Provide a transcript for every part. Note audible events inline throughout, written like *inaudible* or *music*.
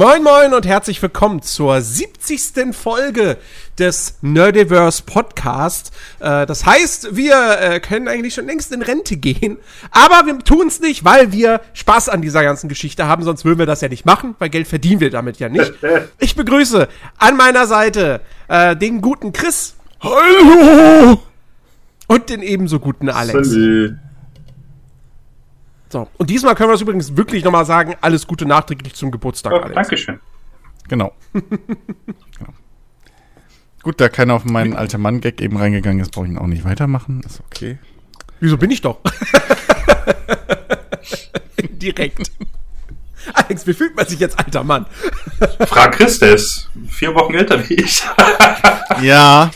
Moin Moin und herzlich willkommen zur 70. Folge des Nerdiverse Podcast. Äh, das heißt, wir äh, können eigentlich schon längst in Rente gehen, aber wir tun es nicht, weil wir Spaß an dieser ganzen Geschichte haben, sonst würden wir das ja nicht machen, weil Geld verdienen wir damit ja nicht. *laughs* Ich begrüße an meiner Seite äh, den guten Chris. Hallo! Und den ebenso guten Alex. Salut. So, und diesmal können wir es übrigens wirklich nochmal sagen, alles Gute nachträglich zum Geburtstag, Oh. Dankeschön. Genau. genau. *laughs* Gut, da keiner auf meinen alter Mann-Gag eben reingegangen ist, brauche ich ihn auch nicht weitermachen. Ist okay. Wieso bin ich doch? *laughs* Direkt. Alex, wie fühlt man sich jetzt alter Mann? Frag Chris, der ist vier Wochen älter wie ich. *laughs* Ja.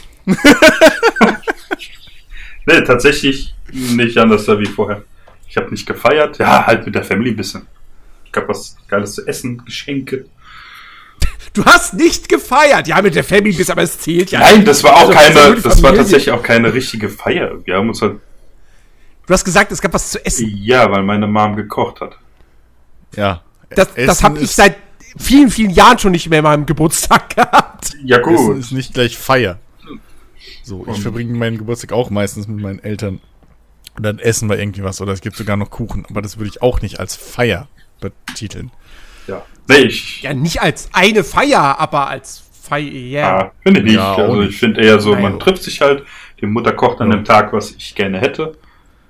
nee, tatsächlich nicht anders wie vorher. Ich habe nicht gefeiert. Ja, halt mit der Family ein bisschen. Ich gab was Geiles zu essen, Geschenke. Du hast nicht gefeiert. Ja, mit der Family bist, aber es zählt ja. Nein, das war auch Also, keine, das war tatsächlich auch keine richtige Feier. Wir haben uns halt, Du hast gesagt, es gab was zu essen. ja, weil meine Mom gekocht hat. Ja. Das, das Essen habe ich seit vielen, vielen Jahren schon nicht mehr in meinem Geburtstag *laughs* gehabt. Ja, Essen gut. ist nicht gleich Feier. So, ich verbringe meinen Geburtstag auch meistens mit meinen Eltern. Und dann essen wir irgendwie was. Oder es gibt sogar noch Kuchen. Aber das würde ich auch nicht als Feier betiteln. Ja. Nee, ich, Ja, nicht als eine Feier, aber als Feier. ja, finde ich nicht. Ja, also ich finde eher so, man trifft sich halt, die Mutter kocht an Ja. dem Tag, was ich gerne hätte.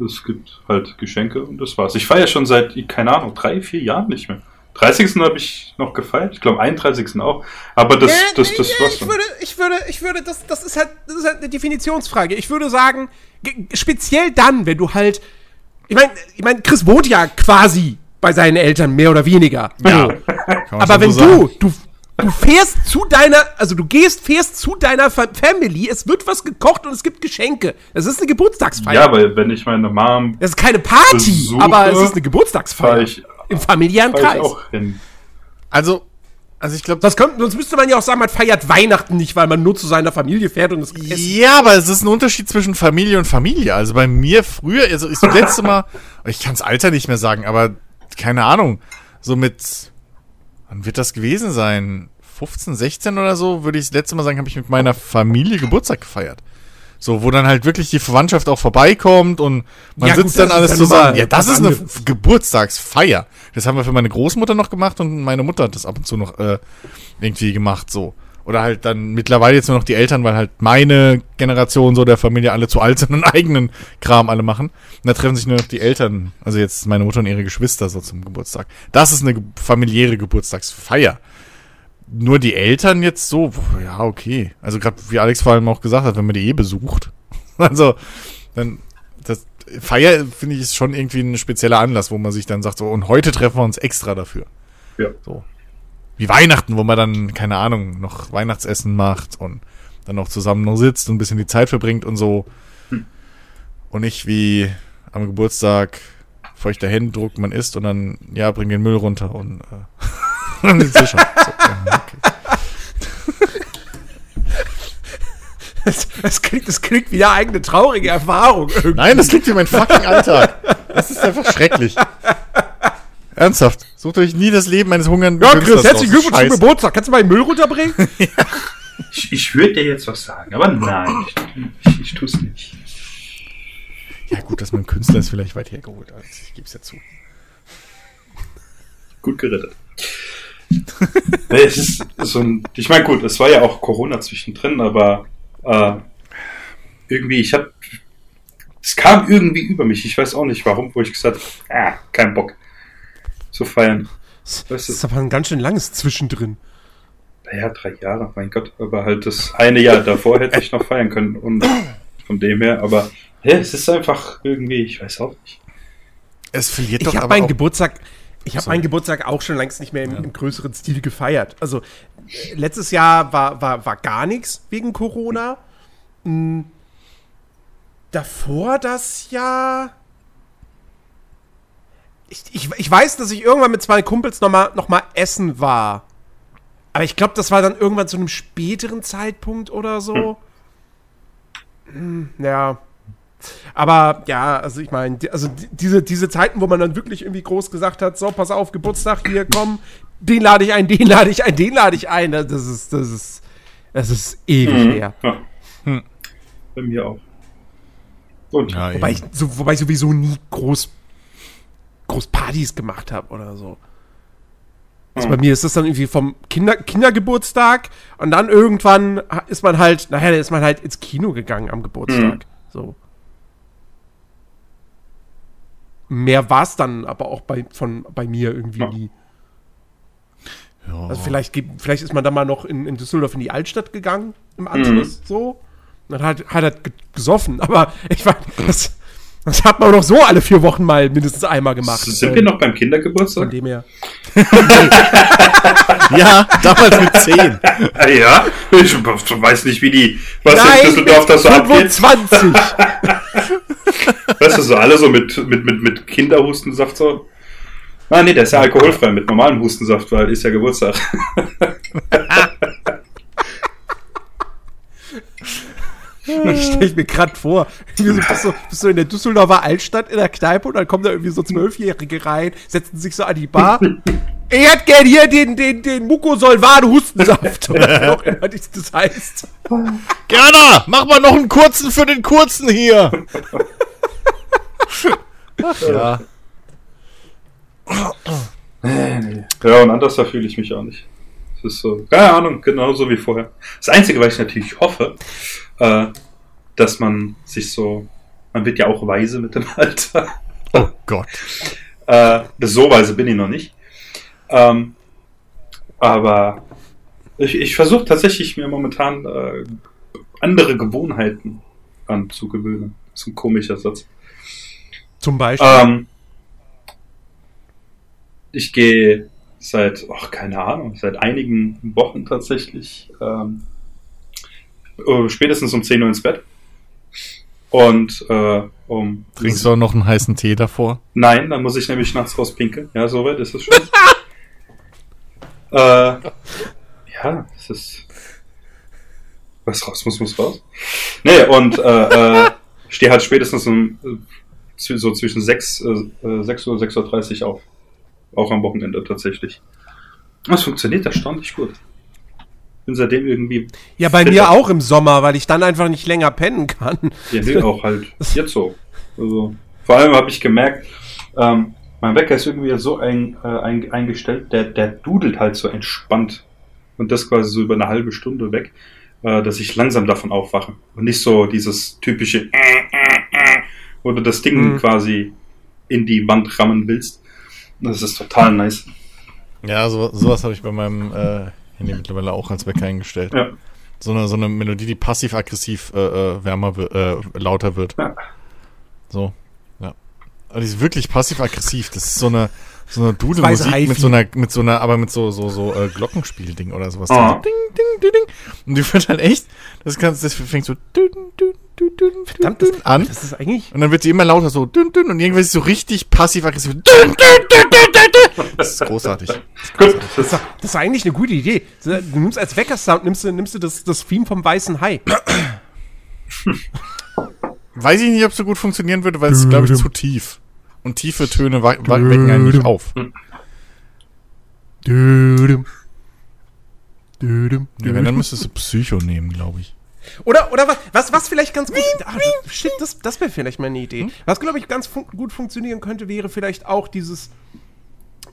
Es gibt halt Geschenke und das war's. Ich feiere schon seit, keine Ahnung, drei, vier Jahren nicht mehr. 30. habe ich noch gefeiert, ich glaube 31. auch. Aber das, Äh, das, das äh, war's ich würde, ich würde, ich würde, das, das ist halt, das ist halt eine Definitionsfrage. Ich würde sagen, ge- speziell dann, wenn du halt, ich meine, ich meine, Chris wohnt ja quasi bei seinen Eltern mehr oder weniger. Ja. Aber wenn so du, du, du fährst zu deiner, also du gehst, fährst zu deiner Fa Family, es wird was gekocht und es gibt Geschenke. Das ist eine Geburtstagsfeier. Ja, weil wenn ich meine Mom das ist keine Party, Besuche, aber es ist eine Geburtstagsfeier. fahre ich, Im familiären Kreis. Also, also ich glaube, Das könnte, sonst müsste man ja auch sagen, man feiert Weihnachten nicht, weil man nur zu seiner Familie fährt und das Essen. Ja, aber es ist ein Unterschied zwischen Familie und Familie. Also bei mir früher, also ich das letzte Mal, *laughs* ich kann das Alter nicht mehr sagen, aber keine Ahnung, so mit, wann wird das gewesen sein? 15, 16 oder so, würde ich das letzte Mal sagen, habe ich mit meiner Familie Geburtstag gefeiert. So, wo dann halt wirklich die Verwandtschaft auch vorbeikommt und man Ja, sitzt gut, dann alles ja zusammen. Ja, das ist eine Geburtstagsfeier. Das haben wir für meine Großmutter noch gemacht und meine Mutter hat das ab und zu noch äh, irgendwie gemacht, so. Oder halt dann mittlerweile jetzt nur noch die Eltern, weil halt meine Generation so der Familie alle zu alt sind und *laughs* eigenen Kram alle machen. Und da treffen sich nur noch die Eltern, also jetzt meine Mutter und ihre Geschwister so zum Geburtstag. Das ist eine familiäre Geburtstagsfeier. Nur die Eltern jetzt so, ja, okay. Also gerade wie Alex vor allem auch gesagt hat, wenn man die eh besucht. *laughs* Also, dann, das Feier, finde ich, ist schon irgendwie ein spezieller Anlass, wo man sich dann sagt, so, und heute treffen wir uns extra dafür. Ja. So. Wie Weihnachten, wo man dann, keine Ahnung, noch Weihnachtsessen macht und dann auch zusammen noch sitzt und ein bisschen die Zeit verbringt und so. Und nicht wie am Geburtstag feuchter Händedruck, man isst und dann, ja, bring den Müll runter und, äh, *laughs* ist sicher. *laughs* So, okay. Das, das, klingt, das klingt wie eine eigene traurige Erfahrung. Irgendwie. Nein, das klingt wie mein fucking Alltag. Das ist einfach schrecklich. Ernsthaft. Sucht euch nie das Leben eines hungernden Ja, Chris, herzlichen. Glückwunsch zum. Geburtstag. Kannst du mal den Müll runterbringen? *laughs* Ich, ich würde dir jetzt was sagen, aber nein, ich, ich, ich tue es nicht. Ja gut, das mit dem Künstler ist vielleicht weit hergeholt. Alex. Ich gebe es ja zu. Gut gerettet. *laughs* nee, es ist so ein, ich meine, gut, es war ja auch Corona zwischendrin, aber äh, irgendwie, ich habe, es kam irgendwie über mich. Ich weiß auch nicht warum, wo ich gesagt habe, ah, kein Bock zu feiern. Das Weißt du, ist aber ein ganz schön langes Zwischendrin. naja, drei Jahre, mein Gott, aber halt das eine Jahr davor hätte ich noch feiern können und von dem her, aber ja, es ist einfach irgendwie, ich weiß auch nicht. Es verliert Ich doch habe aber meinen auch, Geburtstag, ich habe meinen Geburtstag auch schon längst nicht mehr im, im größeren Stil gefeiert. Also äh, letztes Jahr war, war, war gar nichts wegen Corona. Mm, davor das Jahr. Ich, ich, ich weiß, dass ich irgendwann mit zwei Kumpels noch mal, noch mal essen war. Aber ich glaube, das war dann irgendwann zu einem späteren Zeitpunkt oder so. Hm, ja. Aber ja, also ich meine, also die- diese, diese Zeiten, wo man dann wirklich irgendwie groß gesagt hat, so, pass auf, Geburtstag, hier, komm, den lade ich ein, den lade ich ein, den lade ich ein. Das ist, das ist, das ist ewig her. Ja. Bei mir auch. Und Ja, Wobei ich, so, wobei ich sowieso nie groß, groß Partys gemacht habe oder so. Also bei mir ist das dann irgendwie vom Kinder, Kindergeburtstag und dann irgendwann ist man halt, nachher ist man halt ins Kino gegangen am Geburtstag. So. Mehr war es dann aber auch bei, von, bei mir irgendwie Ja. nie. Ja. Also vielleicht, gibt- vielleicht ist man dann mal noch in, in Düsseldorf in die Altstadt gegangen im Anschluss so. Und dann hat, hat er ge- gesoffen. *laughs* Aber ich meine, das, das hat man auch noch so alle vier Wochen mal mindestens einmal gemacht. sind Äh, wir noch beim Von Kindergeburtstag? dem her. *laughs* ja, damals mit 10. Ah, *laughs* ja, ich weiß nicht, wie die, was in Nein, Düsseldorf da so abgeht. 25! *laughs* Weißt du, so alle so mit, mit, mit, mit Kinderhustensaft so. Ah, nee, der ist ja alkoholfrei mit normalem Hustensaft, weil ist ja Geburtstag. *laughs* Ich stelle mir gerade vor, *laughs* so, bist, du, bist du in der Düsseldorfer Altstadt in der Kneipe und dann kommen da irgendwie so Zwölfjährige rein, setzen sich so an die Bar. *laughs* Ich hätte gern hier den, den, den Mucosolvan Hustensaft. Oder wie auch immer das das heißt. Gerda, mach mal noch einen kurzen für den kurzen hier. Ach ja. Ja, und anders da fühle ich mich auch nicht. Es ist so, keine Ahnung, genauso wie vorher. Das Einzige, was ich natürlich hoffe, äh, dass man sich so, man wird ja auch weise mit dem *laughs* Alter. Oh Gott. Äh, so weise bin ich noch nicht. Ähm, aber ich, ich versuche tatsächlich mir momentan äh, andere Gewohnheiten anzugewöhnen. Das ist ein komischer Satz. Zum Beispiel. Ähm, ich gehe seit, ach, keine Ahnung, seit einigen Wochen tatsächlich ähm, äh, spätestens um 10 Uhr ins Bett. Und äh, um. Trinkst du auch noch einen heißen Tee davor? Nein, dann muss ich nämlich nachts raus pinkeln. Ja, soweit ist es schon. *laughs* äh, ja, es ist. Was raus muss, muss raus. Nee, und äh, äh, stehe halt spätestens um, äh, so zwischen 6, äh, äh, 6 Uhr, 6.30 Uhr auf. Auch am Wochenende tatsächlich. Das funktioniert erstaunlich gut. Bin seitdem irgendwie, ja, bei mir auch im Sommer, weil ich dann einfach nicht länger pennen kann. ja, nee, auch halt *laughs* jetzt so. Also, vor allem habe ich gemerkt, ähm, mein Wecker ist irgendwie so ein, äh, ein, eingestellt, der, der dudelt halt so entspannt. Und das quasi so über eine halbe Stunde weg, äh, dass ich langsam davon aufwache. Und nicht so dieses typische, äh, äh, äh, wo du das Ding Mhm. quasi in die Wand rammen willst. Das ist total nice. Ja, so, sowas habe ich bei meinem äh, Handy mittlerweile auch als Wecker eingestellt. Ja. So eine, so eine Melodie, die passiv-aggressiv äh, äh, wärmer äh, lauter wird. Ja. So, ja. Aber die ist wirklich passiv-aggressiv. Das ist so eine, so eine Weiße Dudelmusik mit so einer, mit so einer, aber mit so, so, so äh, Glockenspielding oder sowas. Ah. So ding, ding, ding, ding. Und die wird halt echt, das kannst, das fängt so dün, dün, Verdammt, dün, das, an. das ist eigentlich. Und dann wird sie immer lauter so dünn, dünn und irgendwann ist sie so richtig passiv-aggressiv. Dünn, dünn, dünn, dünn, dünn. Das ist großartig. Das ist, das ist eigentlich eine gute Idee. Du nimmst als Wecker-Sound, nimmst du, nimmst du das, das Theme vom weißen Hai. Weiß ich nicht, ob es so gut funktionieren würde, weil es ist, glaube ich, zu tief. Und tiefe Töne wecken einen nicht auf. Dödüm. Dödüm. Ja, wenn, dann müsstest du Psycho nehmen, glaube ich. Oder, oder was, was, was vielleicht ganz gut. Ah, shit, das, das wäre vielleicht mal eine Idee. Was, glaube ich, ganz fun gut funktionieren könnte, wäre vielleicht auch dieses.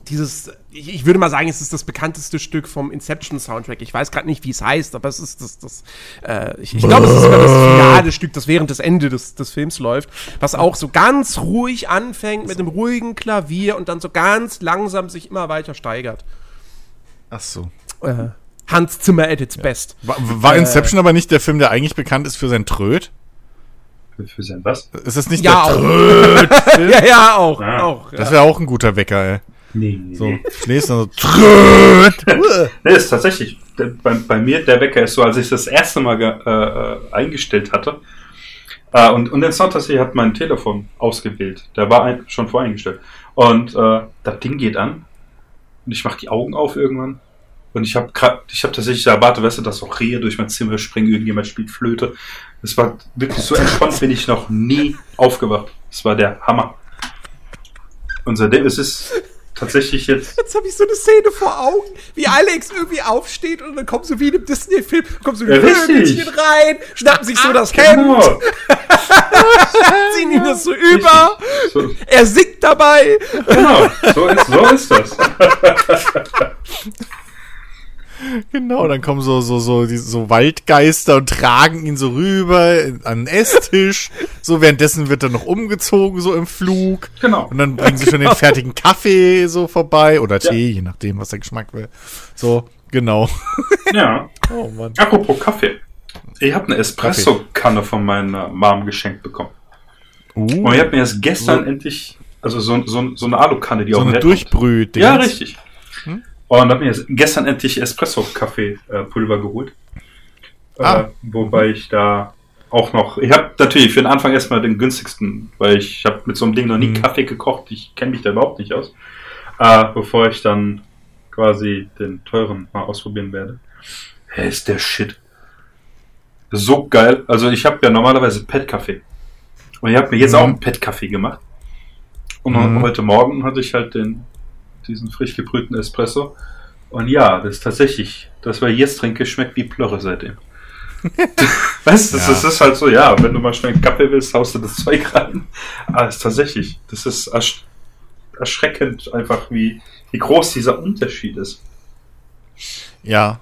Dieses, ich, ich würde mal sagen, es ist das bekannteste Stück vom Inception-Soundtrack. Ich weiß gerade nicht, wie es heißt, aber es ist das, das äh, ich, ich glaube, es ist sogar das finale Stück, das während des Ende des, des Films läuft, was auch so ganz ruhig anfängt mit einem ruhigen Klavier und dann so ganz langsam sich immer weiter steigert. Ach so. Äh, Hans Zimmer at its best. War, war Inception aber nicht der Film, der eigentlich bekannt ist für sein Tröd? Für, für sein was? Ist das nicht Ja, der. Tröd? *laughs* Ja, ja, auch. Ah, auch Das ja. wäre auch ein guter Wecker, ey. Nee, nee, So, nee. schläfst dann so *laughs* Tröd. *laughs* Nee, ist tatsächlich. Der, bei, bei mir, der Wecker ist so, als ich das erste Mal ge, äh, äh, eingestellt hatte. Äh, und, und den Sound tatsächlich hat mein Telefon ausgewählt. Der war ein, schon voreingestellt. Und äh, das Ding geht an. Und ich mache die Augen auf irgendwann. Und ich habe ich habe tatsächlich erwartet, weißt du, dass auch Rehe durch mein Zimmer springen, irgendjemand spielt Flöte. Es war wirklich so entspannt, bin ich noch nie aufgewacht. Es war der Hammer. Und seitdem es ist tatsächlich jetzt. *laughs* Jetzt habe ich so eine Szene vor Augen, wie Alex irgendwie aufsteht und dann kommt so wie in einem Disney-Film, kommt so ein Ja, richtig. rein, schnappen sich so das Hemd, Genau. *laughs* ziehen ihm das so über, So, er singt dabei. genau, so ist, so ist das. *laughs* Genau, dann kommen so, so, so, die, so Waldgeister und tragen ihn so rüber an den Esstisch. So, währenddessen wird er noch umgezogen, so im Flug. Genau. Und dann bringen sie schon den fertigen Kaffee so vorbei oder Tee, je nachdem, was der Geschmack will. So, genau. *laughs* Ja. Oh Mann. Apropos Kaffee. Ich habe eine Espresso-Kanne von meiner Mom geschenkt bekommen. Uh, Und ich habe mir erst gestern So- endlich, also so, so, so eine Alukanne, die so dem eine Herd kommt. durchbrüh Ja, richtig. Und habe mir gestern endlich Espresso-Kaffee-Pulver geholt. Ah. Äh, wobei ich da auch noch, ich habe natürlich für den Anfang erstmal den günstigsten, weil ich habe mit so einem Ding noch nie Mhm. Kaffee gekocht, ich kenne mich da überhaupt nicht aus. Äh, bevor ich dann quasi den teuren mal ausprobieren werde. Hä, ist der Shit. So geil. Also ich habe ja normalerweise Pet-Kaffee. Und ich habe mir jetzt Mhm. auch einen Pet-Kaffee gemacht. Und Mhm. heute Morgen hatte ich halt den, diesen frisch gebrühten Espresso. Und ja, das ist tatsächlich, das, was ich jetzt trinke, schmeckt wie Plörre seitdem. *laughs* weißt du, das, Ja. das ist halt so, ja, wenn du mal schnell einen Kaffee willst, haust du das Zeug rein. Aber es ist tatsächlich, das ist ersch erschreckend einfach, wie, wie groß dieser Unterschied ist. Ja,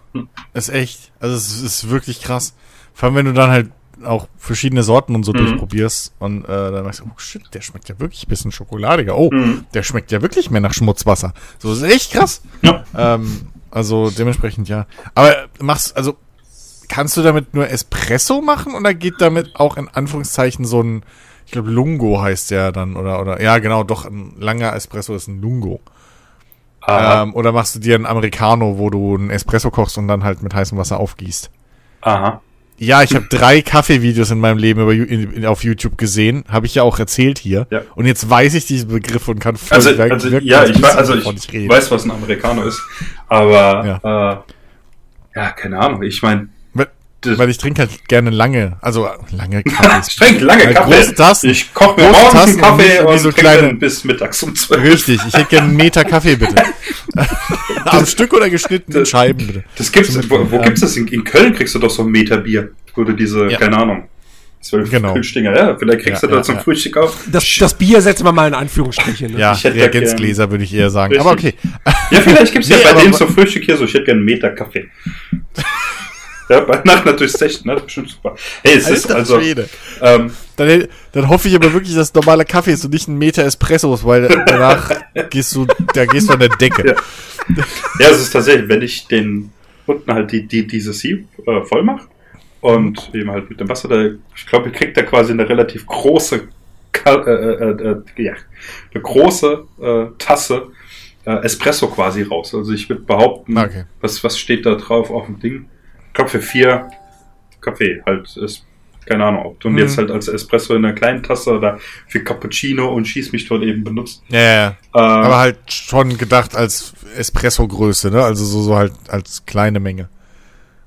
ist echt. Also es ist wirklich krass. Vor allem, wenn du dann halt auch verschiedene Sorten und so Mhm. durchprobierst und äh, dann merkst du, oh shit, der schmeckt ja wirklich ein bisschen schokoladiger. Oh, Mhm. der schmeckt ja wirklich mehr nach Schmutzwasser. So ist echt krass. Ja. Ähm, also dementsprechend ja. Aber machst, also kannst du damit nur Espresso machen oder geht damit auch in Anführungszeichen so ein, ich glaube Lungo heißt der dann oder oder ja genau, doch ein langer Espresso ist ein Lungo. Ähm, oder machst du dir einen Americano, wo du einen Espresso kochst und dann halt mit heißem Wasser aufgießt? Aha. Ja, ich habe drei Kaffeevideos in meinem Leben über, in, in, auf YouTube gesehen, habe ich ja auch erzählt hier. Ja. Und jetzt weiß ich diese Begriffe und kann voll Also, also ja, ich, weiß, also ich rede. weiß, was ein Amerikaner ist. Aber ja, äh, ja keine Ahnung. Ich meine, weil, ich trinke halt gerne lange, also lange *laughs* Kaffees. ich trinke lange Halt Kaffee. große Tassen. Ich koche mir Große morgens Tassen und Kaffee wie und, so trinke kleine- bis mittags um zwölf. Richtig, ich hätte gerne einen Meter Kaffee, bitte. *laughs* *laughs* Am Stück oder geschnitten in das- Scheiben, bitte. Das gibt's, Zum- wo, wo ja. gibt's das? In, in Köln kriegst du doch so ein Meter Bier, du diese, Ja. keine Ahnung, zwölf Genau. Kühlstinger, ja, vielleicht kriegst Ja, du da zum ja. Frühstück auf. Das, das Bier setzen wir mal in Anführungsstriche. Ne? Ja, Ich hätte Reagenzgläser würde ich eher sagen. Aber okay. Richtig. Ja, vielleicht gibt's Nee, ja bei wa- zum Frühstück hier so, ich hätte gerne einen Meter Kaffee. Ja, bei Nacht natürlich 16, ne? Ist bestimmt super. Hey, es ist Alter also, Schwede. ähm, Dann, dann hoffe ich aber wirklich, dass normaler Kaffee ist und nicht ein Meter Espressos, weil danach gehst du, da gehst du an der Decke. Ja. Ja, es ist tatsächlich, wenn ich den unten halt die, die, diese Sieb äh, voll mache und eben halt mit dem Wasser, da, ich glaube, ihr kriegt da quasi eine relativ große, Ka äh, äh, äh, ja, eine große äh, Tasse äh, Espresso quasi raus. Also ich würde behaupten, Okay. was, was steht da drauf auf dem Ding? Glaube, für vier Kaffee halt ist, keine Ahnung, ob du ihn Mhm. jetzt halt als Espresso in einer kleinen Tasse oder für Cappuccino und schieß mich dort eben benutzt. Ja, ja, ja. Äh, Aber halt schon gedacht als Espresso-Größe, ne? Also so, so halt als kleine Menge.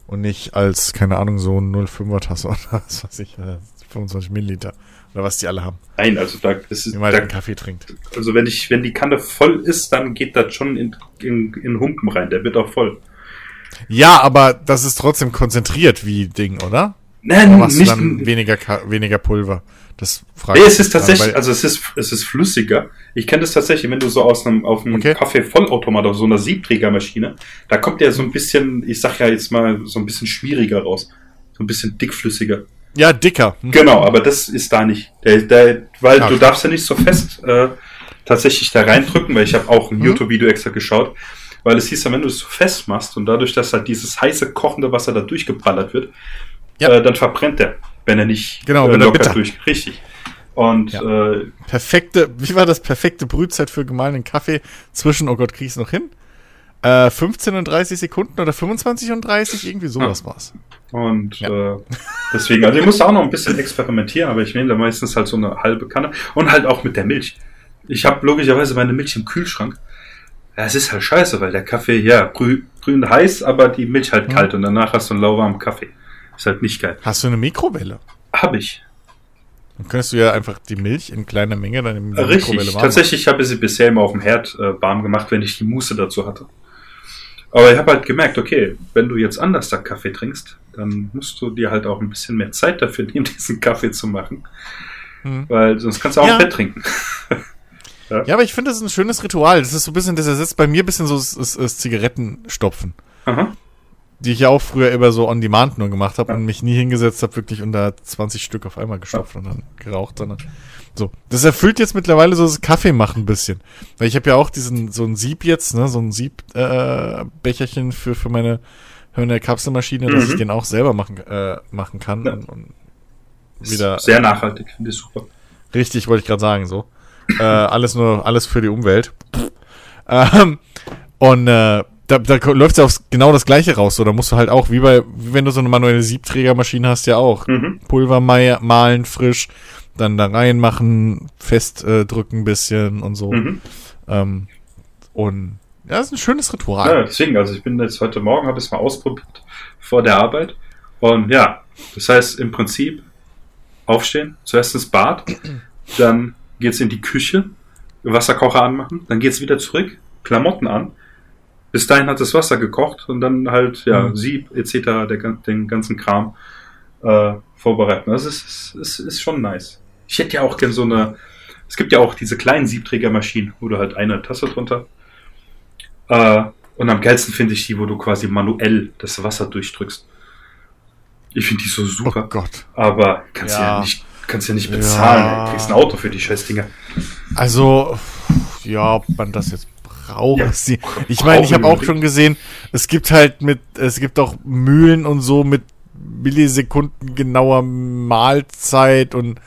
Und nicht als, keine Ahnung, so ein 0,5er Tasse *laughs* oder was weiß ich, äh, 25 Milliliter. Oder was die alle haben, Nein, also da ist wie man halt da, Kaffee trinkt. also wenn ich, wenn die Kanne voll ist, dann geht das schon in, in, in Humpen rein. Der wird auch voll. Ja, aber das ist trotzdem konzentriert wie Ding, oder? Nein, Oder nicht. dann weniger, weniger Pulver? Das frage Nee, es ist dann, tatsächlich, weil- also es ist, es ist flüssiger. Ich kenne das tatsächlich, wenn du so aus einem, auf einem Okay. Kaffee-Vollautomat, auf so einer Siebträgermaschine, da kommt der so ein bisschen, ich sag ja jetzt mal, so ein bisschen schwieriger raus. So ein bisschen dickflüssiger. ja, dicker. Hm. Genau, aber das ist da nicht. Der, der, weil Ah, du okay. darfst ja nicht so fest äh, tatsächlich da reindrücken, weil ich habe auch ein Mhm. YouTube-Video extra geschaut, weil es hieß ja, wenn du es so fest machst und dadurch, dass halt dieses heiße, kochende Wasser da durchgeballert wird, Ja. äh, dann verbrennt der, wenn er nicht Genau, äh, wenn er locker bitter. durch. Richtig. Und Ja. äh, Perfekte, wie war das perfekte Brühzeit für gemahlenen Kaffee zwischen, oh Gott, krieg's noch hin? Äh, 15 und 30 Sekunden oder 25 und 30, irgendwie sowas war's. Und Ja. äh, deswegen, also ich muss da auch noch ein bisschen experimentieren, aber ich nehme da meistens halt so eine halbe Kanne und halt auch mit der Milch. Ich habe logischerweise meine Milch im Kühlschrank. Ja, es ist halt scheiße, weil der Kaffee, ja, Brüh, grün heiß, aber die Milch halt kalt und danach hast du einen lauwarmen Kaffee. Ist halt nicht geil. Hast du eine Mikrowelle? Hab ich. Dann könntest du ja einfach die Milch in kleiner Menge dann in der Richtig. Mikrowelle warm Tatsächlich habe ich sie bisher immer auf dem Herd äh, warm gemacht, wenn ich die Muße dazu hatte. Aber ich habe halt gemerkt, okay, wenn du jetzt anders da Kaffee trinkst, dann musst du dir halt auch ein bisschen mehr Zeit dafür *laughs* nehmen, diesen Kaffee zu machen. Hm. Weil sonst kannst du auch Ja. im Bett trinken. *laughs* Ja, aber ich finde, das ist ein schönes Ritual. Das ist so ein bisschen, das ersetzt bei mir ein bisschen so das, das, das Zigarettenstopfen, Aha. die ich ja auch früher immer so on demand nur gemacht habe und mich nie hingesetzt habe, wirklich unter 20 Stück auf einmal gestopft und dann geraucht, sondern so. Das erfüllt jetzt mittlerweile so das Kaffee machen ein bisschen. Weil ich habe ja auch diesen, so ein Sieb jetzt, ne, so ein Siebbecherchen äh, für, für meine, für meine Kapselmaschine, dass Mhm. ich den auch selber machen, äh, machen kann Ja. und, und wieder Sehr nachhaltig, finde ich super. Richtig, wollte ich gerade sagen, so. Äh, alles nur, alles für die Umwelt. Ähm, und äh, da, da läuft ja aufs genau das gleiche raus. So, da musst du halt auch, wie bei, wie wenn du so eine manuelle Siebträgermaschine hast, ja auch. Mhm. Pulver mahlen frisch, dann da reinmachen, fest äh, ein bisschen und so. Mhm. Ähm, und ja, das ist ein schönes Ja, Ritual. deswegen, also ich bin jetzt heute Morgen, habe es mal ausprobiert vor der Arbeit. Und ja, das heißt im Prinzip aufstehen, zuerst ins Bad, dann geht's in die Küche, Wasserkocher anmachen, dann geht's wieder zurück, Klamotten an. Bis dahin hat das Wasser gekocht und dann halt, ja, Mhm. Sieb etc., der, den ganzen Kram äh, vorbereiten. Das ist, ist, ist schon nice. Ich hätte ja auch gern so eine, es gibt ja auch diese kleinen Siebträgermaschinen, wo du halt eine Tasse drunter äh, und am geilsten finde ich die, wo du quasi manuell das Wasser durchdrückst. Ich finde die so Oh super, Gott. aber kannst ja, Ja. nicht, kannst ja nicht bezahlen. Ja. Ey. Kriegst ein Auto für die Scheißdinger. Also, ja, ob man das jetzt braucht. Ja, sie. Ich meine, ich habe auch schon gesehen, es gibt halt mit, es gibt auch Mühlen und so mit Millisekunden genauer Mahlzeit und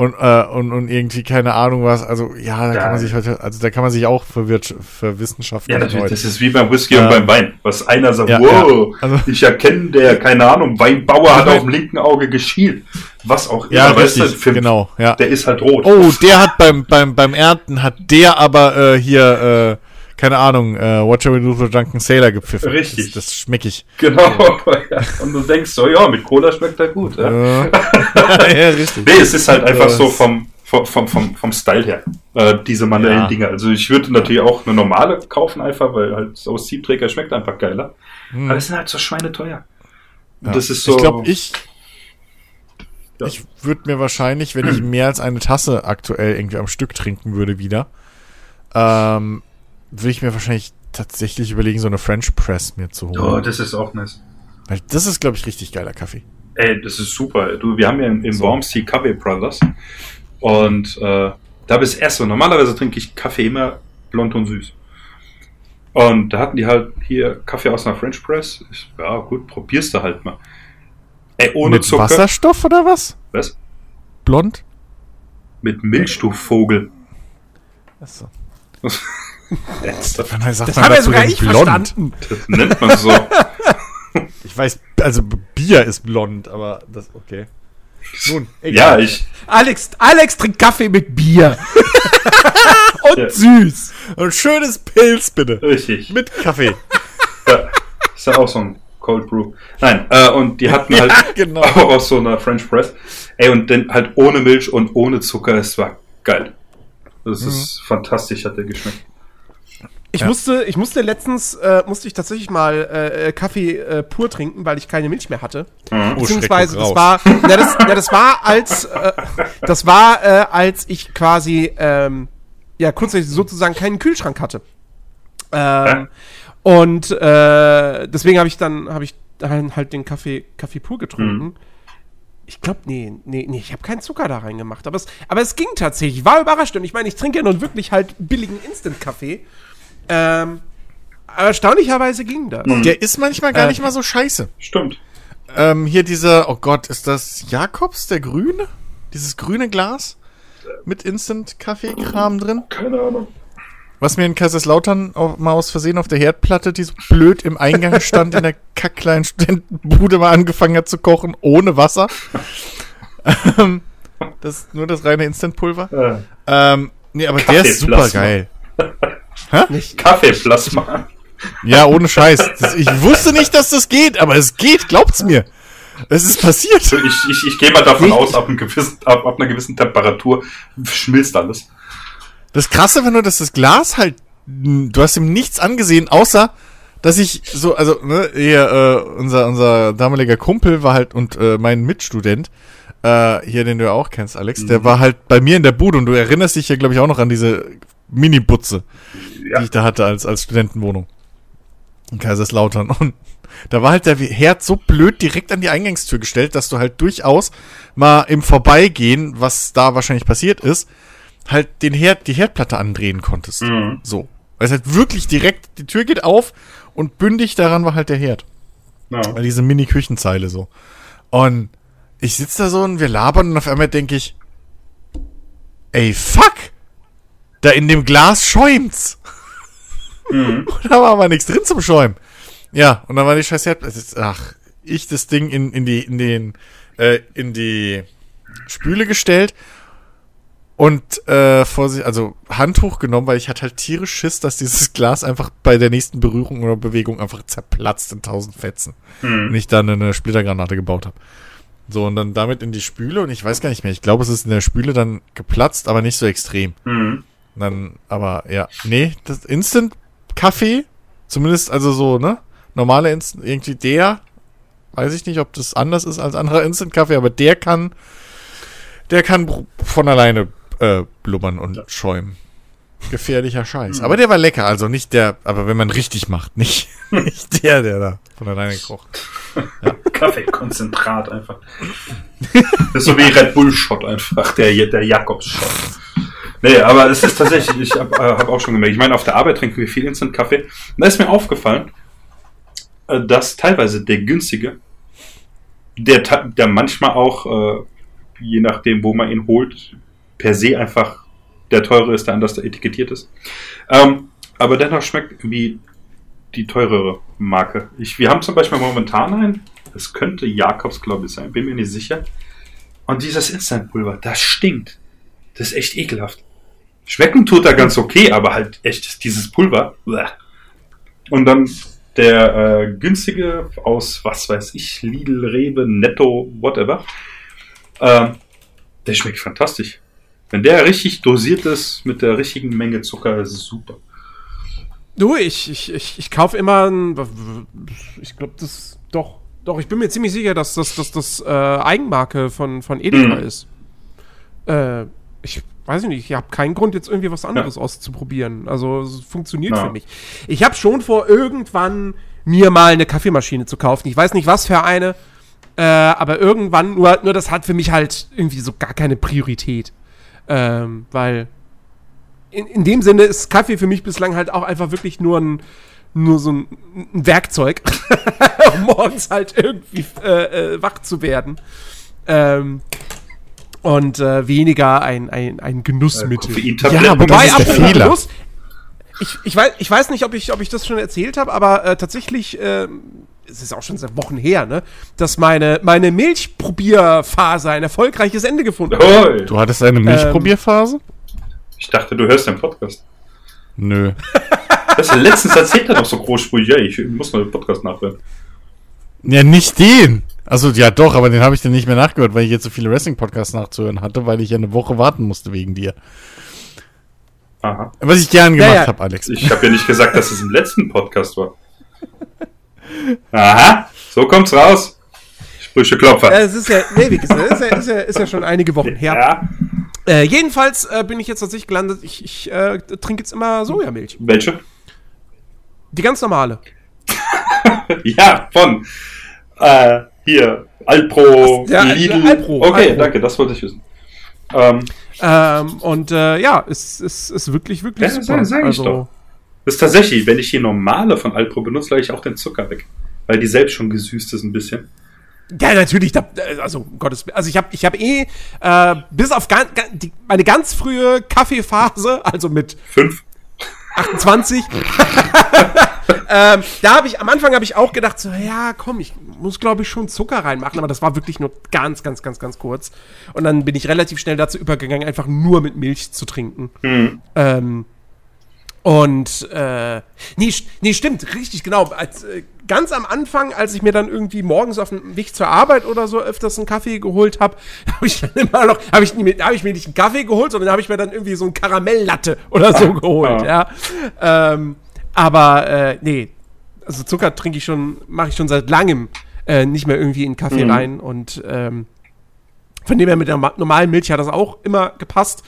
und, äh, und und irgendwie keine Ahnung was. Also ja, da Ja. kann man sich heute, also da kann man sich auch verwirrt, verwissenschaften. Ja, natürlich. heute. Das ist wie beim Whisky und Ja. beim Wein. Was einer sagt, Ja, wow, ja. Also- ich erkenne der, keine Ahnung, Weinbauer hat auf dem linken Auge geschielt. Was auch ja, weißt du, für- genau, ja. Der ist halt rot. Oh, der hat beim beim beim Ernten hat der aber äh, hier äh, keine Ahnung, äh, Shall We Do for Drunken Sailor gepfiffen. Richtig. Das, das schmeck ich. Genau. Ja. Und du denkst so, ja, mit Cola schmeckt er gut. Ja. Äh, *laughs* ja, richtig. Nee, es ist halt einfach so vom, vom, vom, vom, Style her, äh, diese manuellen Ja. Dinger. Also ich würde natürlich auch eine normale kaufen, einfach, weil halt so aus Siebträger schmeckt einfach geiler. Hm. Aber es sind halt so schweineteuer. Ja. das ist so. Ich glaube, ich, Ja. ich würde mir wahrscheinlich, wenn ich mehr als eine Tasse aktuell irgendwie am Stück trinken würde wieder, ähm, würde ich mir wahrscheinlich tatsächlich überlegen, so eine French Press mir zu holen. Oh, das ist auch nice. Weil das ist, glaube ich, richtig geiler Kaffee. Ey, das ist super. Du, wir haben ja im, im So. Worms die Kaffee Brothers. Und äh, da bis erst so. Normalerweise trinke ich Kaffee immer blond und süß. Und da hatten die halt hier Kaffee aus einer French Press. Ich, ja, gut, probierst du halt mal. Ey, ohne Mit Zucker. Wasserstoff oder was? Was? Blond? Mit Milchstufvogel. Achso. *laughs* Das sagt Das man haben dazu sogar ich blond? verstanden. nennt man so. *laughs* Ich weiß, also Bier ist blond, aber das, okay. Nun, ja, ich. Alex, Alex trinkt Kaffee mit Bier. *laughs* Und Ja. süß. Ein schönes Pilz, bitte. Richtig. Mit Kaffee. *laughs* Ja, ist ja auch so ein Cold Brew. Nein, äh, und die hatten halt Ja, genau. auch aus so einer French Press. Ey, und dann halt ohne Milch und ohne Zucker. Es war geil. Das ist fantastisch, hat der geschmeckt. Ich Ja. musste, ich musste letztens, äh, musste ich tatsächlich mal äh, äh, Kaffee äh, pur trinken, weil ich keine Milch mehr hatte. Mhm. Oh, Beziehungsweise Schreck, das war, na, das, na, das war als, äh, das war äh, als ich quasi, ähm, ja, grundsätzlich sozusagen keinen Kühlschrank hatte. Ähm, und äh, deswegen habe ich dann, habe ich dann halt den Kaffee, Kaffee pur getrunken. Mhm. Ich glaube, nee, nee, nee, ich habe keinen Zucker da reingemacht. Aber es, aber es ging tatsächlich. Ich war überrascht. Und ich meine, ich trinke ja nun wirklich halt billigen Instant-Kaffee. Ähm, aber erstaunlicherweise ging das. Der ist manchmal gar Äh. nicht mal so scheiße. Stimmt. Ähm, hier dieser, oh Gott, ist das Jakobs, der grüne? Dieses grüne Glas mit Instant-Kaffeekram drin? Keine Ahnung. Was mir in Kaiserslautern auch mal aus Versehen auf der Herdplatte, die so blöd im Eingang stand, in der *laughs* kackkleinen Studentenbude mal angefangen hat zu kochen, ohne Wasser. Ähm, das nur das reine Instant-Pulver. Äh, Ähm, nee, aber der ist super Kaffeeplasma. *laughs* Nicht, Kaffeeplasma. Ja, ohne Scheiß. Das, ich wusste nicht, dass das geht, aber es geht, glaubt's mir. Es ist passiert. Also ich, ich, ich gehe mal davon aus, ab, einem gewissen, ab, ab einer gewissen Temperatur schmilzt alles. Das Krasse war nur, dass das Glas halt, mh, du hast ihm nichts angesehen, außer, dass ich so, also, ne, hier, äh, unser, unser damaliger Kumpel war halt, und äh, mein Mitstudent, äh, hier, den du ja auch kennst, Alex, der war halt bei mir in der Bude und du erinnerst dich ja, glaube ich, auch noch an diese Mini-Butze, Ja. die ich da hatte als, als Studentenwohnung. In Kaiserslautern. *laughs* Und da war halt der Herd so blöd direkt an die Eingangstür gestellt, dass du halt durchaus mal im Vorbeigehen, was da wahrscheinlich passiert ist, halt den Herd, die Herdplatte andrehen konntest. Mhm. So. Weil es halt wirklich direkt, die Tür geht auf und bündig daran war halt der Herd. Ja. Weil diese Mini-Küchenzeile so. Und ich sitze da so und wir labern und auf einmal denke ich, ey, fuck! Da in dem Glas schäumt's. Mhm. Und da war aber nichts drin zum Schäumen. Ja, und dann war die scheiß Herdplatte. Ach, ich das Ding in, in die, in den, äh, in die Spüle gestellt und äh, vor sich, also Handtuch genommen, weil ich hatte halt tierisch Schiss, dass dieses *laughs* Glas einfach bei der nächsten Berührung oder Bewegung einfach zerplatzt in tausend Fetzen. Und ich dann eine Splittergranate gebaut habe. So, und dann damit in die Spüle und ich weiß gar nicht mehr. Ich glaube, es ist in der Spüle dann geplatzt, aber nicht so extrem. Mhm. Dann, aber ja, nee, das Instant-Kaffee, zumindest also so, ne? Normale Instant, irgendwie der, weiß ich nicht, ob das anders ist als anderer Instant-Kaffee, aber der kann, der kann von alleine äh, blubbern und schäumen. Gefährlicher Scheiß. Aber der war lecker, also nicht der, aber wenn man richtig macht, nicht, *laughs* nicht der, der da von alleine kocht. *laughs* Kaffeekonzentrat einfach. Das ist so wie Red Bull Shot einfach, der, der Jakobs Shot. Nee, aber es ist tatsächlich, ich habe hab auch schon gemerkt, ich meine, auf der Arbeit trinken wir viel Instant Kaffee. Und da ist mir aufgefallen, äh, dass teilweise der günstige, der, der manchmal auch, äh, je nachdem, wo man ihn holt, per se einfach der teure ist, der anders etikettiert ist. Ähm, aber dennoch schmeckt wie die teurere Marke. Ich, wir haben zum Beispiel momentan einen, das könnte Jakobs, glaube ich, sein, bin mir nicht sicher. Und dieses Instant-Pulver, das stinkt. Das ist echt ekelhaft. Schmecken tut er ganz okay, aber halt echt dieses Pulver. bleh. Und dann der äh, günstige aus, was weiß ich, Lidl, Rewe, Netto, whatever. Ähm, der schmeckt fantastisch. Wenn der richtig dosiert ist mit der richtigen Menge Zucker, ist es super. Du, ich, ich, ich, ich kaufe immer, ein, ich glaube, das, doch, doch, ich bin mir ziemlich sicher, dass das, dass das äh, Eigenmarke von, von Edeka Mhm. ist. Äh, ich weiß nicht, ich habe keinen Grund, jetzt irgendwie was anderes auszuprobieren. Also, es funktioniert Ja. für mich. Ich habe schon vor, irgendwann mir mal eine Kaffeemaschine zu kaufen. Ich weiß nicht, was für eine, äh, aber irgendwann, nur, nur das hat für mich halt irgendwie so gar keine Priorität. Ähm, weil in, in dem Sinne ist Kaffee für mich bislang halt auch einfach wirklich nur ein, nur so ein, ein Werkzeug, *laughs* um morgens halt irgendwie äh, äh, wach zu werden. Ähm, und äh, weniger ein, ein, ein Genussmittel. Koffeintabletten. Ja, aber das ist der apropos Fehler. Genuss, ich, ich, weiß, ich weiß nicht, ob ich, ob ich das schon erzählt habe, aber äh, tatsächlich, ähm, es ist auch schon seit Wochen her, ne, dass meine, meine Milchprobierphase ein erfolgreiches Ende gefunden hat. Du hattest eine Milchprobierphase? Ich dachte, du hörst den Podcast. Nö. *laughs* Das letztens erzählt er noch so großspurig. Ja, ich muss mal den Podcast nachhören. Ja, nicht den. Also ja doch, aber den habe ich dann nicht mehr nachgehört, weil ich jetzt so viele Wrestling-Podcasts nachzuhören hatte, weil ich ja eine Woche warten musste wegen dir. Aha. Was ich gern gemacht Ja, ja. habe, Alex. Ich habe ja nicht gesagt, dass es im letzten Podcast war. Aha, so kommt's raus. Sprüche Klopfer. Äh, Es ist ja, nee, wie gesagt, ist ja, ist ja, ist ja schon einige Wochen her. Ja. Äh, jedenfalls äh, bin ich jetzt tatsächlich gelandet. Ich, ich äh, trinke jetzt immer Sojamilch. Welche? Die ganz normale. *laughs* Ja, von äh, hier, Alpro, Ja, Lidl. Alpro, okay, Alpro. danke, das wollte ich wissen. Ähm, Ähm, und äh, ja, es es ist wirklich, wirklich Ja, super. sag- sag ich doch. das ist tatsächlich, wenn ich hier normale von Alpro benutze, lege ich auch den Zucker weg. Weil die selbst schon gesüßt ist ein bisschen. Ja, natürlich. Da, also, um Gottes. Also, ich habe ich hab eh, äh, bis auf gan, gan, die, meine ganz frühe Kaffeephase, also mit Fünf. 28, *laughs* ähm, da habe ich, am Anfang habe ich auch gedacht, so, ja, komm, ich muss, glaube ich, schon Zucker reinmachen, aber das war wirklich nur ganz, ganz, ganz, ganz kurz. Und dann bin ich relativ schnell dazu übergegangen, einfach nur mit Milch zu trinken. Hm. Ähm, Und, äh, nee, nee, stimmt, richtig, genau. Als, äh, ganz am Anfang, als ich mir dann irgendwie morgens auf dem Weg zur Arbeit oder so öfters einen Kaffee geholt habe, *laughs* habe ich dann immer noch, habe ich, hab ich mir nicht einen Kaffee geholt, sondern habe ich mir dann irgendwie so einen Karamelllatte oder so geholt, ja. Ähm, aber, äh, nee, also Zucker trinke ich schon, mache ich schon seit langem äh, nicht mehr irgendwie in Kaffee Mhm. rein und, ähm, von dem her mit der ma- normalen Milch hat das auch immer gepasst.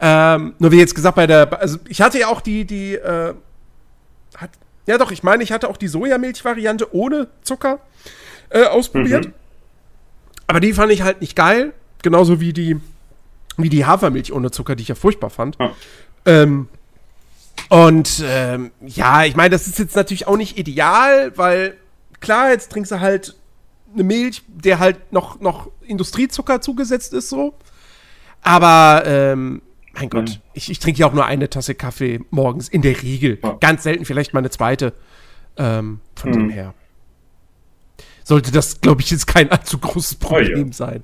Ähm, nur wie jetzt gesagt, bei der, also ich hatte ja auch die, die, äh, hat, ja doch, ich meine, ich hatte auch die Sojamilch-Variante ohne Zucker äh, ausprobiert. Mhm. Aber die fand ich halt nicht geil. Genauso wie die, wie die Hafermilch ohne Zucker, die ich ja furchtbar fand. Ja. Ähm, und ähm, ja, ich meine, das ist jetzt natürlich auch nicht ideal, weil klar, jetzt trinkst du halt eine Milch, der halt noch, noch Industriezucker zugesetzt ist, so. Aber, ähm, mein Gott, Mhm. ich, ich trinke ja auch nur eine Tasse Kaffee morgens, in der Regel. Ja. Ganz selten vielleicht mal eine zweite. Ähm, von Mhm. dem her. Sollte das, glaube ich, jetzt kein allzu großes Oh ja. Problem sein.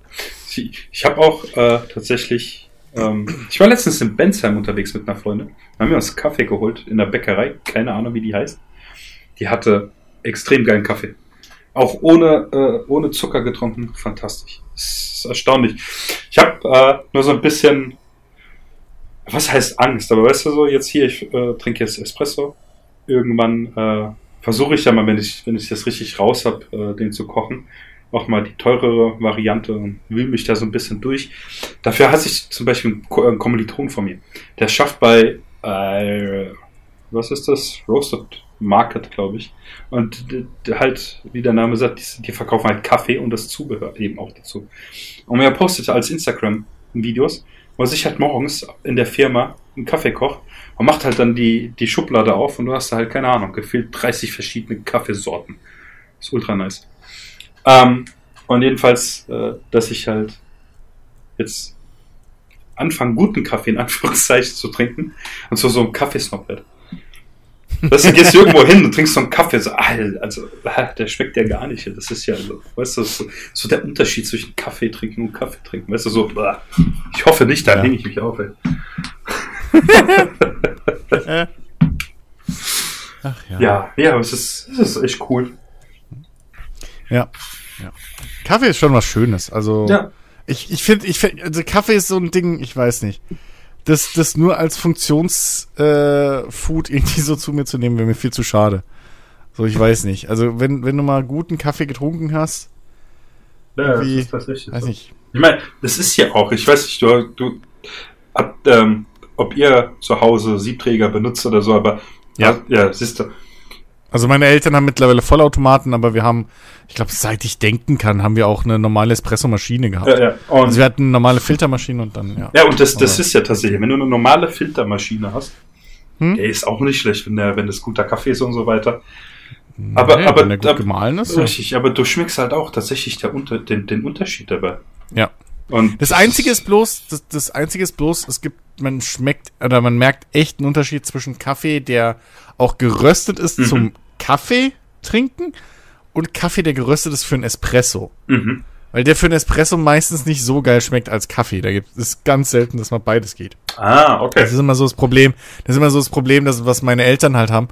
Ich, ich habe auch äh, tatsächlich, ähm, ich war letztens in Bensheim unterwegs mit einer Freundin. Da haben wir uns Kaffee geholt in der Bäckerei. Keine Ahnung, wie die heißt. Die hatte extrem geilen Kaffee. Auch ohne, äh, ohne Zucker getrunken. Fantastisch. Das ist erstaunlich. Ich habe äh, nur so ein bisschen, was heißt Angst? Aber weißt du so, jetzt hier, ich äh, trinke jetzt Espresso. Irgendwann äh, versuche ich ja mal, wenn ich, wenn ich das richtig raus habe, äh, den zu kochen auch mal die teurere Variante und wühle mich da so ein bisschen durch. Dafür hasse ich zum Beispiel äh, einen Kommiliton von mir. Der schafft bei, äh, was ist das? Roasted Market, glaube ich. Und halt, wie der Name sagt, die, die verkaufen halt Kaffee und das Zubehör eben auch dazu. Und er postet als Instagram Videos, wo er sich halt morgens in der Firma einen Kaffee kocht und macht halt dann die, die Schublade auf und du hast da halt, keine Ahnung, gefühlt 30 verschiedene Kaffeesorten. Ist ultra nice. Ähm, und jedenfalls, äh, dass ich halt jetzt anfange, guten Kaffee in Anführungszeichen *laughs* zu trinken und so, so ein Kaffeesnob werde. Weißt du, gehst irgendwo hin und trinkst so einen Kaffee, so, ah, also, ah, der schmeckt ja gar nicht. Das ist ja so, weißt du, so, so der Unterschied zwischen Kaffee trinken und Kaffee trinken. Weißt du, so, ich hoffe nicht, da Ja. hänge ich mich auf, ey. *laughs* Ach ja. Ja, ja, aber es ist, es ist echt cool. Ja. ja. Kaffee ist schon was Schönes. Also Ja. ich, ich finde, ich find, also Kaffee ist so ein Ding, ich weiß nicht. Das, das nur als Funktionsfood äh, Food irgendwie so zu mir zu nehmen, wäre mir viel zu schade. So, ich weiß nicht. Also wenn, wenn du mal guten Kaffee getrunken hast, Ja, Wie- das ist tatsächlich weiß so. nicht. Ich meine, das ist ja auch, ich weiß nicht, du, du habt, ähm, ob ihr zu Hause Siebträger benutzt oder so, aber Ja. ja, siehst du. Also meine Eltern haben mittlerweile Vollautomaten, aber wir haben, ich glaube, seit ich denken kann, haben wir auch eine normale Espressomaschine gehabt. Ja, ja. Und, Also wir hatten eine normale Filtermaschine und dann, ja. ja, und das, das ist ja tatsächlich, wenn du eine normale Filtermaschine hast, Hm? der ist auch nicht schlecht, wenn der, wenn das guter Kaffee ist und so weiter. Aber, Nee, aber, wenn der gut gemahlen ist. richtig, aber du schmeckst halt auch tatsächlich der den, den Unterschied dabei. Ja. Und Das Einzige ist bloß, das, das Einzige ist bloß, es gibt, man schmeckt, oder man merkt echt einen Unterschied zwischen Kaffee, der auch geröstet ist Mhm. zum Kaffee trinken und Kaffee, der geröstet ist für einen Espresso. Mhm. Weil der für einen Espresso meistens nicht so geil schmeckt als Kaffee. Da gibt es ganz selten, dass mal beides geht. Ah, okay. Das ist immer so das Problem. Das ist immer so das Problem, das, was meine Eltern halt haben.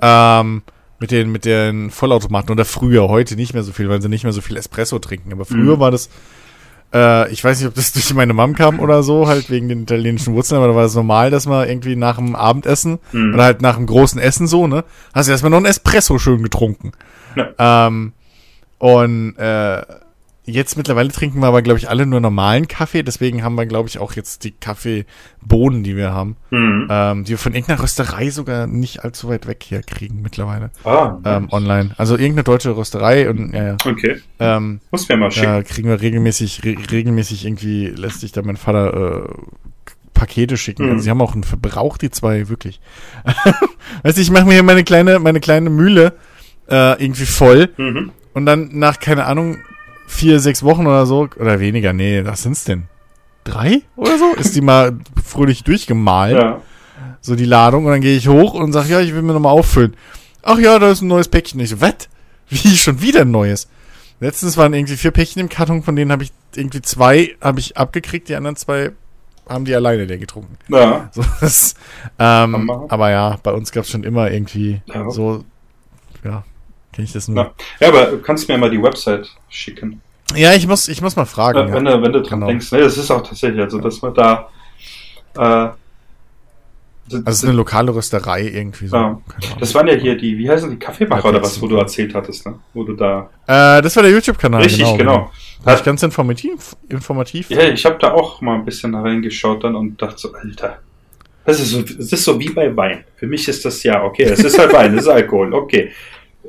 Ähm, mit den, mit den Vollautomaten oder früher, heute nicht mehr so viel, weil sie nicht mehr so viel Espresso trinken. Aber früher Mhm. war das, äh, ich weiß nicht, ob das *laughs* durch meine Mom kam oder so, halt wegen den italienischen Wurzeln, aber da war es normal, dass man irgendwie nach dem Abendessen Mhm. oder halt nach dem großen Essen so, ne, hast du erstmal noch ein Espresso schön getrunken. Ähm, und äh, jetzt mittlerweile trinken wir aber, glaube ich, alle nur normalen Kaffee. Deswegen haben wir, glaube ich, auch jetzt die Kaffeebohnen, die wir haben, Mhm. ähm, die wir von irgendeiner Rösterei sogar nicht allzu weit weg hier kriegen mittlerweile Ah, ähm, online. Also irgendeine deutsche Rösterei und ja, ja. okay. Ähm, Muss mir mal schicken. da kriegen wir regelmäßig, re regelmäßig irgendwie, lässt sich da mein Vater äh, Pakete schicken. Mhm. Also sie haben auch einen Verbrauch, die zwei, wirklich. *laughs* weißt du, ich mache mir hier meine kleine, meine kleine Mühle äh, irgendwie voll Mhm. und dann nach, keine Ahnung, vier, sechs Wochen oder so, oder weniger, nee, was sind's denn? Drei oder so? Ist die mal fröhlich durchgemahlen, Ja. so die Ladung, und dann gehe ich hoch und sage, ja, ich will mir nochmal auffüllen. Ach ja, da ist ein neues Päckchen. Ich so, was? Wie, schon wieder ein neues? Letztens waren irgendwie vier Päckchen im Karton, von denen habe ich irgendwie zwei habe ich abgekriegt, die anderen zwei haben die alleine der getrunken. Ja. So, das, ähm, aber ja, bei uns gab es schon immer irgendwie Ja. so, ja, kenne ich das nur. Ja. aber du kannst mir mal die Website schicken. Ja, ich muss, ich muss mal fragen. Äh, wenn, ja. du, wenn du dran Genau. denkst. Ne, das ist auch tatsächlich, also dass man da. Äh, das, Also es ist eine lokale Rösterei irgendwie so. Ja. Das waren ja hier die, wie heißen die Kaffeemacher Ja, oder was, wo du erzählt hattest, ne? Wo du da. Äh, das war der YouTube-Kanal. Richtig, genau. Das ist ganz informativ. informativ. Ja, ich habe da auch mal ein bisschen reingeschaut dann und dachte so, Alter. Das ist so, das ist so wie bei Wein. Für mich ist das ja, okay, es ist halt Wein, es ist Alkohol, okay.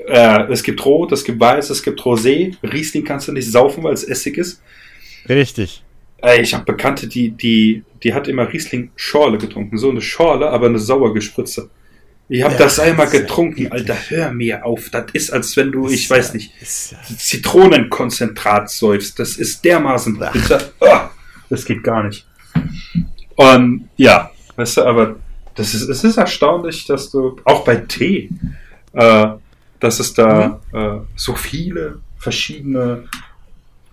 Äh, es gibt Rot, es gibt Weiß, es gibt Rosé. Riesling kannst du nicht saufen, weil es Essig ist. Richtig. Ey, ich habe Bekannte, die, die, die hat immer Riesling-Schorle getrunken. So eine Schorle, aber eine sauer gespritze. Ich habe Ja, das einmal ist ja getrunken, Alter, hör mir auf. Das ist, als wenn du, ich weiß nicht, Zitronenkonzentrat säufst. Das ist dermaßen bitter. Ah, das geht gar nicht. Und ja, weißt du, aber das ist, es ist erstaunlich, dass du, auch bei Tee, äh, dass es da Mhm. äh, so viele verschiedene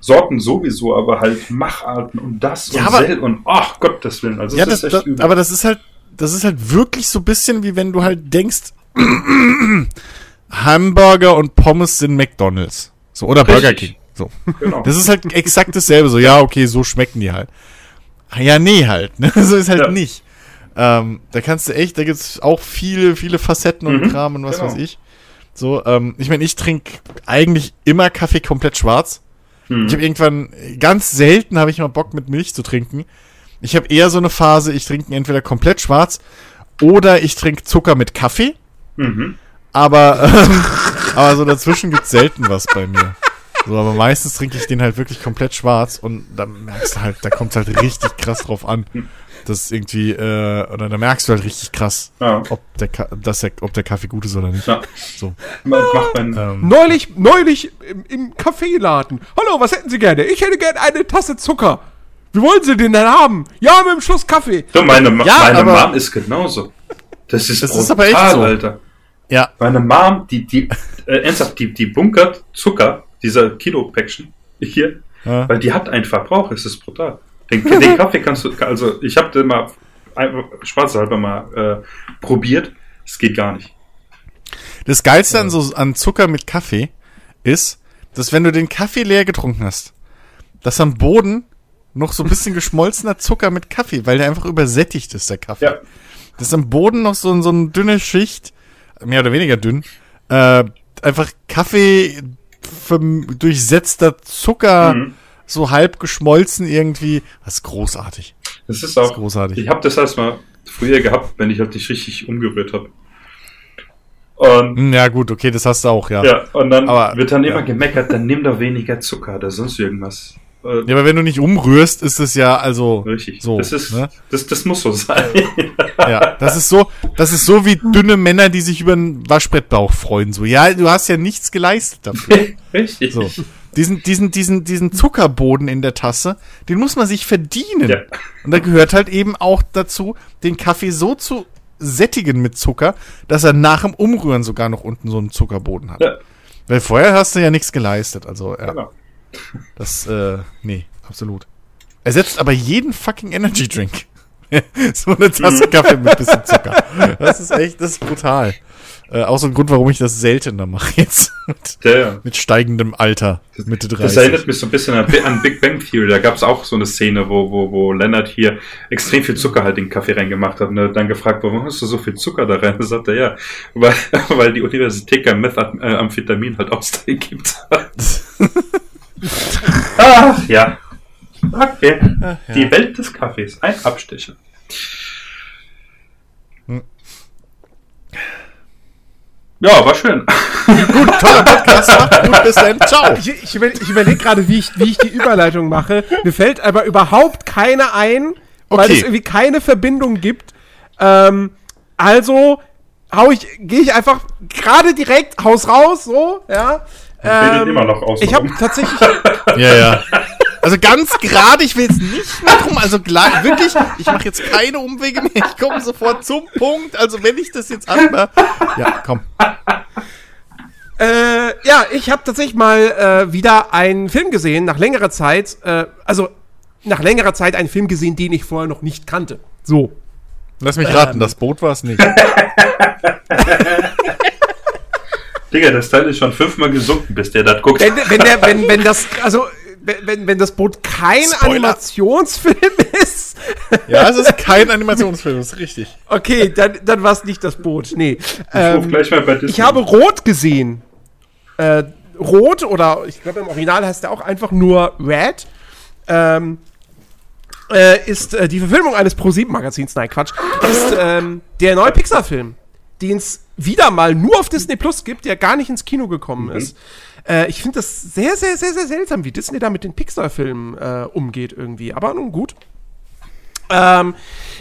Sorten sowieso, aber halt Macharten und das Ja, und aber- und ach Gottes Willen. Also ja es das, ist echt das, übel. aber das ist halt, das ist halt wirklich so ein bisschen wie wenn du halt denkst, *clears throat* Hamburger und Pommes sind McDonalds. So, oder Burger Richtig. King. So. genau. Das ist halt exakt dasselbe. So, ja, okay, so schmecken die halt. Ja, nee, halt. Ne? *laughs* So ist halt Ja. nicht. Ähm, da kannst du echt, da gibt's auch viele, viele Facetten und Mhm, Kram und was genau. weiß ich. So, ähm, ich meine, ich trinke eigentlich immer Kaffee komplett schwarz. Hm. Ich habe irgendwann, ganz selten habe ich mal Bock mit Milch zu trinken. Ich habe eher so eine Phase, ich trinke entweder komplett schwarz oder ich trinke Zucker mit Kaffee. mhm. Aber, ähm, aber so dazwischen gibt's selten was bei mir. So, aber meistens trinke ich den halt wirklich komplett schwarz und da merkst du halt, da kommt halt richtig krass drauf an. Das ist irgendwie, äh, oder da merkst du halt richtig krass, Ja. ob der, Ka dass der, ob der Kaffee gut ist oder nicht. Ja. So. Macht mein, Ähm, Neulich, neulich im, im Kaffeeladen. Hallo, was hätten Sie gerne? Ich hätte gerne eine Tasse Zucker. Wie wollen Sie den denn haben? Ja, mit dem Schuss Kaffee. Du, meine, Ma- Ja, meine aber- Mom ist genauso. Das ist Das ist aber echt so. Alter. ja, Meine Mom, die, die, äh, ernsthaft, die, die bunkert Zucker, dieser Kilo-Päckchen hier, ja. weil die hat einen Verbrauch, es ist brutal. Den, den Kaffee kannst du, also ich habe den mal einfach spaßhalber mal äh, probiert, es geht gar nicht. Das Geilste an so an Zucker mit Kaffee ist, dass wenn du den Kaffee leer getrunken hast, dass am Boden noch so ein bisschen *laughs* geschmolzener Zucker mit Kaffee, weil der einfach übersättigt ist, der Kaffee. Ja, Das ist am Boden noch so, so eine dünne Schicht, mehr oder weniger dünn, äh, einfach Kaffee durchsetzter Zucker, Mhm. So halb geschmolzen irgendwie. Das ist großartig. das ist Das ist auch, großartig. ich habe das erstmal früher gehabt, wenn ich halt nicht richtig umgerührt habe. Und Hm, Ja, gut, okay, das hast du auch, ja. ja, und dann Aber- wird dann immer ja. gemeckert, dann nimm doch weniger Zucker oder sonst irgendwas. Äh, Ja, aber wenn du nicht umrührst, ist es ja also Richtig. so. das ist, ne? das, das muss so sein. Ja, das ist so, das ist so wie dünne Männer, die sich über einen Waschbrettbauch freuen. So, ja, du hast ja nichts geleistet dafür. *laughs* Richtig. So. Diesen, diesen, diesen, diesen Zuckerboden in der Tasse, den muss man sich verdienen. Ja. Und da gehört halt eben auch dazu, den Kaffee so zu sättigen mit Zucker, dass er nach dem Umrühren sogar noch unten so einen Zuckerboden hat. Ja. Weil vorher hast du ja nichts geleistet. Also, ja, Genau. das, äh, nee, absolut. Ersetzt aber jeden fucking Energy Drink. *laughs* so eine Tasse Mhm. Kaffee mit bisschen Zucker. *laughs* Das ist echt, das ist brutal. Äh, auch so ein Grund, warum ich das seltener mache jetzt. *laughs* mit, Ja, ja. mit steigendem Alter. Mitte 30. Das erinnert mich so ein bisschen an, an Big Bang Theory. Da gab es auch so eine Szene, wo, wo, wo Leonard hier extrem viel Zucker halt in den Kaffee reingemacht hat. Und er dann gefragt, warum hast du so viel Zucker da rein? *laughs* Da sagt er, ja, weil, weil die Universität kein Methamphetamin halt ausgibt. *laughs* Ach ja. Okay. Die Welt des Kaffees. Ein Abstecher. Ja, war schön. *laughs* Toller Podcast, macht gut, bis dann. Ciao. Ich, ich, über, ich überlege gerade, wie ich, wie ich die Überleitung mache. Mir fällt aber überhaupt keine ein, weil Okay. es irgendwie keine Verbindung gibt. Ähm, also hau ich, gehe ich einfach gerade direkt Haus raus, so, ja. Ähm, immer noch aus. ich habe tatsächlich, *laughs* Ja, ja. Also ganz gerade, ich will jetzt nicht mehr drum, also gleich, wirklich, ich mache jetzt keine Umwege mehr, ich komme sofort zum Punkt, also wenn ich das jetzt anmache, ja, komm. äh, ja, ich habe tatsächlich mal äh, wieder einen Film gesehen nach längerer Zeit. Äh, also nach längerer Zeit einen Film gesehen, den ich vorher noch nicht kannte. So. Lass mich raten, das Boot war es nicht. *laughs* Digga, das Teil ist schon fünfmal gesunken, bis der das guckt. Wenn, wenn, der, wenn, wenn das, also, wenn, wenn das Boot kein Spoiler. Animationsfilm *laughs* ist, Ja, es ist kein Animationsfilm, das ist richtig. okay, dann, dann war es nicht das Boot. Nee. Ich Ähm, gleich mal bei Disney. ich habe Rot gesehen. Äh, Rot, oder ich glaube im Original heißt der auch einfach nur Red, ähm, äh, ist äh, die Verfilmung eines Pro-7-Magazins, nein, Quatsch, ist ähm, der neue Pixar-Film, den es wieder mal nur auf Disney Plus gibt, der gar nicht ins Kino gekommen ist. Äh, ich finde das sehr, sehr, sehr, sehr seltsam, wie Disney da mit den Pixar-Filmen äh, umgeht irgendwie. Aber nun gut. Ähm,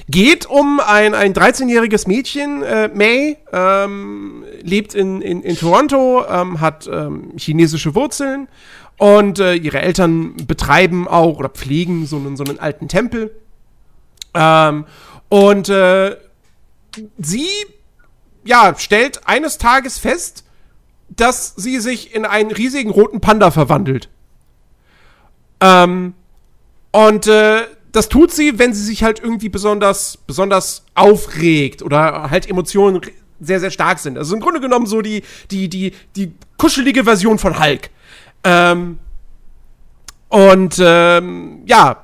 geht um ein, ein 13-jähriges Mädchen, äh, May, ähm, lebt in, in, in Toronto, ähm, hat ähm, chinesische Wurzeln und äh, ihre Eltern betreiben auch oder pflegen so einen, so einen alten Tempel. Ähm, und äh, sie ja, stellt eines Tages fest, dass sie sich in einen riesigen roten Panda verwandelt. Ähm, und äh, das tut sie, wenn sie sich halt irgendwie besonders, besonders aufregt oder halt Emotionen sehr, sehr stark sind. Also im Grunde genommen so die, die, die, die kuschelige Version von Hulk. Ähm, und ähm, ja,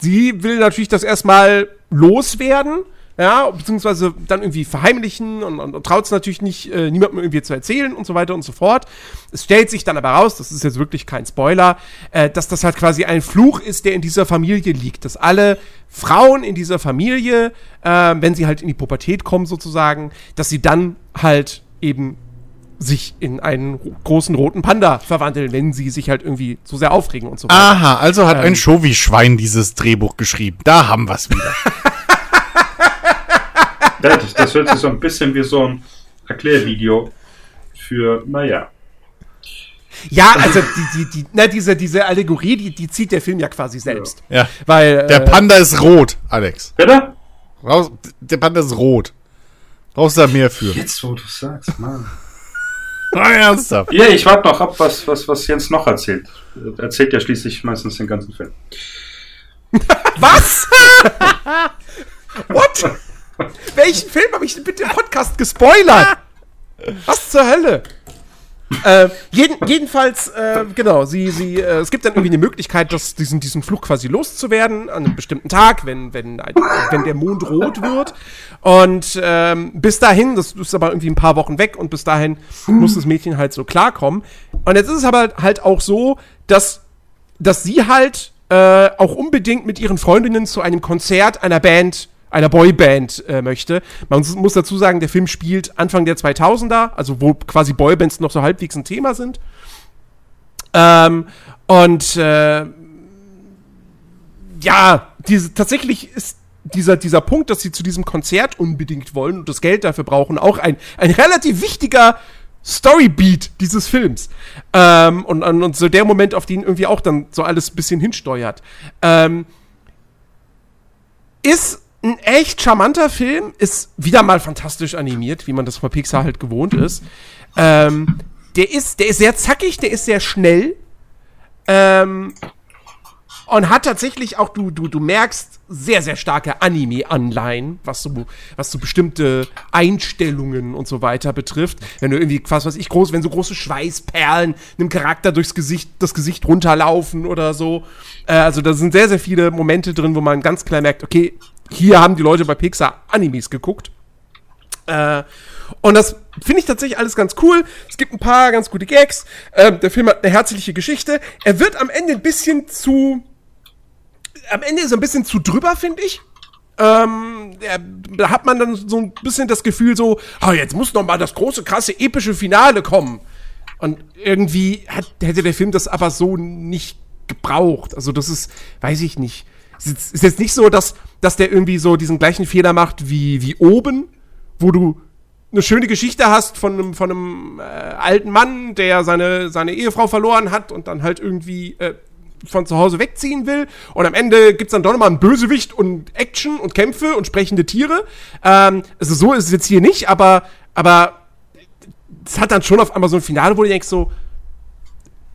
sie will natürlich das erstmal loswerden, ja, beziehungsweise dann irgendwie verheimlichen und, und, und traut es natürlich nicht, äh, niemandem irgendwie zu erzählen und so weiter und so fort. Es stellt sich dann aber raus, das ist jetzt wirklich kein Spoiler, äh, dass das halt quasi ein Fluch ist, der in dieser Familie liegt. Dass alle Frauen in dieser Familie, äh, wenn sie halt in die Pubertät kommen sozusagen, dass sie dann halt eben sich in einen ro- großen roten Panda verwandeln, wenn sie sich halt irgendwie zu sehr aufregen und so weiter. Aha, also hat Ähm. ein Shovi-Schwein dieses Drehbuch geschrieben. Da haben wir es wieder. *laughs* Ja, das, das hört sich so ein bisschen wie so ein Erklärvideo für, naja. Ja, also die, die, die, na, diese, diese Allegorie, die, die zieht der Film ja quasi selbst. Ja. Weil, Der äh, Panda ist rot, Alex. Bitte? Raus, der Panda ist rot. Brauchst du da mehr für? Jetzt, wo du sagst, Mann. *laughs* Ah, ernsthaft. Ja, ich warte noch ab, was, was, was Jens noch erzählt. Er Erzählt ja schließlich meistens den ganzen Film. *laughs* Was? *laughs* What? Welchen Film habe ich denn bitte im Podcast gespoilert? Was zur Hölle? äh, jeden, jedenfalls, äh, genau, sie, sie, äh, es gibt dann irgendwie eine Möglichkeit, dass diesen, diesen Fluch quasi loszuwerden an einem bestimmten Tag, wenn, wenn, wenn der Mond rot wird. Und ähm, bis dahin, das ist aber irgendwie ein paar Wochen weg und bis dahin muss das Mädchen halt so klarkommen. Und jetzt ist es aber halt auch so, dass, dass sie halt äh, auch unbedingt mit ihren Freundinnen zu einem Konzert einer Band einer Boyband äh, möchte. Man muss- dazu sagen, der Film spielt Anfang der 2000er, also wo quasi Boybands noch so halbwegs ein Thema sind. Ähm, und äh, ja, diese, tatsächlich ist dieser, dieser Punkt, dass sie zu diesem Konzert unbedingt wollen und das Geld dafür brauchen, auch ein, ein relativ wichtiger Storybeat dieses Films. Ähm, und, und, und so der Moment, auf den irgendwie auch dann so alles ein bisschen hinsteuert. Ähm, ist ein echt charmanter Film, ist wieder mal fantastisch animiert, wie man das bei Pixar halt gewohnt ist. Ähm, der ist, der ist sehr zackig, der ist sehr schnell. Ähm, und hat tatsächlich auch, du, du, du merkst sehr, sehr starke Anime-Anleihen, was so, was so bestimmte Einstellungen und so weiter betrifft. Wenn du irgendwie, was weiß ich, groß, wenn so große Schweißperlen einem Charakter durchs Gesicht, das Gesicht runterlaufen oder so. Äh, also da sind sehr, sehr viele Momente drin, wo man ganz klar merkt, okay, hier haben die Leute bei Pixar Animes geguckt. Äh, und das finde ich tatsächlich alles ganz cool. Es gibt ein paar ganz gute Gags. Ähm, der Film hat eine herzliche Geschichte. Er wird am Ende ein bisschen zu. Am Ende ist er ein bisschen zu drüber, finde ich. Ähm, da hat man dann so ein bisschen das Gefühl so, ah, jetzt muss noch mal das große, krasse, epische Finale kommen. Und irgendwie hat, hätte der Film das aber so nicht gebraucht. Also das ist, weiß ich nicht. Es ist, jetzt nicht so, dass, dass der irgendwie so diesen gleichen Fehler macht wie, wie oben, wo du eine schöne Geschichte hast von einem, von einem äh, alten Mann, der seine, seine Ehefrau verloren hat und dann halt irgendwie äh, von zu Hause wegziehen will. Und am Ende gibt's dann doch nochmal einen Bösewicht und Action und Kämpfe und sprechende Tiere. Ähm, also so ist es jetzt hier nicht, aber, aber es hat dann schon auf einmal so ein Finale, wo du denkst so,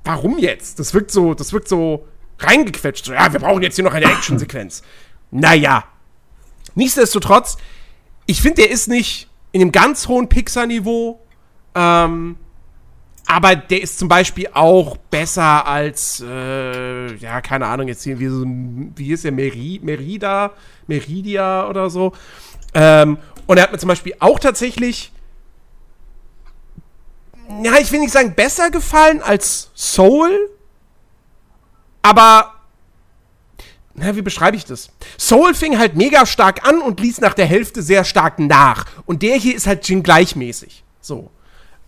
warum jetzt? Das wirkt so, das wirkt so reingequetscht. So, ja, wir brauchen jetzt hier noch eine Actionsequenz. Naja. Nichtsdestotrotz, ich finde, der ist nicht in einem ganz hohen Pixar-Niveau. Ähm, aber der ist zum Beispiel auch besser als, äh, ja, keine Ahnung, jetzt hier wie so wie ist der, Meri Merida, Meridia oder so. Ähm, und er hat mir zum Beispiel auch tatsächlich, ja, ich will nicht sagen besser gefallen als Soul, aber, na, wie beschreibe ich das? Soul fing halt mega stark an und ließ nach der Hälfte sehr stark nach. Und der hier ist halt Jin gleichmäßig. So.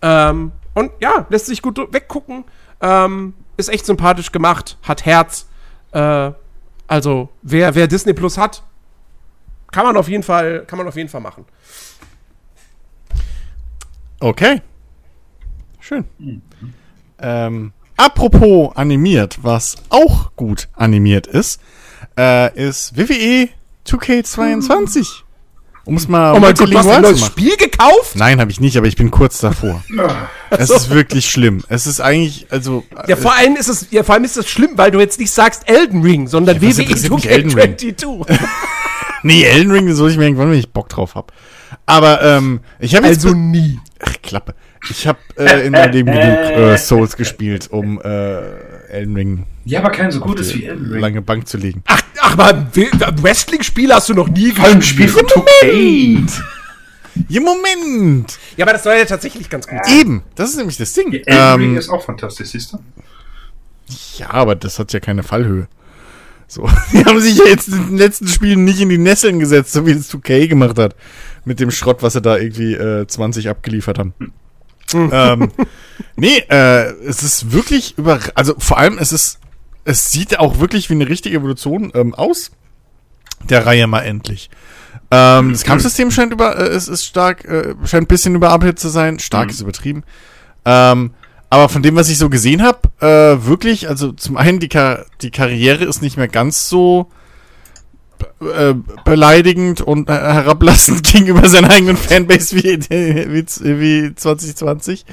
Ähm, und ja, lässt sich gut weggucken. Ähm, ist echt sympathisch gemacht, hat Herz. Äh, also, wer, wer Disney Plus hat, kann man auf jeden Fall, kann man auf jeden Fall machen. Okay. Schön. Ähm, apropos animiert, was auch gut animiert ist, äh, ist WWE 2K22. Um es mal Oh mein Gott, du hast ein neues. Spiel gekauft? Nein, habe ich nicht, aber ich bin kurz davor. *laughs* Es ist wirklich schlimm. Es ist eigentlich, also. Ja, vor allem ist es, ja, vor allem ist es schlimm, weil du jetzt nicht sagst Elden Ring, sondern Ja, WWE Ring? 2K22. *laughs* Nee, Elden Ring soll ich mir irgendwann, wenn ich Bock drauf hab. Aber ähm, ich habe jetzt Also nie. Ach, Klappe. Ich habe äh, in meinem Leben genug *laughs* äh, Souls gespielt, um äh, Elden Ring Ja, aber kein so gutes wie Elden Ring. lange Bank zu legen. Ach, ach mal, Wrestling-Spiel hast du noch nie Vor allem ein Spiel von 2K. Ja, Moment! Ja, aber das soll ja tatsächlich ganz gut sein. Eben, das ist nämlich das Ding. Elden Ring Ähm, ist auch fantastisch, siehst du? ja, aber das hat ja keine Fallhöhe. So, *laughs* die haben sich ja jetzt in den letzten Spielen nicht in die Nesseln gesetzt, so wie das 2K gemacht hat. Mit dem Schrott, was sie da irgendwie äh, 20 abgeliefert haben. *laughs* ähm, nee, äh, es ist wirklich über, also vor allem es ist, es sieht auch wirklich wie eine richtige Evolution ähm, aus. Der Reihe mal endlich. Ähm, das Kampfsystem scheint über, äh, es ist stark, äh, scheint ein bisschen überarbeitet zu sein. Stark Mhm. ist übertrieben. Ähm, aber von dem, was ich so gesehen habe, äh, wirklich, also zum einen die, Kar die Karriere ist nicht mehr ganz so äh, beleidigend und herablassend *laughs* gegenüber seiner eigenen Fanbase wie, wie, wie 2020.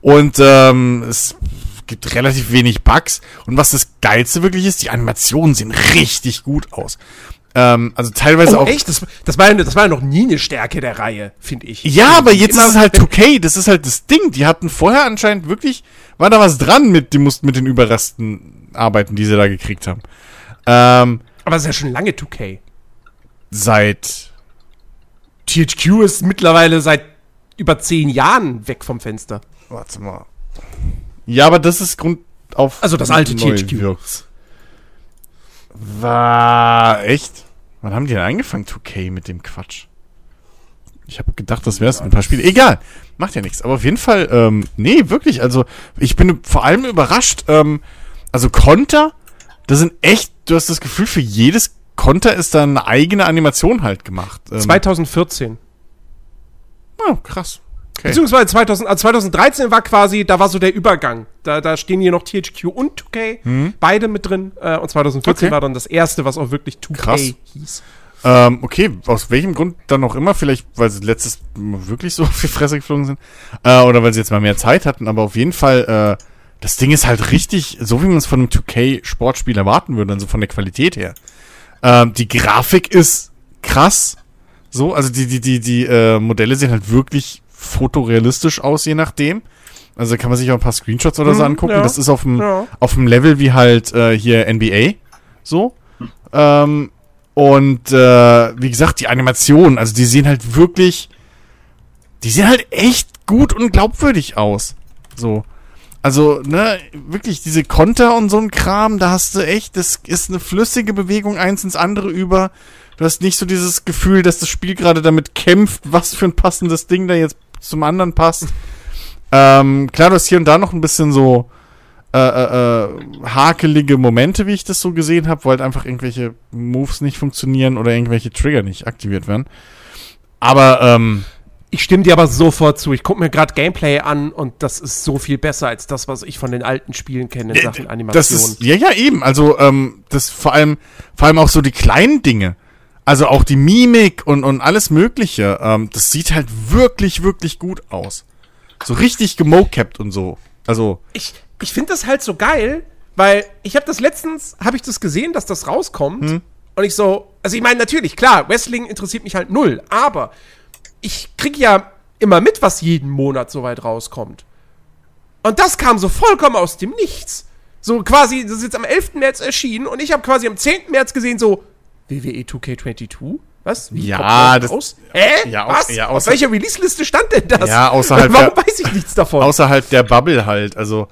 Und ähm, es gibt relativ wenig Bugs. Und was das Geilste wirklich ist, die Animationen sehen richtig gut aus. Ähm, also teilweise Oh, auch. echt? Das, das, war ja, das war ja noch nie eine Stärke der Reihe, finde ich. Ja, aber jetzt ist es halt *laughs* 2K, das ist halt das Ding. Die hatten vorher anscheinend wirklich, war da was dran mit, die mussten mit den Überresten arbeiten, die sie da gekriegt haben. Ähm, Aber es ist ja schon lange 2K. seit, THQ ist mittlerweile seit über zehn Jahren weg vom Fenster. warte mal. Ja, aber das ist Grund auf. Also das alte THQ. wirkt's. War, echt? Wann haben die denn angefangen, 2K, mit dem Quatsch? Ich habe gedacht, das wär's ein paar Spiele. Egal, macht ja nichts. Aber auf jeden Fall, ähm, nee, wirklich. Also ich bin vor allem überrascht. Ähm, also Konter, das sind echt. Du hast das Gefühl, für jedes Konter ist da eine eigene Animation halt gemacht. Ähm, 2014. oh, krass. Okay. Beziehungsweise 2000, also 2013 war quasi, da war so der Übergang. Da, da stehen hier noch THQ und 2K, beide mit drin. Äh, und 2014 Okay. war dann das erste, was auch wirklich 2K Krass. hieß. Ähm, okay, aus welchem Grund dann auch immer, vielleicht weil sie letztes Mal wirklich so auf die Fresse geflogen sind, äh, oder weil sie jetzt mal mehr Zeit hatten, aber auf jeden Fall, äh, das Ding ist halt richtig, so wie man es von einem 2K-Sportspiel erwarten würde, also von der Qualität her. Ähm, die Grafik ist krass, so, also die, die, die, die äh, Modelle sehen halt wirklich fotorealistisch aus, je nachdem. Also da kann man sich auch ein paar Screenshots oder so Mhm, angucken. ja, Das ist auf dem, ja. auf dem Level wie halt äh, hier NBA, so. Ähm, und äh, wie gesagt, die Animationen, also die sehen halt wirklich, die sehen halt echt gut und glaubwürdig aus. So. Also, ne, wirklich diese Konter und so ein Kram, da hast du echt, das ist eine flüssige Bewegung eins ins andere über. Du hast nicht so dieses Gefühl, dass das Spiel gerade damit kämpft, was für ein passendes Ding da jetzt zum anderen passt. Ähm, klar, du hast hier und da noch ein bisschen so äh, äh, äh, hakelige Momente, wie ich das so gesehen habe, wo halt einfach irgendwelche Moves nicht funktionieren oder irgendwelche Trigger nicht aktiviert werden. Aber ähm, Ich stimme dir aber sofort zu. Ich gucke mir gerade Gameplay an und das ist so viel besser als das, was ich von den alten Spielen kenne in Sachen Animation. ist ja ja eben, also ähm, das vor allem vor allem auch so die kleinen Dinge. Also auch die Mimik und, und alles Mögliche. Ähm, das sieht halt wirklich, wirklich gut aus. So richtig gemocapt und so. Also, ich ich finde das halt so geil, Weil ich habe das letztens, habe ich das gesehen, dass das rauskommt. Und ich so, also ich meine, natürlich, klar, Wrestling interessiert mich halt null. Aber ich kriege ja immer mit, was jeden Monat so weit rauskommt. Und das kam so vollkommen aus dem Nichts. So quasi, das ist jetzt am 11. März erschienen und ich habe quasi am 10. März gesehen, so, WWE 2K22? Was? Wie Ja, kommt das- raus? Hä? Ja, Was? ja, außer- welcher Release-Liste stand denn das? Ja, außerhalb *laughs* Warum der- weiß ich nichts davon? Außerhalb der Bubble halt. Also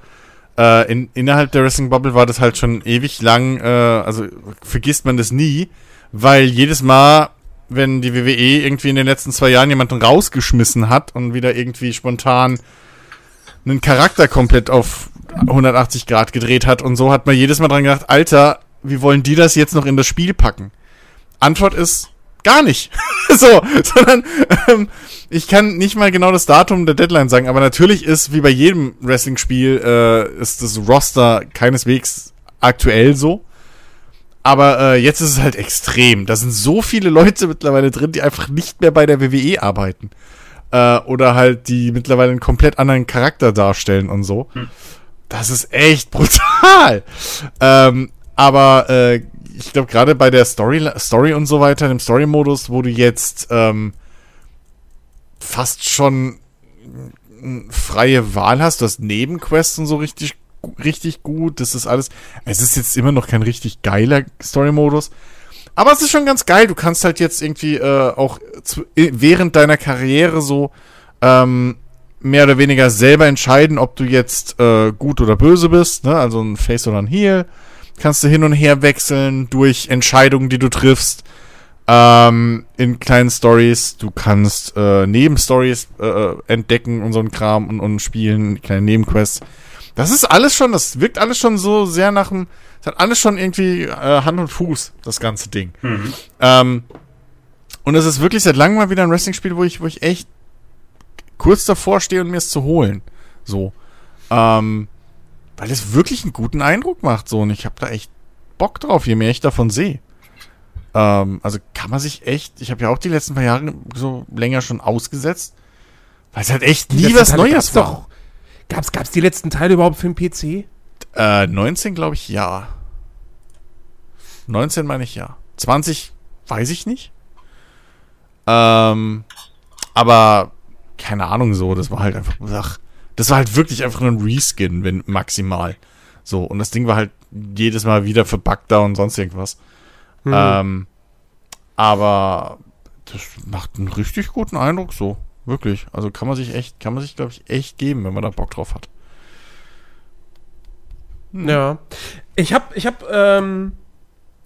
äh, in, innerhalb der Wrestling Bubble war das halt schon ewig lang, äh, also vergisst man das nie, weil jedes Mal, wenn die WWE irgendwie in den letzten zwei Jahren jemanden rausgeschmissen hat und wieder irgendwie spontan einen Charakter komplett auf 180 Grad gedreht hat und so, hat man jedes Mal dran gedacht, Alter, wie wollen die das jetzt noch in das Spiel packen? Antwort ist gar nicht. *laughs* so, sondern ähm, ich kann nicht mal genau das Datum der Deadline sagen, aber natürlich ist, wie bei jedem Wrestling-Spiel, äh, ist das Roster keineswegs aktuell so. Aber äh, jetzt ist es halt extrem. Da sind so viele Leute mittlerweile drin, die einfach nicht mehr bei der WWE arbeiten. Äh, oder halt die mittlerweile einen komplett anderen Charakter darstellen und so. Das ist echt *laughs* brutal. Ähm, aber äh, ich glaube, gerade bei der Story, Story und so weiter, dem Story-Modus, wo du jetzt ähm, fast schon mm, freie Wahl hast, du hast Nebenquests und so richtig, richtig gut. Das ist alles. Es ist jetzt immer noch kein richtig geiler Story-Modus. Aber es ist schon ganz geil. Du kannst halt jetzt irgendwie äh, auch zu, i- während deiner Karriere so ähm, mehr oder weniger selber entscheiden, ob du jetzt äh, gut oder böse bist, ne? Also ein Face oder ein Heel. Kannst du hin und her wechseln durch Entscheidungen, die du triffst. Ähm, in kleinen Stories. Du kannst äh, Nebenstories äh, äh, entdecken und so ein Kram und, und spielen, kleine Nebenquests. Das ist alles schon, das wirkt alles schon so sehr nach dem, es hat alles schon irgendwie äh, Hand und Fuß, das ganze Ding. Ähm, und es ist wirklich seit langem mal wieder ein Wrestling-Spiel, wo ich, wo ich echt kurz davor stehe und mir es zu holen. So. Ähm, weil es wirklich einen guten Eindruck macht, so. Und ich habe da echt Bock drauf, je mehr ich davon sehe. Ähm, also kann man sich echt, ich habe ja auch die letzten paar Jahre so länger schon ausgesetzt, weil es halt echt nie was Teile Neues war. doch. Gab's, gab's die letzten Teile überhaupt für den PC? Äh, 19 glaube ich ja. 19 meine ich ja. 20 weiß ich nicht. Ähm, aber keine Ahnung so, das war halt einfach, ach, das war halt wirklich einfach nur ein Reskin, wenn maximal. So, und das Ding war halt jedes Mal wieder verbuggter und sonst irgendwas. Hm. Ähm, aber das macht einen richtig guten Eindruck so. Wirklich. Also kann man sich echt, kann man sich, glaube ich, echt geben, wenn man da Bock drauf hat. Ja. Ich hab, ich hab, ähm,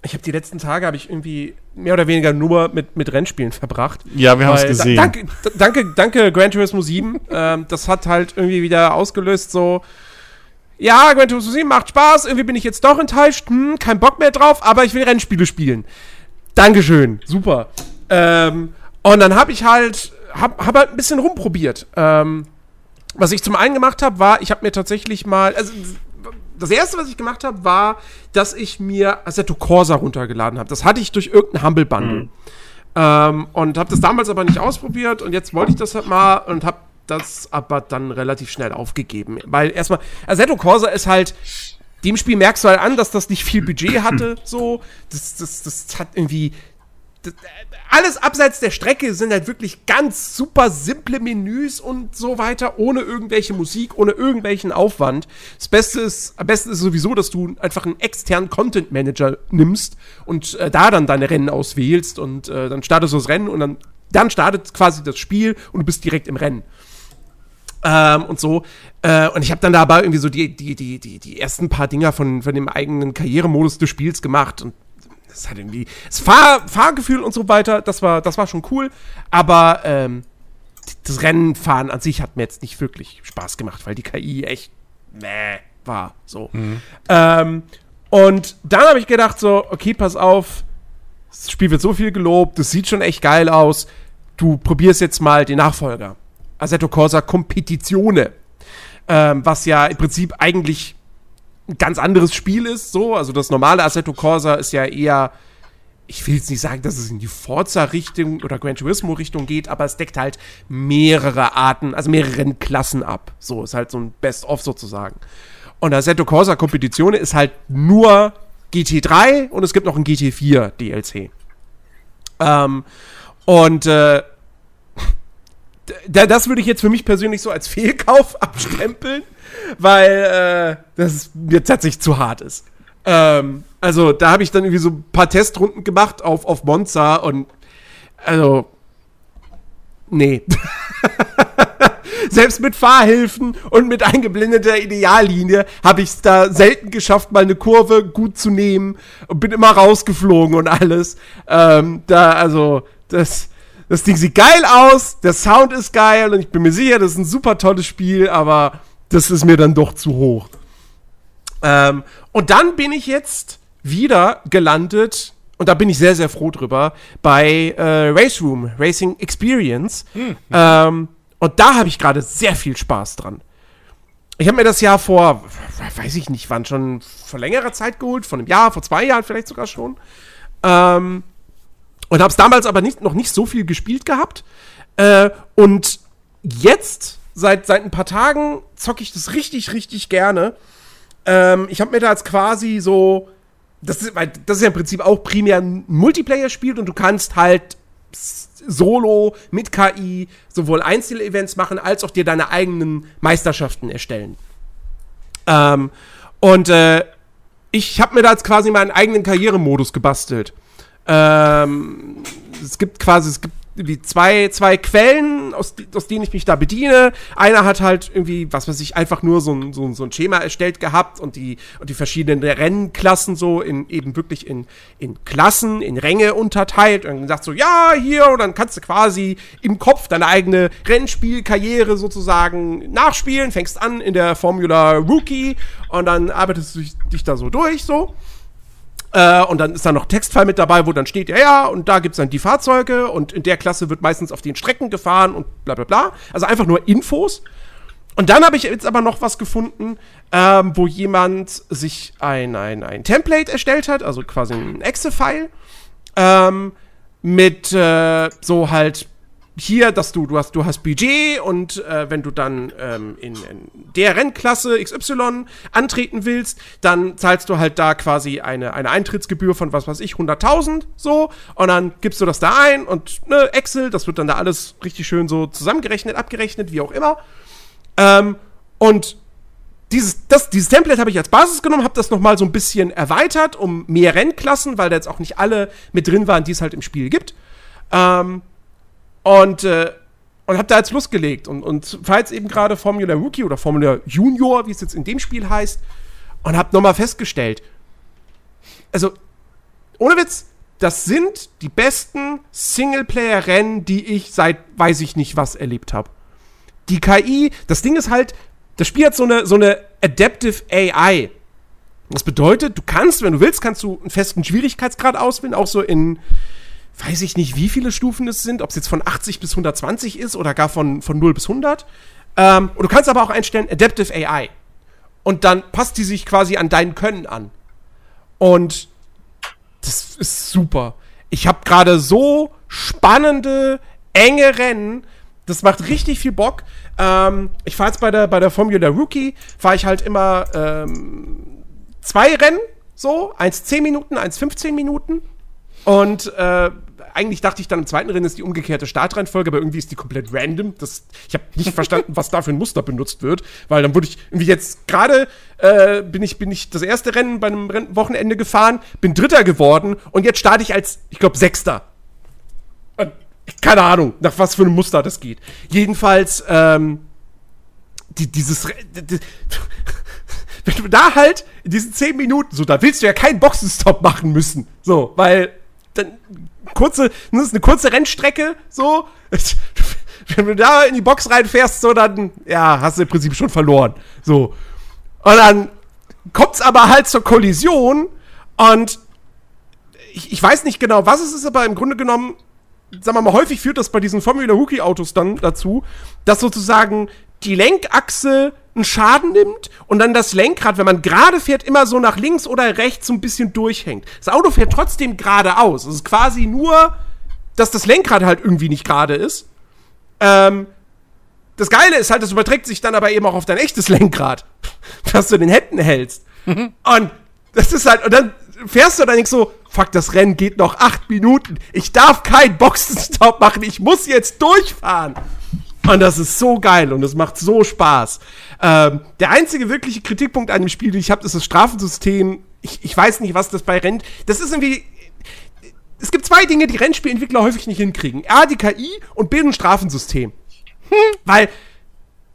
ich hab die letzten Tage, habe ich irgendwie mehr oder weniger nur mit, mit Rennspielen verbracht. Ja, wir haben es gesehen. Da, danke, danke, danke, Gran Turismo 7. ähm, das hat halt irgendwie wieder ausgelöst, so. Ja, Gran Turismo 7 macht Spaß. Irgendwie bin ich jetzt doch enttäuscht. Hm, kein Bock mehr drauf, aber ich will Rennspiele spielen. Dankeschön. Super. Ähm, und dann habe ich halt, hab, hab halt ein bisschen rumprobiert. Ähm, was ich zum einen gemacht habe, war, ich habe mir tatsächlich mal, also das erste, was ich gemacht habe, war, dass ich mir Assetto Corsa runtergeladen habe. Das hatte ich durch irgendeinen Humble Bundle. Ähm, und habe das damals aber nicht ausprobiert und jetzt wollte ich das halt mal und habe das aber dann relativ schnell aufgegeben. Weil erstmal, Assetto Corsa ist halt, dem Spiel merkst du halt an, dass das nicht viel Budget hatte, so. Das, das, das hat irgendwie. Alles abseits der Strecke sind halt wirklich ganz super simple Menüs und so weiter, ohne irgendwelche Musik, ohne irgendwelchen Aufwand. Das Beste ist, am besten ist sowieso, dass du einfach einen externen Content Manager nimmst und äh, da dann deine Rennen auswählst und äh, dann startest du das Rennen und dann, dann startet quasi das Spiel und du bist direkt im Rennen. Ähm, und so. Äh, und ich habe dann dabei irgendwie so die, die, die, die, die ersten paar Dinger von, von dem eigenen Karrieremodus des Spiels gemacht. Und das hat irgendwie. Das Fahr Fahrgefühl und so weiter, das war, das war schon cool. Aber ähm, das Rennenfahren an sich hat mir jetzt nicht wirklich Spaß gemacht, weil die KI echt meh war. So. Ähm, und dann habe ich gedacht, so, okay, pass auf, das Spiel wird so viel gelobt, das sieht schon echt geil aus. Du probierst jetzt mal den Nachfolger. Assetto Corsa Competizione. Ähm, was ja im Prinzip eigentlich ein ganz anderes Spiel ist, so. Also das normale Assetto Corsa ist ja eher, ich will jetzt nicht sagen, dass es in die Forza-Richtung oder Gran Turismo-Richtung geht, aber es deckt halt mehrere Arten, also mehrere Klassen ab. So, ist halt so ein Best-of sozusagen. Und Assetto Corsa Competizione ist halt nur GT3 und es gibt noch ein GT4 DLC. Ähm, und äh, das würde ich jetzt für mich persönlich so als *laughs* Fehlkauf abstempeln, weil äh, das mir tatsächlich zu hart ist. Ähm, also da habe ich dann irgendwie so ein paar Testrunden gemacht auf, auf Monza und also nee. *laughs* Selbst mit Fahrhilfen und mit eingeblendeter Ideallinie habe ich es da selten geschafft, mal eine Kurve gut zu nehmen und bin immer rausgeflogen und alles. Ähm, da, also, das, das Ding sieht geil aus, der Sound ist geil und ich bin mir sicher, das ist ein super tolles Spiel, aber das ist mir dann doch zu hoch. Ähm, und dann bin ich jetzt wieder gelandet, und da bin ich sehr, sehr froh drüber, bei äh, Race Room, Racing Experience. Hm. Ähm, und da habe ich gerade sehr viel Spaß dran. Ich habe mir das Jahr vor, weiß ich nicht, wann schon vor längerer Zeit geholt, vor einem Jahr, vor zwei Jahren vielleicht sogar schon. Ähm, und habe es damals aber nicht, noch nicht so viel gespielt gehabt. Äh, und jetzt, seit, seit ein paar Tagen, zocke ich das richtig, richtig gerne. Ähm, ich habe mir da jetzt quasi so. Das ist, weil das ist ja im Prinzip auch primär ein Multiplayer-Spiel und du kannst halt solo mit KI sowohl Einzelevents machen, als auch dir deine eigenen Meisterschaften erstellen. Ähm, und äh, ich habe mir da jetzt quasi meinen eigenen Karrieremodus gebastelt. Ähm, es gibt quasi, es gibt wie zwei, zwei Quellen, aus, aus denen ich mich da bediene. Einer hat halt irgendwie, was weiß ich, einfach nur so ein, so, so ein Schema erstellt gehabt und die, und die verschiedenen Rennklassen so in, eben wirklich in, in Klassen, in Ränge unterteilt und sagt so, ja, hier, und dann kannst du quasi im Kopf deine eigene Rennspielkarriere sozusagen nachspielen, fängst an in der Formula Rookie und dann arbeitest du dich da so durch, so. Äh, und dann ist da noch Textfile mit dabei, wo dann steht, ja, ja, und da gibt es dann die Fahrzeuge und in der Klasse wird meistens auf den Strecken gefahren und bla bla bla. Also einfach nur Infos. Und dann habe ich jetzt aber noch was gefunden, ähm, wo jemand sich ein, ein, ein Template erstellt hat, also quasi ein Excel-File, ähm, mit äh, so halt hier, dass du, du hast, du hast Budget und äh, wenn du dann ähm, in, in, der Rennklasse XY antreten willst, dann zahlst du halt da quasi eine, eine Eintrittsgebühr von was weiß ich, 100.000 so und dann gibst du das da ein und ne, Excel, das wird dann da alles richtig schön so zusammengerechnet, abgerechnet, wie auch immer. Ähm, und dieses, das, dieses Template habe ich als Basis genommen, habe das nochmal so ein bisschen erweitert um mehr Rennklassen, weil da jetzt auch nicht alle mit drin waren, die es halt im Spiel gibt. Ähm, und, äh, und hab da jetzt losgelegt. Und, und fahre jetzt eben gerade Formula Rookie oder Formula Junior, wie es jetzt in dem Spiel heißt. Und hab nochmal festgestellt, also, ohne Witz, das sind die besten Singleplayer-Rennen, die ich seit weiß ich nicht was erlebt habe. Die KI, das Ding ist halt, das Spiel hat so eine, so eine Adaptive AI. Das bedeutet, du kannst, wenn du willst, kannst du einen festen Schwierigkeitsgrad auswählen, auch so in, weiß ich nicht, wie viele Stufen es sind, ob es jetzt von 80 bis 120 ist oder gar von, von 0 bis 100. Ähm, und du kannst aber auch einstellen Adaptive AI. Und dann passt die sich quasi an dein Können an. Und das ist super. Ich habe gerade so spannende, enge Rennen. Das macht richtig viel Bock. Ähm, ich fahre jetzt bei der, bei der Formula Rookie, fahre ich halt immer ähm, zwei Rennen, so, eins 10 Minuten, eins 15 Minuten. Und äh, eigentlich dachte ich dann im zweiten Rennen ist die umgekehrte Startreihenfolge, aber irgendwie ist die komplett random. Das, ich habe nicht verstanden, was da für ein Muster benutzt wird, weil dann wurde ich irgendwie jetzt gerade äh, bin ich bin ich das erste Rennen bei einem Wochenende gefahren, bin Dritter geworden und jetzt starte ich als ich glaube Sechster. Keine Ahnung, nach was für einem Muster das geht. Jedenfalls ähm, die, dieses die, *laughs* wenn du da halt in diesen zehn Minuten so, da willst du ja keinen Boxenstopp machen müssen, so, weil kurze, das ist eine kurze Rennstrecke, so. *laughs* Wenn du da in die Box reinfährst, so, dann, ja, hast du im Prinzip schon verloren. So. Und dann kommt's aber halt zur Kollision und ich, ich weiß nicht genau, was es ist, aber im Grunde genommen, sagen wir mal, häufig führt das bei diesen Formula Rookie Autos dann dazu, dass sozusagen die Lenkachse einen Schaden nimmt und dann das Lenkrad, wenn man gerade fährt, immer so nach links oder rechts so ein bisschen durchhängt. Das Auto fährt trotzdem geradeaus. Es ist quasi nur, dass das Lenkrad halt irgendwie nicht gerade ist. Ähm, das Geile ist halt, das überträgt sich dann aber eben auch auf dein echtes *laughs* Lenkrad, dass du den Händen hältst. und das ist halt, und dann fährst du dann nicht so, fuck, das Rennen geht noch acht Minuten. Ich darf keinen Boxenstopp machen, ich muss jetzt durchfahren. Und das ist so geil und es macht so Spaß. Ähm, der einzige wirkliche Kritikpunkt an dem Spiel, den ich habe, ist das Strafensystem. Ich, ich weiß nicht, was das bei Rennt. Das ist irgendwie. Es gibt zwei Dinge, die Rennspielentwickler häufig nicht hinkriegen. A, die KI und B, ein Strafensystem. Hm. Weil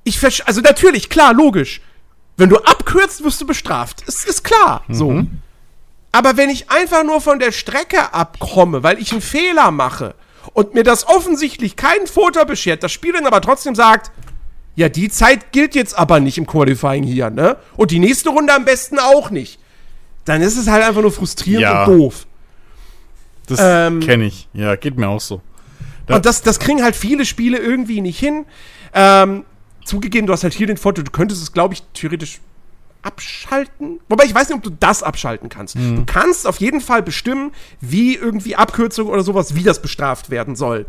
ich versch also natürlich, klar, logisch. Wenn du abkürzt, wirst du bestraft. Es ist klar, mhm. so. Aber wenn ich einfach nur von der Strecke abkomme, weil ich einen Fehler mache und mir das offensichtlich keinen Futter beschert, das Spiel dann aber trotzdem sagt, ja, die Zeit gilt jetzt aber nicht im Qualifying hier, ne? Und die nächste Runde am besten auch nicht. Dann ist es halt einfach nur frustrierend ja. und doof. Das ähm, kenne ich. Ja, geht mir auch so. Da und das, das kriegen halt viele Spiele irgendwie nicht hin. Ähm, zugegeben, du hast halt hier den Vorteil, du könntest es, glaube ich, theoretisch abschalten. Wobei ich weiß nicht, ob du das abschalten kannst. Mhm. Du kannst auf jeden Fall bestimmen, wie irgendwie Abkürzung oder sowas, wie das bestraft werden soll.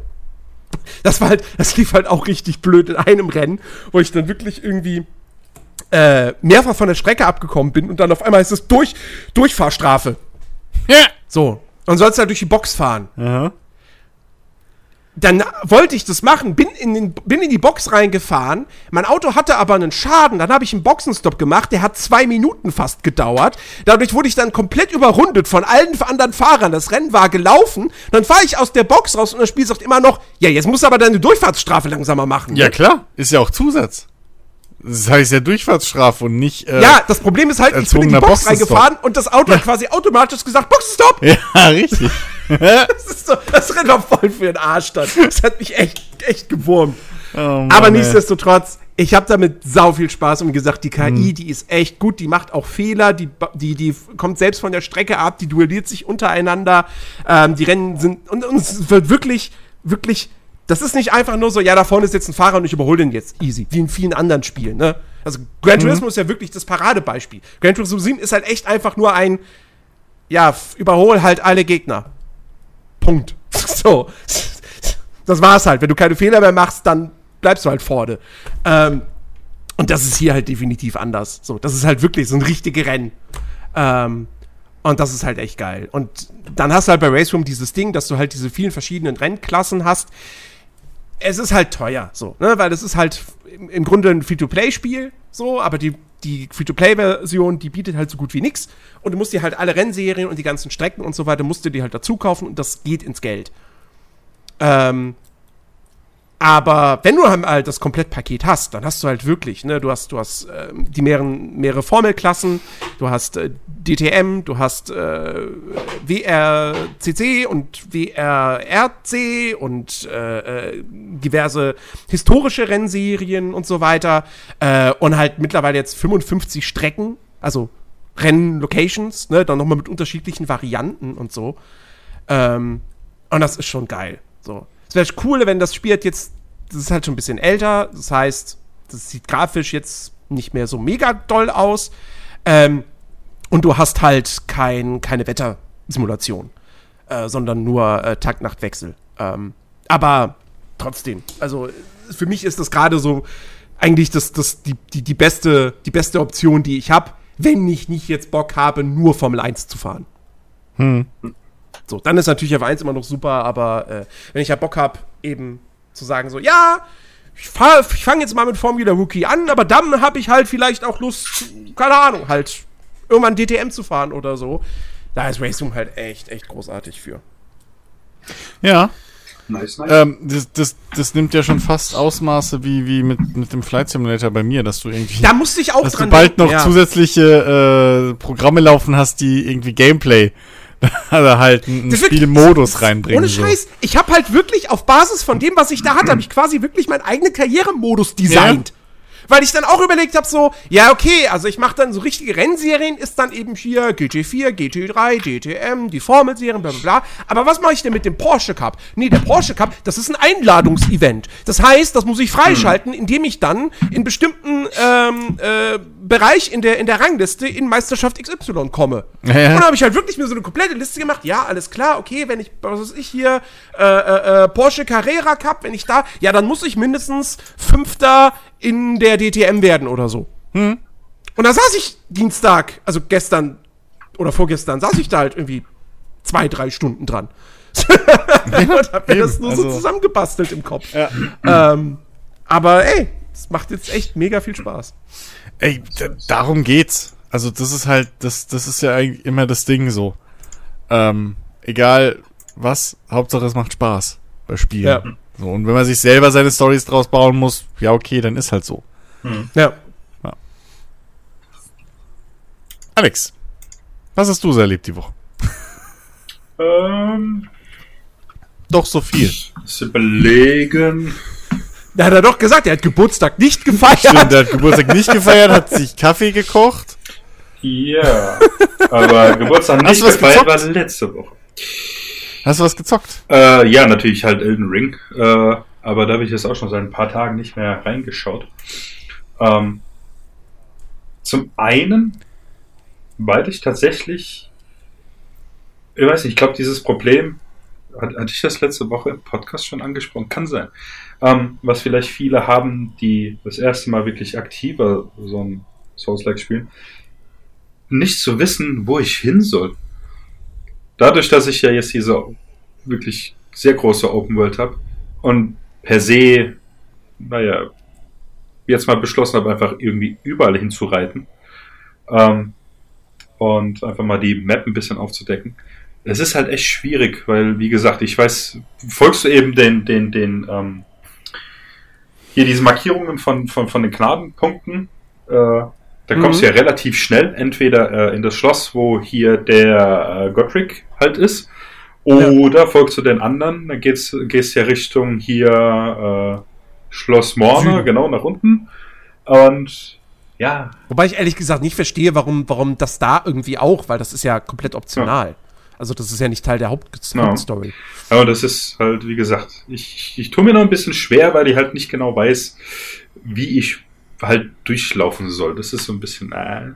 Das war halt, das lief halt auch richtig blöd in einem Rennen, wo ich dann wirklich irgendwie äh, mehrfach von der Strecke abgekommen bin und dann auf einmal ist es durch, Durchfahrstrafe. Ja. So. Und sollst halt durch die Box fahren. Ja dann wollte ich das machen, bin in, den, bin in die Box reingefahren. Mein Auto hatte aber einen Schaden. Dann habe ich einen Boxenstopp gemacht. Der hat zwei Minuten fast gedauert. Dadurch wurde ich dann komplett überrundet von allen anderen Fahrern. Das Rennen war gelaufen. Dann fahre ich aus der Box raus und das Spiel sagt immer noch: Ja, jetzt musst du aber deine Durchfahrtsstrafe langsamer machen. Ja, klar. Ist ja auch Zusatz. Das heißt ja Durchfahrtsstrafe und nicht. Äh, ja, das Problem ist halt, ich bin in die Box reingefahren und das Auto ja. hat quasi automatisch gesagt: Boxenstopp! *laughs* Ja, richtig. *laughs* das, ist so, das rennt doch voll für den Arsch dann. Das hat mich echt, echt gewurmt. Oh Mann, Aber nichtsdestotrotz, ich habe damit sau viel Spaß und gesagt, die KI, mhm. die ist echt gut, die macht auch Fehler, die, die, die kommt selbst von der Strecke ab, die duelliert sich untereinander, ähm, die Rennen sind, und, und es wird wirklich, wirklich, das ist nicht einfach nur so, ja, da vorne ist jetzt ein Fahrer und ich überhole den jetzt easy, wie in vielen anderen Spielen, ne? Also Gran mhm. Turismo mhm. ist ja wirklich das Paradebeispiel. Gran Turismo 7 ist halt echt einfach nur ein, ja, überhol halt alle Gegner. Punkt. *laughs* So. Das war's halt. Wenn du keine Fehler mehr machst, dann bleibst du halt vorne. Ähm, und das ist hier halt definitiv anders. So, das ist halt wirklich so ein richtiges Rennen. Ähm, und das ist halt echt geil. Und dann hast du halt bei Race Room dieses Ding, dass du halt diese vielen verschiedenen Rennklassen hast. Es ist halt teuer, so, ne? Weil es ist halt im, Grunde ein Free-to-Play-Spiel, so, aber die die Free-to-Play-Version, die bietet halt so gut wie nichts. Und du musst dir halt alle Rennserien und die ganzen Strecken und so weiter, musst du dir halt dazu kaufen und das geht ins Geld. Ähm, aber wenn du halt das Komplettpaket hast, dann hast du halt wirklich, ne, du hast, du hast äh, die mehreren, mehrere Formelklassen, du hast äh, DTM, du hast äh, WRCC und WRRC und äh, äh, diverse historische Rennserien und so weiter. Äh, und halt mittlerweile jetzt 55 Strecken, also Rennlocations, ne, dann nochmal mit unterschiedlichen Varianten und so. Ähm, und das ist schon geil. So. Es wäre cool, wenn das Spiel jetzt, das ist halt schon ein bisschen älter, das heißt, das sieht grafisch jetzt nicht mehr so mega doll aus. Ähm, und du hast halt kein, keine Wettersimulation, äh, sondern nur äh, Tag-Nacht-Wechsel. Ähm, aber trotzdem, also für mich ist das gerade so eigentlich das, das, die, die, die, beste, die beste Option, die ich habe, wenn ich nicht jetzt Bock habe, nur Formel 1 zu fahren. Hm. So, dann ist natürlich F1 immer noch super, aber äh, wenn ich ja Bock habe, eben zu sagen, so, ja, ich, ich fange jetzt mal mit Formula Rookie an, aber dann habe ich halt vielleicht auch Lust, keine Ahnung, halt irgendwann DTM zu fahren oder so. Da ist Racing halt echt, echt großartig für. Ja. Nice, nice. Ähm, das, das, das nimmt ja schon fast Ausmaße wie, wie mit, mit dem Flight Simulator bei mir, dass du irgendwie. Da musste ich auch dass dran du bald denken, noch ja. zusätzliche äh, Programme laufen hast, die irgendwie Gameplay *laughs* also halt einen Spielmodus reinbringen. Ohne Scheiß, so. ich habe halt wirklich auf Basis von dem, was ich da hatte, habe ich quasi wirklich meinen eigenen Karrieremodus designt. Ja. Weil ich dann auch überlegt habe, so, ja, okay, also ich mache dann so richtige Rennserien, ist dann eben hier GT4, GT3, DTM, die Formelserien, bla bla bla. Aber was mache ich denn mit dem Porsche Cup? Nee, der Porsche Cup, das ist ein Einladungsevent. Das heißt, das muss ich freischalten, indem ich dann in bestimmten ähm, äh, Bereich in der, in der Rangliste in Meisterschaft XY komme. Ja, ja. Und dann habe ich halt wirklich mir so eine komplette Liste gemacht. Ja, alles klar, okay, wenn ich, was weiß ich hier, äh, äh, äh, Porsche Carrera Cup, wenn ich da, ja, dann muss ich mindestens Fünfter in der DTM werden oder so. Und da saß ich Dienstag, also gestern oder vorgestern, saß ich da halt irgendwie zwei, drei Stunden dran. *laughs* und hab mir das nur so also- zusammengebastelt im Kopf. Ähm, aber ey, es macht jetzt echt mega viel Spaß. Ey, darum geht's. Also das ist halt, das, das ist ja eigentlich immer das Ding so. Ähm, egal was, Hauptsache es macht Spaß bei Spielen. Ja. So, und wenn man sich selber seine Stories draus bauen muss, ja okay, dann ist halt so. Ja. Alex, was hast du so erlebt die Woche? Ähm, Doch so viel. das überlegen. Da hat er doch gesagt, er hat Geburtstag nicht gefeiert. Stimmt, der hat Geburtstag nicht gefeiert, hat sich Kaffee gekocht. Ja, aber Geburtstag Hast nicht du was gefeiert gezockt? war letzte Woche. Hast du was gezockt? Äh, ja, natürlich halt Elden Ring. Äh, aber da habe ich jetzt auch schon seit ein paar Tagen nicht mehr reingeschaut. Ähm, zum einen, weil ich tatsächlich, ich weiß nicht, ich glaube, dieses Problem, hat, hatte ich das letzte Woche im Podcast schon angesprochen? Kann sein. Ähm, was vielleicht viele haben, die das erste Mal wirklich aktiver so ein Souls-like spielen, nicht zu wissen, wo ich hin soll. Dadurch, dass ich ja jetzt diese wirklich sehr große Open World habe und per se, naja, jetzt mal beschlossen habe, einfach irgendwie überall hinzureiten ähm, und einfach mal die Map ein bisschen aufzudecken. Es ist halt echt schwierig, weil, wie gesagt, ich weiß, folgst du eben den, den, den, ähm, hier diese Markierungen von, von, von den Gnadenpunkten, äh, da kommst du ja relativ schnell entweder äh, in das Schloss, wo hier der äh, Godric halt ist, oder folgst du den anderen, dann geht's, gehst ja Richtung hier äh, Schloss Morne, Süden. genau nach unten. Und ja, Wobei ich ehrlich gesagt nicht verstehe, warum, warum das da irgendwie auch, weil das ist ja komplett optional. Also das ist ja nicht Teil der. Hauptstory. aber das ist halt, wie gesagt, ich, ich, ich tue mir noch ein bisschen schwer, weil ich halt nicht genau weiß, wie ich halt durchlaufen soll. Das ist so ein bisschen. Äh.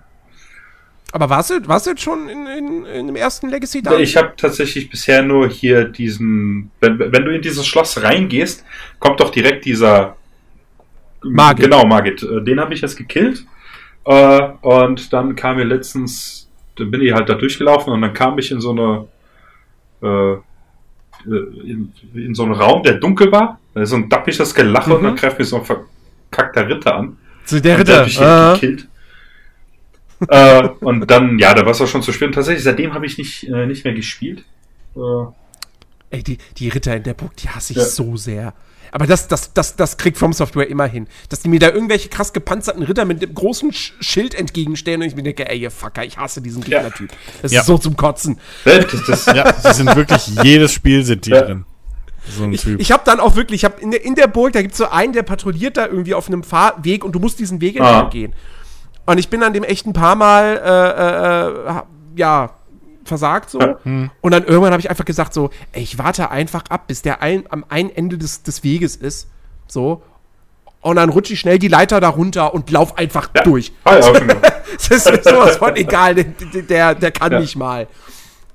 Aber warst du, warst du jetzt schon in, in, in dem ersten Legacy da? Ich habe tatsächlich bisher nur hier diesen. Wenn, wenn du in dieses Schloss reingehst, kommt doch direkt dieser. Margit. Genau, Margit. Äh, Den habe ich jetzt gekillt. Äh, und dann kam mir letztens. Dann bin ich halt da durchgelaufen und dann kam ich in so eine. Äh, in, in so einen Raum, der dunkel war. Da ist so ein dappisches Gelache und Mhm. dann greift mich so ein verkackter Ritter an. so der Und der Ritter. hat mich äh, gekillt. äh, und dann, ja, da war es auch schon zu spät. Und tatsächlich, seitdem habe ich nicht, äh, nicht mehr gespielt. Äh, ey, die, die Ritter in der Burg, die hasse ich Ja. so sehr. Aber das, das, das, das kriegt From Software immer hin. Dass die mir da irgendwelche krass gepanzerten Ritter mit dem großen Sch Schild entgegenstellen und ich mir denke, ey, ihr Fucker, ich hasse diesen Ja. Gegnertyp. Das Ja. ist so zum Kotzen. das, das, Ja, sie sind wirklich, jedes Spiel sind die Ja. drin. So ein Ich, Typ. ich habe dann auch wirklich, ich habe in der, in der Burg, da gibt es so einen, der patrouilliert da irgendwie auf einem Fahrweg und du musst diesen Weg entlang Ah. gehen. Und ich bin an dem echt ein paar Mal, äh, äh, äh, ja, versagt so. Ja. Und dann irgendwann habe ich einfach gesagt so, ey, ich warte einfach ab, bis der ein, am einen Ende des, des Weges ist. So. Und dann rutsche ich schnell die Leiter da runter und lauf einfach ja. durch. Ah, ja, gemacht. *laughs* Das ist mir sowas von egal, der, der, der kann Ja. nicht mal.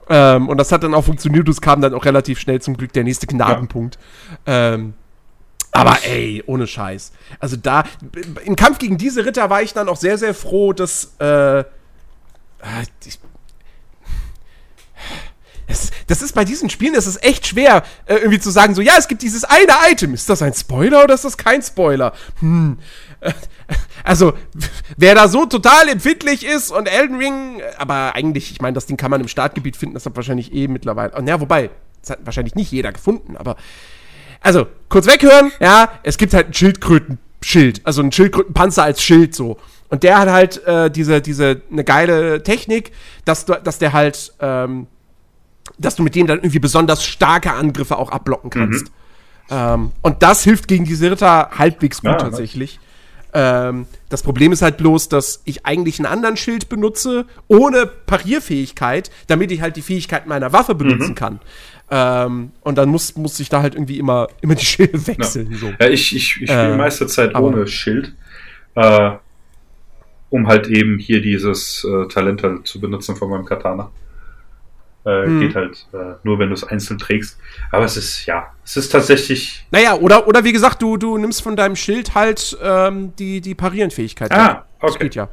Ähm, und das hat dann auch funktioniert, es kam dann auch relativ schnell zum Glück der nächste Gnadenpunkt. Ähm, aber ey, ohne Scheiß. Also da, im Kampf gegen diese Ritter war ich dann auch sehr, sehr froh, dass, äh, äh, ich, das, ist bei diesen Spielen, das ist echt schwer, äh, irgendwie zu sagen, so, ja, es gibt dieses eine Item. Ist das ein Spoiler oder ist das kein Spoiler? Hm. *laughs* Also, wer da so total empfindlich ist und Elden Ring, aber eigentlich, ich meine, das Ding kann man im Startgebiet finden, das hat wahrscheinlich eh mittlerweile. Und ja, wobei, das hat wahrscheinlich nicht jeder gefunden, aber. Also, kurz weghören, ja, es gibt halt ein Schildkrötenschild, also ein Schildkrötenpanzer als Schild so. Und der hat halt äh, diese, diese, eine geile Technik, dass, dass der halt, ähm, dass du mit dem dann irgendwie besonders starke Angriffe auch abblocken kannst. Ähm, und das hilft gegen diese Ritter halbwegs gut Ah, tatsächlich. Ähm, das Problem ist halt bloß, dass ich eigentlich einen anderen Schild benutze, ohne Parierfähigkeit, damit ich halt die Fähigkeit meiner Waffe benutzen kann. Ähm, und dann muss, muss ich da halt irgendwie immer, immer die Schilde wechseln. So. Ja, ich, ich, ich spiele Äh, meiste Zeit ohne Schild. Äh, um halt eben hier dieses äh, Talent halt zu benutzen von meinem Katana. Äh, Hm. Geht halt äh, nur, wenn du es einzeln trägst. Aber es ist, ja, es ist tatsächlich. Naja, oder, oder wie gesagt, du, du nimmst von deinem Schild halt ähm, die, die Parierenfähigkeit. Ah, Das okay. geht ja.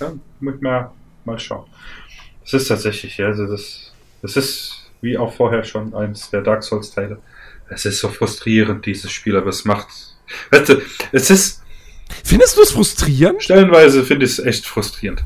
Ja, muss ich mal, mal schauen. Es ist tatsächlich, ja, also das, das ist wie auch vorher schon eins der Dark Souls Teile. Es ist so frustrierend, dieses Spiel, aber es macht, weißt du, es ist, Findest du es frustrierend? stellenweise finde ich es echt frustrierend.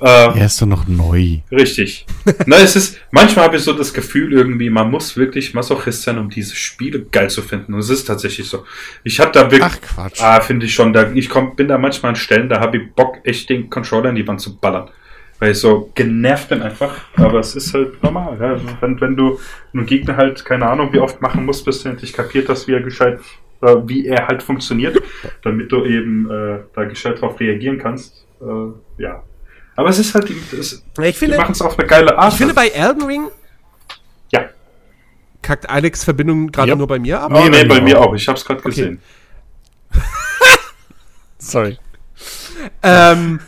Äh, Er ist doch noch neu. Richtig. Na, es ist, manchmal habe ich so das Gefühl irgendwie, man muss wirklich Masochist sein, um diese Spiele geil zu finden. Und es ist tatsächlich so. Ich habe da wirklich, Ach Quatsch. ah, finde ich schon, da, ich komm, bin da manchmal an Stellen, da habe ich Bock, echt den Controller in die Wand zu ballern. Weil ich so genervt bin einfach. Aber es ist halt normal. Ja. Also Wenn, wenn du einen Gegner halt, keine Ahnung, wie oft machen musst, bis du endlich kapiert hast, wie er gescheit, äh, wie er halt funktioniert, damit du eben äh, da gescheit drauf reagieren kannst. Äh, ja. Aber es ist halt, die- es, Ich die finde, machen es auf eine geile Art. ich finde bei Elden Ring ja. kackt Alex Verbindung gerade Ja. nur bei mir ab. Nee, nee, bei bei mir auch. Ich habe es gerade gesehen. *laughs* Sorry. Ähm,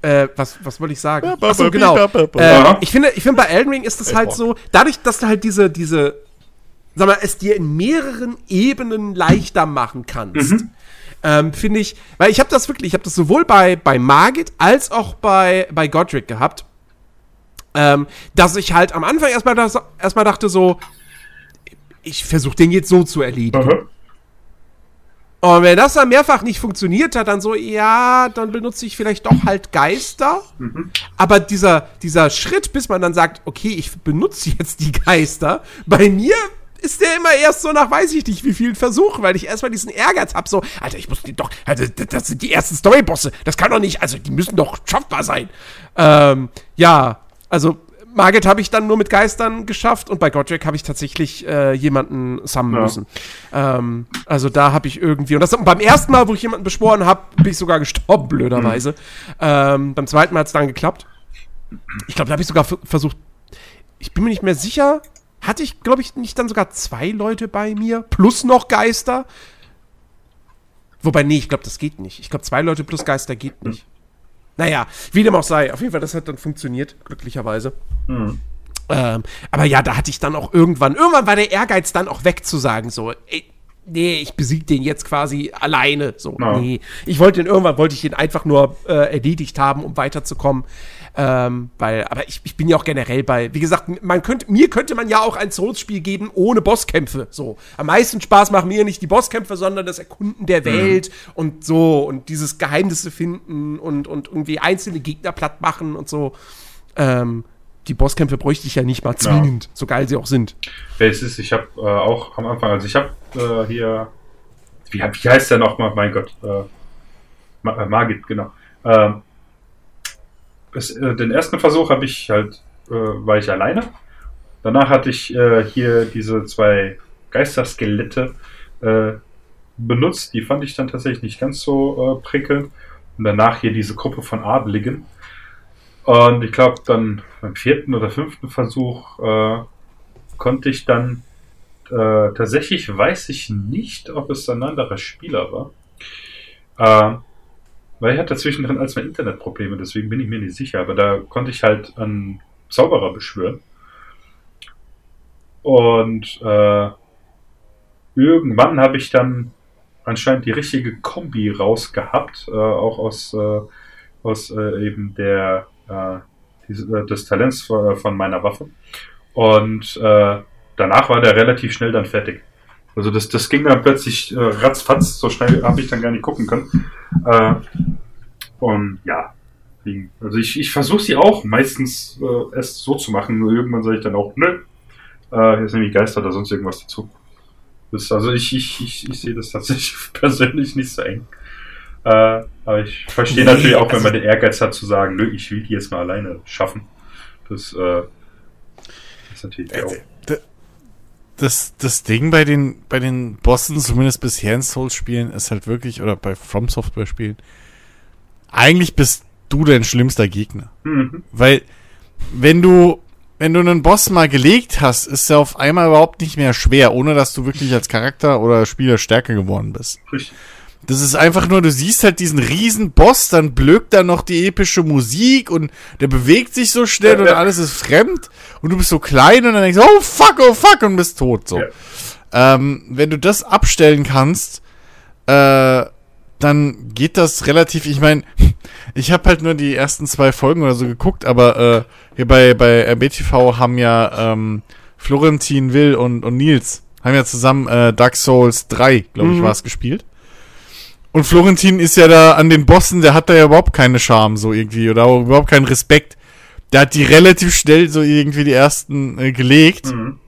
äh, was, was wollte ich sagen? Achso, genau. Äh, ich finde, ich finde bei Elden Ring ist es halt so, dadurch, dass du halt diese, diese, sag mal, es dir in mehreren Ebenen leichter machen kannst. Ähm, finde ich, weil ich habe das wirklich, ich habe das sowohl bei, bei Margit als auch bei, bei Godric gehabt, ähm, dass ich halt am Anfang erstmal, erstmal dachte so, ich versuche den jetzt so zu erledigen. Aha. Und wenn das dann mehrfach nicht funktioniert hat, dann so, ja, dann benutze ich vielleicht doch halt Geister. Aber dieser, dieser Schritt, bis man dann sagt, okay, ich benutze jetzt die Geister, bei mir ist der immer erst so nach weiß ich nicht wie vielen Versuchen, weil ich erstmal diesen Ehrgeiz hab, so, Alter, ich muss die doch, also, das- sind die ersten Storybosse, das kann doch nicht, also die müssen doch schaffbar sein. Ähm, ja, also Margit habe ich dann nur mit Geistern geschafft und bei Godric habe ich tatsächlich äh, jemanden summonen Ja. müssen. Ähm, also da habe ich irgendwie, und das beim ersten Mal, wo ich jemanden beschworen habe, bin ich sogar gestorben, blöderweise. Ähm, beim zweiten Mal hat es dann geklappt. Ich glaube, da habe ich sogar versucht, ich bin mir nicht mehr sicher, hatte ich, glaube ich, nicht dann sogar zwei Leute bei mir, plus noch Geister? Wobei, nee, ich glaube, das geht nicht. Ich glaube, zwei Leute plus Geister geht nicht. Naja, wie dem auch sei. Auf jeden Fall, das hat dann funktioniert, glücklicherweise. Ähm, aber ja, da hatte ich dann auch irgendwann, irgendwann war der Ehrgeiz dann auch weg zu sagen, so, ey, nee, ich besiege den jetzt quasi alleine. So, Ja. nee. Ich wollte den irgendwann, wollte ich den einfach nur äh, erledigt haben, um weiterzukommen. Ähm, weil, aber ich, ich bin ja auch generell bei, wie gesagt, man könnte, mir könnte man ja auch ein Souls-Spiel geben ohne Bosskämpfe. So. Am meisten Spaß machen mir nicht die Bosskämpfe, sondern das Erkunden der Welt und so und dieses Geheimnisse finden und, und irgendwie einzelne Gegner platt machen und so. Ähm, die Bosskämpfe bräuchte ich ja nicht mal zwingend, so geil sie auch sind. Ja, es ist, ich habe äh, auch am Anfang, also ich habe äh, hier, wie, wie heißt der nochmal? Mein Gott, äh, äh, Margit, genau. Ähm, es, äh, den ersten Versuch habe ich halt, äh, war ich alleine. Danach hatte ich äh, hier diese zwei Geisterskelette äh, benutzt. Die fand ich dann tatsächlich nicht ganz so äh, prickelnd. Und danach hier diese Gruppe von Adligen. Und ich glaube, dann beim vierten oder fünften Versuch äh, konnte ich dann tatsächlich weiß ich nicht, ob es ein anderer Spieler war. Äh, weil ich hatte zwischendrin als mal Internetprobleme, deswegen bin ich mir nicht sicher, aber da konnte ich halt einen Zauberer beschwören. Und äh, irgendwann habe ich dann anscheinend die richtige Kombi rausgehabt, äh, auch aus, äh, aus äh, eben der äh, äh, des Talents von, von meiner Waffe. Und äh, danach war der relativ schnell dann fertig. Also das, das ging dann plötzlich äh, ratzfatz, so schnell habe ich dann gar nicht gucken können. Äh, und ja, also ich, ich versuche sie auch meistens äh, erst so zu machen, nur irgendwann sage ich dann auch, nö, äh, jetzt nehme ich Geister oder sonst irgendwas dazu. Das, also ich, ich, ich, ich sehe das tatsächlich *laughs* persönlich nicht so eng. Äh, aber ich verstehe Nee, natürlich auch, wenn also- man den Ehrgeiz hat zu sagen, nö, ich will die jetzt mal alleine schaffen. Das, äh, ist natürlich auch. Das, das Ding bei den, bei den Bossen, zumindest bisher in Souls-Spielen, ist halt wirklich, oder bei From Software-Spielen, eigentlich bist du dein schlimmster Gegner. Mhm. Weil, wenn du, wenn du einen Boss mal gelegt hast, ist er auf einmal überhaupt nicht mehr schwer, ohne dass du wirklich als Charakter oder Spieler stärker geworden bist. Richtig. Das ist einfach nur, du siehst halt diesen riesen Boss, dann blökt da noch die epische Musik und der bewegt sich so schnell und alles ist fremd und du bist so klein und dann denkst du, oh fuck, oh fuck und bist tot so. Ja. Ähm, wenn du das abstellen kannst, äh, dann geht das relativ, ich meine, *laughs* ich habe halt nur die ersten zwei Folgen oder so geguckt, aber äh, hier bei, bei RBTV haben ja ähm, Florentin Will und, und Nils haben ja zusammen äh, Dark Souls 3, glaube ich, Mhm. war es gespielt. Und Florentin ist ja da an den Bossen, der hat da ja überhaupt keine Charme so irgendwie oder überhaupt keinen Respekt. Der hat die relativ schnell so irgendwie die ersten äh, gelegt, Mhm.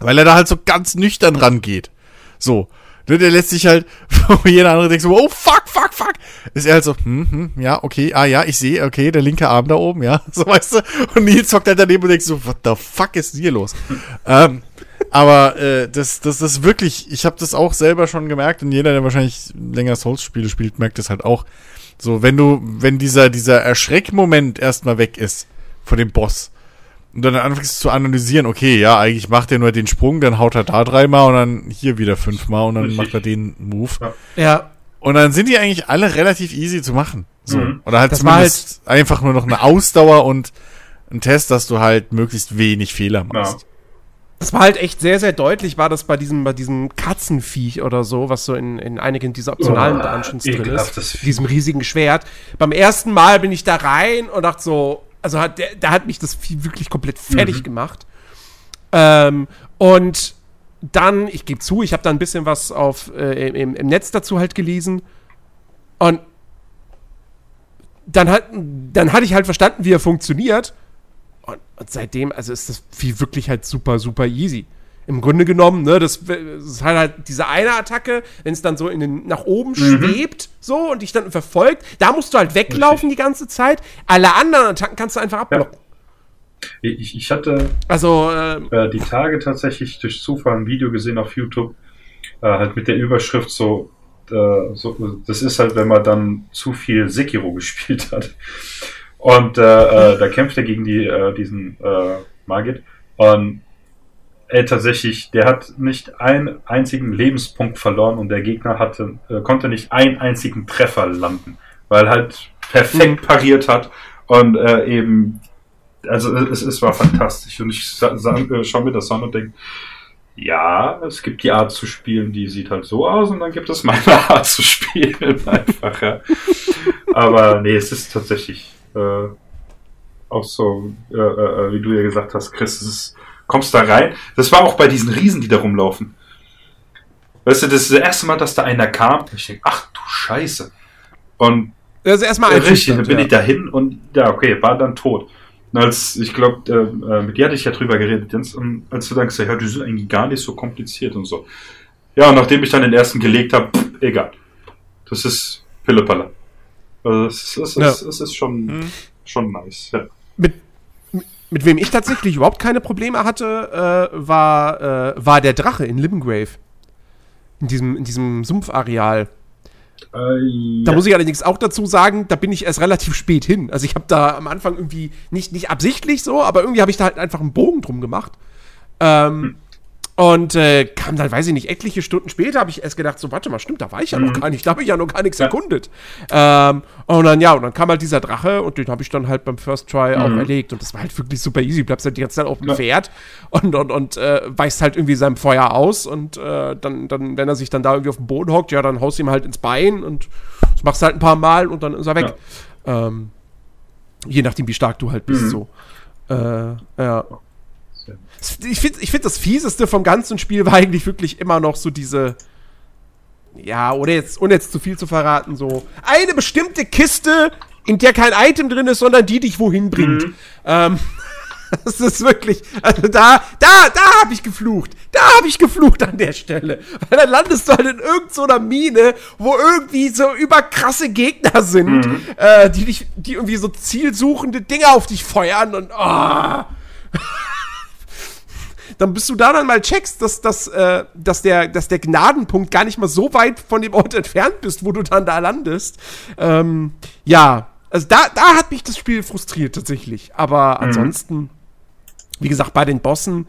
weil er da halt so ganz nüchtern rangeht. So. Ne, Der lässt sich halt, *laughs* wo jeder andere denkt so, oh fuck, fuck, fuck. Ist er halt so, hm, hm, ja, okay, ah ja, ich sehe, okay, der linke Arm da oben, ja, *laughs* so weißt du. Und Nils zockt halt daneben und denkt so, what the fuck ist hier los? *laughs* ähm, aber äh, das, das ist wirklich, ich habe das auch selber schon gemerkt und jeder, der wahrscheinlich länger Souls-Spiele spielt, merkt das halt auch. So, wenn du, wenn dieser, dieser Erschreckmoment erstmal weg ist von dem Boss und dann anfängst zu analysieren, okay, ja, eigentlich macht er nur den Sprung, dann haut er da dreimal und dann hier wieder fünfmal und dann Richtig. macht er den Move. Ja, Und dann sind die eigentlich alle relativ easy zu machen. So. Mhm. Oder halt Das zumindest einfach nur noch eine Ausdauer und ein Test, dass du halt möglichst wenig Fehler machst. Das war halt echt sehr, sehr deutlich, war das bei diesem, bei diesem Katzenviech oder so, was so in, in einigen dieser optionalen Oh, Dungeons drin ist. Diesem riesigen Schwert. Beim ersten Mal bin ich da rein und dachte so, also hat der, da hat mich das Vieh wirklich komplett fertig Mhm. gemacht. Ähm, und dann, ich gebe zu, ich habe da ein bisschen was auf, äh, im, im Netz dazu halt gelesen. Und dann, hat, dann hatte ich halt verstanden, wie er funktioniert. Und, und seitdem, also ist das Vieh wirklich halt super, super easy. Im Grunde genommen, ne, das, ist halt, halt diese eine Attacke, wenn es dann so in den, nach oben schwebt, so, und dich dann verfolgt, da musst du halt weglaufen die ganze Zeit. Alle anderen Attacken kannst du einfach abblocken. Ich, ich hatte Also, äh, äh, die Tage tatsächlich durch Zufall ein Video gesehen auf YouTube, äh, halt mit der Überschrift so, äh, so, das ist halt, wenn man dann zu viel Sekiro *laughs* gespielt hat. Und äh, äh, da kämpft er gegen die, äh, diesen äh, Margit. Und ey, tatsächlich, der hat nicht einen einzigen Lebenspunkt verloren und der Gegner hatte, äh, konnte nicht einen einzigen Treffer landen, weil halt perfekt pariert hat und äh, eben also es, es war fantastisch und ich äh, schaue mir das an und denke, ja, es gibt die Art zu spielen, die sieht halt so aus und dann gibt es meine *laughs* Art zu spielen *laughs* einfach. Ja. Aber nee, es ist tatsächlich äh, auch so, äh, äh, wie du ja gesagt hast, Chris, ist, kommst da rein. Das war auch bei diesen Riesen, die da rumlaufen. Weißt du, das ist das erste Mal, dass da einer kam. Ich denke, ach du Scheiße. Und das ist erstmal ja, richtig, dann bin ja. ich dahin und ja, okay, war dann tot. Und als, ich glaube, äh, äh, mit dir hatte ich ja drüber geredet, Jens, und als du dann gesagt hast, ja, die sind eigentlich gar nicht so kompliziert und so. Ja, und nachdem ich dann den ersten gelegt habe, egal. Das ist Pillepalle. Also es ist, es ist, es ist schon, schon nice. Ja. mit, mit wem ich tatsächlich überhaupt keine Probleme hatte, äh, war, äh, war der Drache in Limgrave. In diesem, in diesem Sumpfareal. Äh, Da ja. muss ich allerdings auch dazu sagen, da bin ich erst relativ spät hin. Also ich habe da am Anfang irgendwie, nicht, nicht absichtlich so, aber irgendwie habe ich da halt einfach einen Bogen drum gemacht. Ähm, Und äh, kam dann, weiß ich nicht, etliche Stunden später habe ich erst gedacht, so, warte mal, stimmt, da war ich ja noch gar nicht, da habe ich ja noch gar nichts Ja. erkundet. Ähm, und dann, ja, und dann kam halt dieser Drache und den habe ich dann halt beim First Try auch erlegt und das war halt wirklich super easy. Du bleibst halt die ganze Zeit auf dem Ja. Pferd und, und, und äh, weichst halt irgendwie seinem Feuer aus und äh, dann, dann, wenn er sich dann da irgendwie auf den Boden hockt, ja, dann haust du ihm halt ins Bein und das machst du halt ein paar Mal und dann ist er weg. Ähm, je nachdem, wie stark du halt bist, Mhm. so. Äh, ja. Ich finde, ich find, das Fieseste vom ganzen Spiel war eigentlich wirklich immer noch so diese. Ja, ohne jetzt, ohne jetzt zu viel zu verraten, so. Eine bestimmte Kiste, in der kein Item drin ist, sondern die dich wohin bringt. Ähm, *laughs* das ist wirklich. Also da, da, da habe ich geflucht. Da habe ich geflucht an der Stelle. Weil dann landest du halt in irgendeiner so Mine, wo irgendwie so überkrasse Gegner sind, äh, die dich, die irgendwie so zielsuchende Dinge auf dich feuern und. Oh, dann bist du da dann mal checkst, dass, dass, äh, dass, der, dass der Gnadenpunkt gar nicht mal so weit von dem Ort *laughs* entfernt bist, wo du dann da landest. Ähm, ja, also da, da hat mich das Spiel frustriert tatsächlich. Aber ansonsten, wie gesagt, bei den Bossen,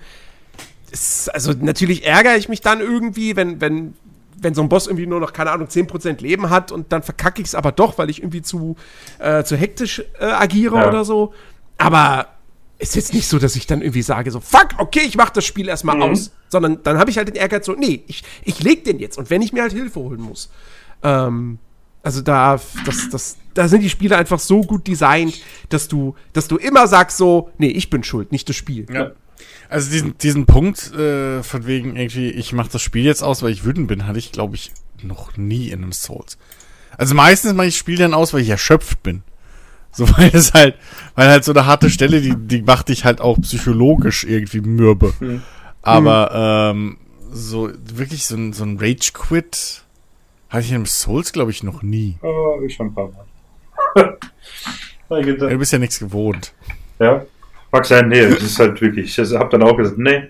ist, also natürlich ärgere ich mich dann irgendwie, wenn, wenn wenn so ein Boss irgendwie nur noch, keine Ahnung, 10% Leben hat und dann verkacke ich es aber doch, weil ich irgendwie zu, äh, zu hektisch äh, agiere Ja. oder so. Aber ist jetzt nicht so, dass ich dann irgendwie sage, so, fuck, okay, ich mach das Spiel erstmal Mhm. aus. Sondern dann habe ich halt den Ehrgeiz so, nee, ich, ich leg den jetzt. Und wenn ich mir halt Hilfe holen muss. Ähm, also da, das, das, da sind die Spiele einfach so gut designt, dass du, dass du immer sagst so, nee, ich bin schuld, nicht das Spiel. Ja. Also diesen, diesen Punkt äh, von wegen irgendwie, ich mache das Spiel jetzt aus, weil ich wütend bin, hatte ich, glaube ich, noch nie in einem Souls. Also meistens mache ich das Spiel dann aus, weil ich erschöpft bin. So, *laughs* weil es halt, weil halt so eine harte Stelle, die, die macht dich halt auch psychologisch irgendwie mürbe. Aber ähm, so wirklich so ein, so ein Rage-Quit hatte ich in einem Souls, glaube ich, noch nie. Oh, ich schon ein paar Mal. *laughs* Du bist ja nichts gewohnt. Ja. Mag sein, nee, das ist halt wirklich. Ich hab dann auch gesagt, nee,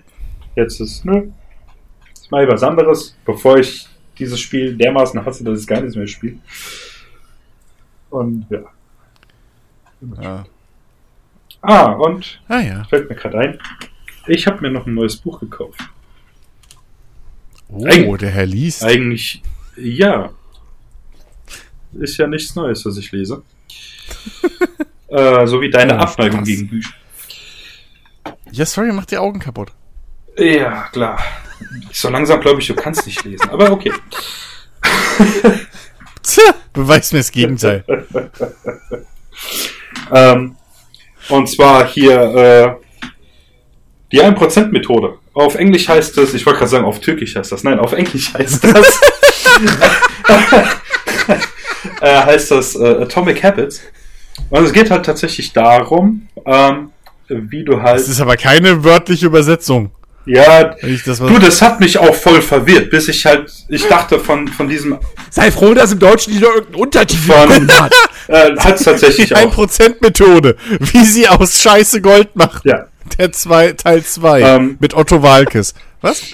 jetzt ist, ne, jetzt mal was anderes, bevor ich dieses Spiel dermaßen hasse, dass ich gar nichts mehr spiele. Und ja. Ja. Ah, und Ah ja. fällt mir gerade ein, ich habe mir noch ein neues Buch gekauft. Oh, Eig- der Herr liest. Eigentlich, ja. Ist ja nichts Neues, was ich lese. *laughs* äh, so wie deine Oh, Abneigung gegen Bücher. Ja, sorry, macht die Augen kaputt. Ja, klar. So langsam glaube ich, du kannst nicht lesen. Aber okay. *laughs* Tja, beweis mir das Gegenteil. *laughs* Ähm, und zwar hier äh, die 1%-Methode. Auf Englisch heißt es, ich wollte gerade sagen, auf Türkisch heißt das. Nein, auf Englisch *laughs* heißt das. *laughs* äh, heißt das äh, Atomic Habits. Und es geht halt tatsächlich darum, ähm, wie du halt. Das ist aber keine wörtliche Übersetzung. Ja, das du, das hat mich auch voll verwirrt, bis ich halt, ich dachte von, von diesem, Sei froh, dass im Deutschen nicht noch irgendein Untertitel Von- hat. *laughs* äh, hat es tatsächlich die auch. 1%-Methode, wie sie aus Scheiße Gold macht. Ja. Der zwei, Teil 2 Ähm. mit Otto Walkes. Was? *laughs*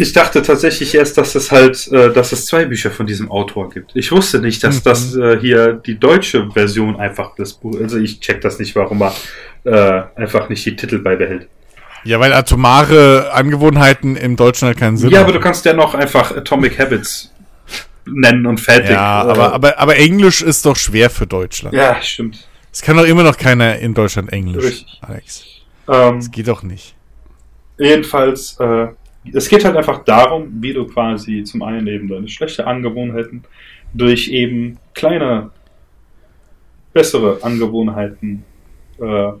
Ich dachte tatsächlich erst, dass es halt, äh, dass es zwei Bücher von diesem Autor gibt. Ich wusste nicht, dass das äh, hier die deutsche Version einfach das Buch, also ich check das nicht, warum er äh, einfach nicht die Titel beibehält. Ja, weil atomare Angewohnheiten im Deutschen halt keinen Sinn Ja, aber du kannst ja noch einfach Atomic Habits nennen und fertig. Ja, aber, aber, aber Englisch ist doch schwer für Deutschland. ja, stimmt. Es kann doch immer noch keiner in Deutschland Englisch. Richtig. Alex. Ähm, Das geht doch nicht. Jedenfalls, äh, es geht halt einfach darum, wie du quasi zum einen eben deine schlechte Angewohnheiten durch eben kleine, bessere Angewohnheiten äh,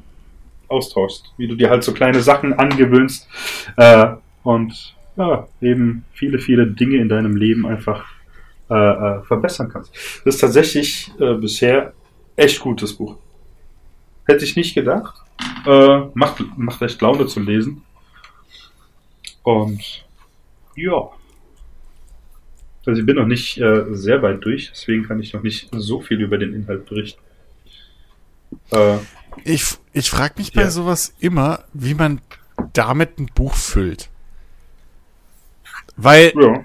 austauschst. Wie du dir halt so kleine Sachen angewöhnst äh, und ja, eben viele, viele Dinge in deinem Leben einfach äh, äh, verbessern kannst. Das ist tatsächlich äh, bisher echt gutes Buch. Hätte ich nicht gedacht. Äh, macht, macht echt Laune zum Lesen. Und ja. Also ich bin noch nicht äh, sehr weit durch, deswegen kann ich noch nicht so viel über den Inhalt berichten. Äh, Ich, ich frage mich bei Ja. sowas immer, wie man damit ein Buch füllt. Weil ja.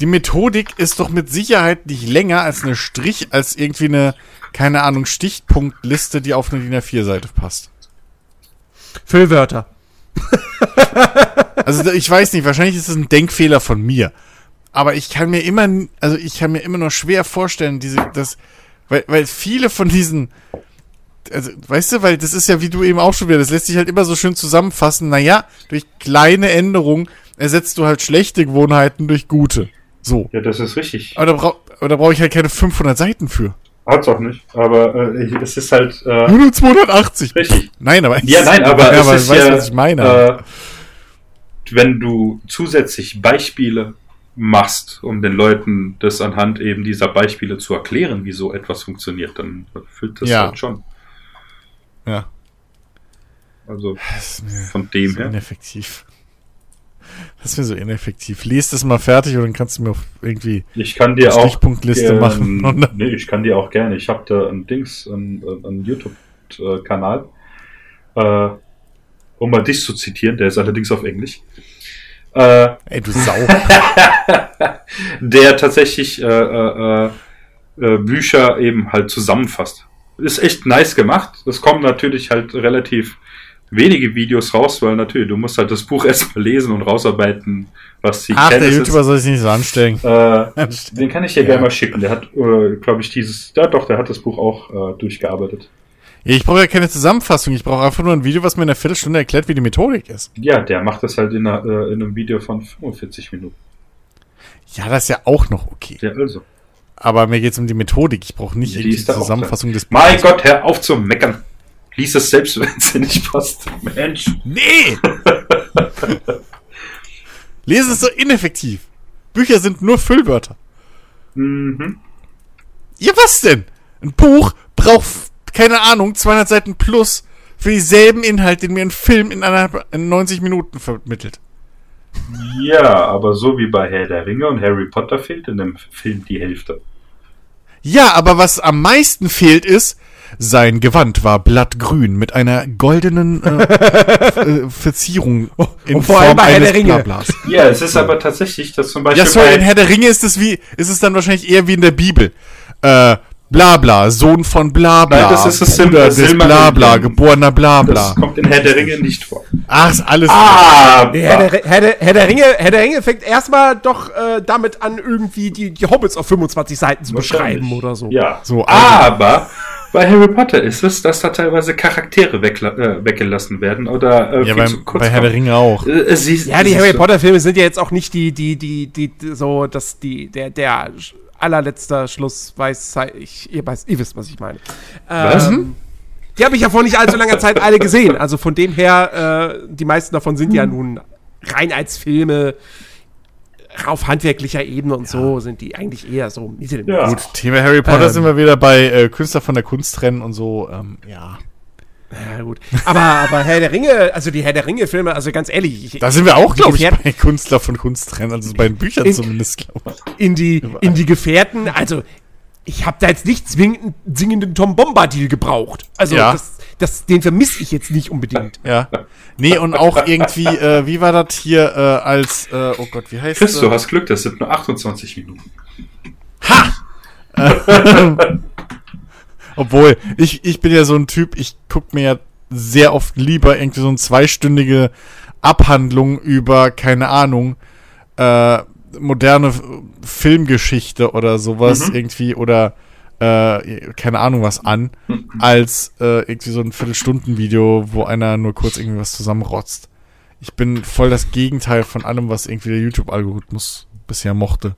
die Methodik ist doch mit Sicherheit nicht länger als eine Strich, als irgendwie eine, keine Ahnung, Stichpunktliste, die auf eine DIN A4-Seite passt. Füllwörter. Also ich weiß nicht, wahrscheinlich ist es ein Denkfehler von mir. Aber ich kann mir immer, also ich kann mir immer nur schwer vorstellen, diese, das, weil, weil viele von diesen, also, weißt du, weil das ist ja, wie du eben auch schon wieder, das lässt sich halt immer so schön zusammenfassen. Naja, durch kleine Änderungen ersetzt du halt schlechte Gewohnheiten durch gute. So. ja, das ist richtig. Aber da, brau aber da brauche ich halt keine 500 Seiten für. Hat's auch nicht, aber äh, es ist halt äh, Nur 280. richtig. Nein, aber. Ja, nein, *laughs* aber, ja, es aber ist du weißt, ja, was ich meine. Äh, wenn du zusätzlich Beispiele machst, um den Leuten das anhand eben dieser Beispiele zu erklären, wie so etwas funktioniert, dann füllt das Ja. halt schon. Ja. Also Das ist mir von dem so her. ineffektiv. Das ist mir so ineffektiv. Lest es mal fertig und dann kannst du mir auf irgendwie Ich kann dir auch Stichpunktliste machen. *laughs* Nee, ich kann dir auch gerne. Ich habe da ein Dings, ein, ein YouTube-Kanal, äh, um mal dich zu zitieren. Der ist allerdings auf Englisch. Äh, Ey, du Sau. *laughs* der tatsächlich äh, äh, äh, Bücher eben halt zusammenfasst. Ist echt nice gemacht. Es kommen natürlich halt relativ wenige Videos raus, weil natürlich, du musst halt das Buch *laughs* erstmal lesen und rausarbeiten, was die Ach, der Kenntnisse- YouTuber soll sich nicht so anstrengen. Äh, *laughs* den kann ich dir Ja. gerne mal schicken. Der hat, glaube ich, dieses, ja doch, der hat das Buch auch äh, durchgearbeitet. Ich brauche ja keine Zusammenfassung. Ich brauche einfach nur ein Video, was mir in einer Viertelstunde erklärt, wie die Methodik ist. Ja, der macht das halt in, einer, äh, in einem Video von 45 Minuten. Ja, das ist ja auch noch okay. Ja, also. Aber mir geht's um die Methodik. Ich brauche nicht die Zusammenfassung des Mein Gott, hör auf zu meckern. Lies es selbst, *laughs* wenn es dir nicht passt. Mensch. Nee! Lesen ist so ineffektiv. Bücher sind nur Füllwörter. Mhm. Ja, was denn? Ein Buch braucht, keine Ahnung, 200 Seiten plus für dieselben Inhalt, den mir ein Film in, einer, in 90 Minuten vermittelt. Ja, aber so wie bei Herr der Ringe und Harry Potter fehlt in dem Film die Hälfte. Ja, aber was am meisten fehlt ist, sein Gewand war blattgrün mit einer goldenen äh, *laughs* äh, Verzierung in und vor allem bei Herr der Ringe. Blablas. *laughs* Ja, es ist aber tatsächlich, dass zum Beispiel Ja, sorry, bei, in Herr der Ringe ist es wie, ist es dann wahrscheinlich eher wie in der Bibel. Äh, Blabla, Sohn von Blabla, Nein, das ist das Sil- Bruder des Silmarillion. Blabla, geborener Blabla. das kommt in Herr der Ringe nicht vor. Ach, ist alles. Ah, Herr, der, Herr, der, Herr, der Ringe, Herr der Ringe fängt erstmal doch äh, damit an, irgendwie die, die Hobbits auf 25 Seiten zu beschreiben oder so. Ja, So, also- aber bei Harry Potter ist es, dass da teilweise Charaktere äh, weggelassen werden oder äh, ja, beim, zu kurz bei Herr der. Ringe auch. Äh, sie, Ja, die Harry Potter Filme sind ja jetzt auch nicht die, die, die, die, die so, dass die, der, der allerletzter Schluss weiß, ich, ihr, weiß, ihr wisst, was ich meine. Was? Ähm, die habe ich ja vor nicht allzu langer Zeit alle gesehen. Also von dem her, äh, die meisten davon sind ja nun rein als Filme auf handwerklicher Ebene und so sind die eigentlich eher so Ja. Gut, Thema Harry Potter Ähm. sind wir wieder bei äh, Künstler von der Kunst trennen und so. Ähm, ja. Ja, gut. Aber, aber Herr der Ringe, also die Herr der Ringe-Filme, also ganz ehrlich, ich, Da sind wir auch, glaube ich, bei Künstler von Kunst trennen. Also bei den Büchern In- zumindest, glaube ich. in die, in die Gefährten, also ich habe da jetzt nicht zwingend singenden Tom Bombadil gebraucht. Also Ja. das, das, den vermisse ich jetzt nicht unbedingt. Ja. Nee, und auch irgendwie, äh, wie war das hier äh, als, äh, oh Gott, wie heißt Chris, äh, du hast Glück, das sind nur 28 Minuten. *laughs* Obwohl, ich, ich bin ja so ein Typ, ich guck mir ja sehr oft lieber irgendwie so eine zweistündige Abhandlung über, keine Ahnung, äh, moderne Filmgeschichte oder sowas Mhm. irgendwie oder äh, keine Ahnung was an, als äh, irgendwie so ein Viertelstunden-Video, wo einer nur kurz irgendwie was zusammenrotzt. Ich bin voll das Gegenteil von allem, was irgendwie der YouTube-Algorithmus bisher mochte.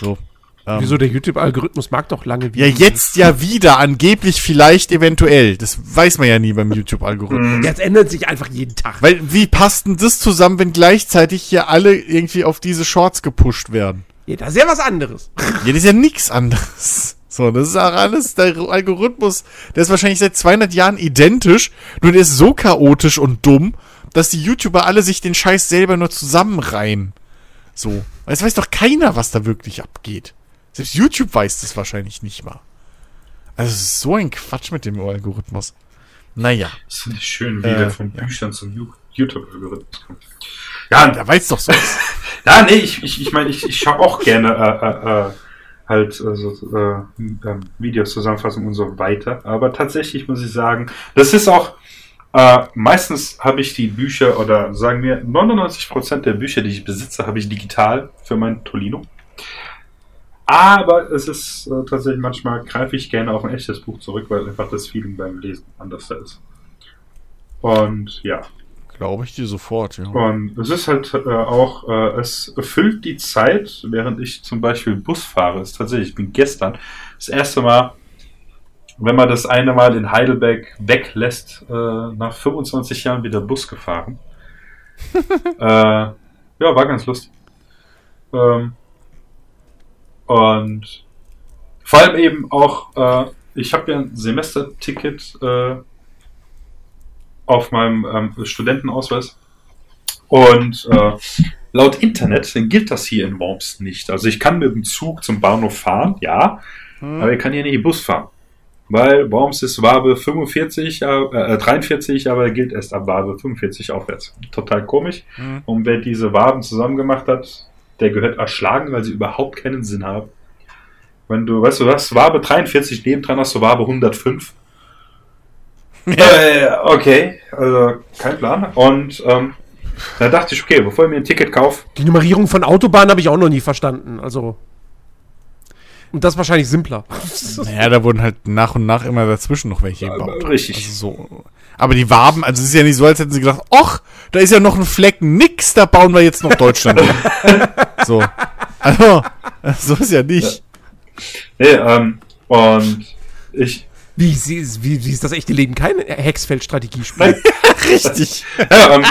So. Ähm, Wieso der YouTube-Algorithmus mag doch lange ja, jetzt ja wieder, angeblich vielleicht eventuell. Das weiß man ja nie beim YouTube-Algorithmus. Jetzt ändert sich einfach jeden Tag. Weil, wie passt denn das zusammen, wenn gleichzeitig hier alle irgendwie auf diese Shorts gepusht werden? Ja, das ist ja was anderes. Ja, das ist ja nix anderes. So, das ist auch alles, der Algorithmus, der ist wahrscheinlich seit 200 Jahren identisch, nur der ist so chaotisch und dumm, dass die YouTuber alle sich den Scheiß selber nur zusammenreihen. So. Weil es weiß doch keiner, was da wirklich abgeht. Selbst YouTube weiß das wahrscheinlich nicht mal. Also, ist so ein Quatsch mit dem Algorithmus. Naja, Das ich schön, wie Äh, wir von ja. Büchern zum YouTube-Algorithmus kommen. Ja, da weiß doch so. ja, *laughs* nee, ich, ich, ich meine, ich, ich schaue auch gerne äh, äh, äh, halt also, äh, ähm, Videos, Zusammenfassungen und so weiter. Aber tatsächlich muss ich sagen, das ist auch, äh, meistens habe ich die Bücher oder sagen wir 99% der Bücher, die ich besitze, habe ich digital für mein Tolino. Aber es ist äh, tatsächlich manchmal greife ich gerne auf ein echtes Buch zurück, weil einfach das Feeling beim Lesen anders ist. Und ja, Glaube ich dir sofort, ja. und es ist halt äh, auch, äh, es erfüllt die Zeit, während ich zum Beispiel Bus fahre. Es ist tatsächlich, ich bin gestern das erste Mal, wenn man das eine Mal in Heidelberg weglässt, äh, nach 25 Jahren wieder Bus gefahren. *laughs* äh, ja, war ganz lustig. Ähm, und vor allem eben auch, äh, ich habe ja ein Semesterticket äh, auf meinem ähm, Studentenausweis. Und äh, laut Internet gilt das hier in Worms nicht. Also ich kann mit dem Zug zum Bahnhof fahren, ja, aber ich kann hier nicht Bus fahren. Weil Worms ist Wabe 45, äh, äh, 43, aber gilt erst ab Wabe 45 aufwärts. Total komisch. Mhm. Und wer diese Waben zusammen gemacht hat, der gehört erschlagen, weil sie überhaupt keinen Sinn haben. Wenn du, weißt du, du hast Wabe 43, nebendran hast du Wabe 105. *laughs* Äh, okay, also kein Plan. Und ähm, da dachte ich, okay, bevor ich mir ein Ticket kaufe, Die Nummerierung von Autobahnen habe ich auch noch nie verstanden. Also. Und das ist wahrscheinlich simpler. *laughs* Naja, da wurden halt nach und nach immer dazwischen noch welche gebaut. richtig. Also so. Aber die Waben, also es ist ja nicht so, als hätten sie gedacht, ach, da ist ja noch ein Fleck, nix, da bauen wir jetzt noch Deutschland hin. *laughs* So. Also, so ist ja nicht. nee, ähm, und ich, Wie, sie, wie, wie ist das echte Leben kein Hexfeld-Strategiespiel? *laughs* Richtig. ja, ähm,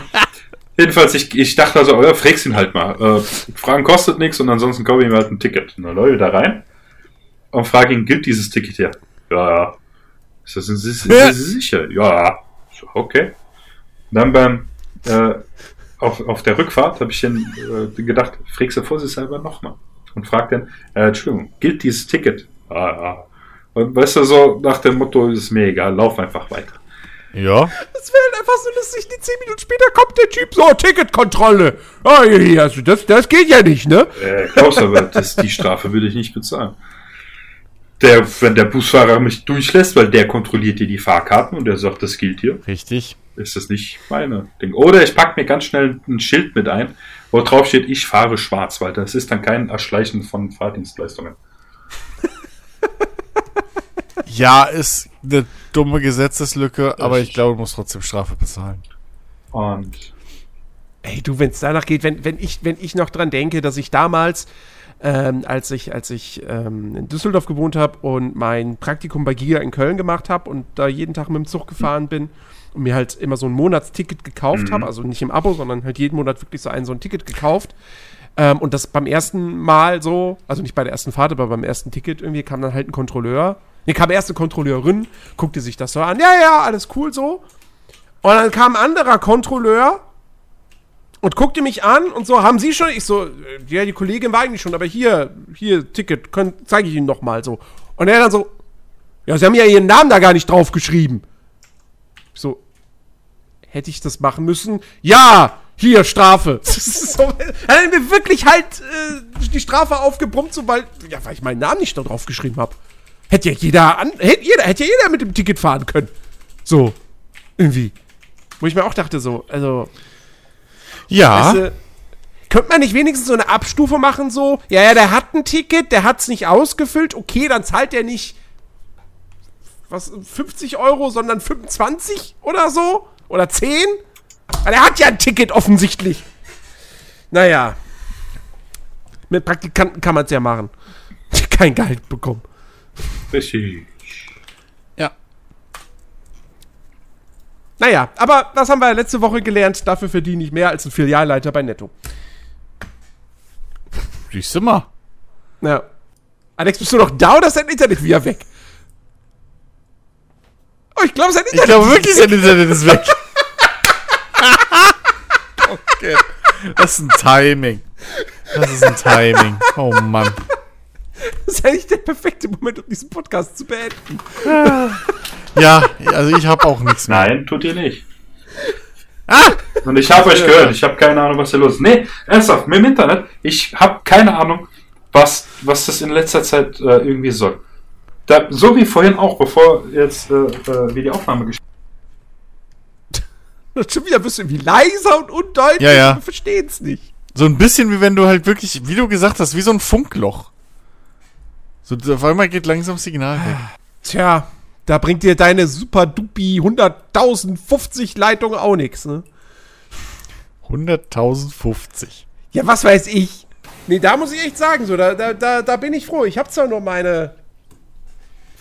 jedenfalls, ich, ich dachte also, ja, fragst ihn halt mal. Äh, Fragen kostet nichts und ansonsten kaufe ich mir halt ein Ticket. Und dann läuft da rein und frage ihn, gilt dieses Ticket hier? Ja, ja. Ist das, sind, Sie, sind Ja. Sie sicher? Ja, ja. Okay. Dann beim, äh, auf, auf der Rückfahrt habe ich dann äh, gedacht, fragst du vorsichtshalber nochmal. Und fragt dann, äh, Entschuldigung, gilt dieses Ticket? Ja, ja. Und weißt du, so nach dem Motto, ist mir egal, lauf einfach weiter. Ja. Das wäre halt einfach so lustig. Die 10 Minuten später kommt der Typ, so, Ticketkontrolle. Ah, hier, hier, also das, das geht ja nicht, ne? Äh, Klaus, aber das, die Strafe würde ich nicht bezahlen. Der, wenn der Busfahrer mich durchlässt, weil der kontrolliert dir die Fahrkarten und der sagt, das gilt hier, Richtig. Ist das nicht meine Ding. Oder ich packe mir ganz schnell ein Schild mit ein, wo drauf steht, ich fahre schwarz, weil das ist dann kein Erschleichen von Fahrdienstleistungen. *laughs* Ja, ist eine dumme Gesetzeslücke, aber ich glaube, du musst trotzdem Strafe bezahlen. Und Ey, du, wenn es danach geht, wenn, wenn, ich, wenn ich noch dran denke, dass ich damals, ähm, als ich, als ich ähm, in Düsseldorf gewohnt habe und mein Praktikum bei Giga in Köln gemacht habe und da jeden Tag mit dem Zug gefahren bin und mir halt immer so ein Monatsticket gekauft habe, also nicht im Abo, sondern halt jeden Monat wirklich so ein, so ein Ticket gekauft. Ähm, und das beim ersten Mal so, also nicht bei der ersten Fahrt, aber beim ersten Ticket irgendwie kam dann halt ein Kontrolleur. Nee, kam erst eine Kontrolleurin, guckte sich das so an. Ja, ja, alles cool so. Und dann kam ein anderer Kontrolleur und guckte mich an und so, haben Sie schon? Ich so, äh, ja, die Kollegin war eigentlich schon, aber hier, hier, Ticket, zeige ich Ihnen noch mal so. Und er dann so, ja, Sie haben ja Ihren Namen da gar nicht drauf geschrieben. Ich so, hätte ich das machen müssen? Ja, hier, Strafe. *laughs* So, er hat mir wirklich halt äh, die Strafe aufgebrummt, so, weil, ja, weil ich meinen Namen nicht da drauf geschrieben habe. Hätte ja jeder, an, hätte jeder, hätte ja jeder mit dem Ticket fahren können. So, irgendwie. Wo ich mir auch dachte, so, also, Ja. Weißt du, könnte man nicht wenigstens so eine Abstufe machen, so, ja, ja, der hat ein Ticket, der hat es nicht ausgefüllt, okay, dann zahlt er nicht was, 50 Euro, sondern 25 oder so? Oder 10? Weil er hat ja ein Ticket offensichtlich. Naja. Mit Praktikanten kann man es ja machen. Die *laughs* kein Gehalt bekommen. richtig. ja. Naja, aber was haben wir letzte Woche gelernt? Dafür verdiene ich mehr als ein Filialleiter bei Netto. Siehst du mal. Ja. Alex, bist du noch da oder ist dein Internet wieder weg? Ich glaube, sein Ich Internet glaube wirklich, sein Internet ist weg. okay. Das ist ein Timing. Das ist ein Timing. Oh Mann. Das ist eigentlich der perfekte Moment, um diesen Podcast zu beenden. Ja, also ich habe auch nichts mehr. Nein, tut ihr nicht. Ah! Und ich habe euch gehört, ich habe keine Ahnung, was hier los ist. Nee, ernsthaft, mit dem Internet, ich habe keine Ahnung, was, was das in letzter Zeit äh, irgendwie soll. Da, so wie vorhin auch, bevor jetzt äh, äh, wir die Aufnahme Das *laughs* ist schon wieder ein bisschen wie leiser und undeutlich. Ja, ja. Wir verstehen es nicht. So ein bisschen wie wenn du halt wirklich, wie du gesagt hast, wie so ein Funkloch. So, auf einmal geht langsam Signal weg. Tja, da bringt dir deine super dupi 100.050 Leitung auch nichts, ne? 100.050. Ja, was weiß ich. Nee, da muss ich echt sagen, so, da, da, da, da bin ich froh. Ich habe zwar nur meine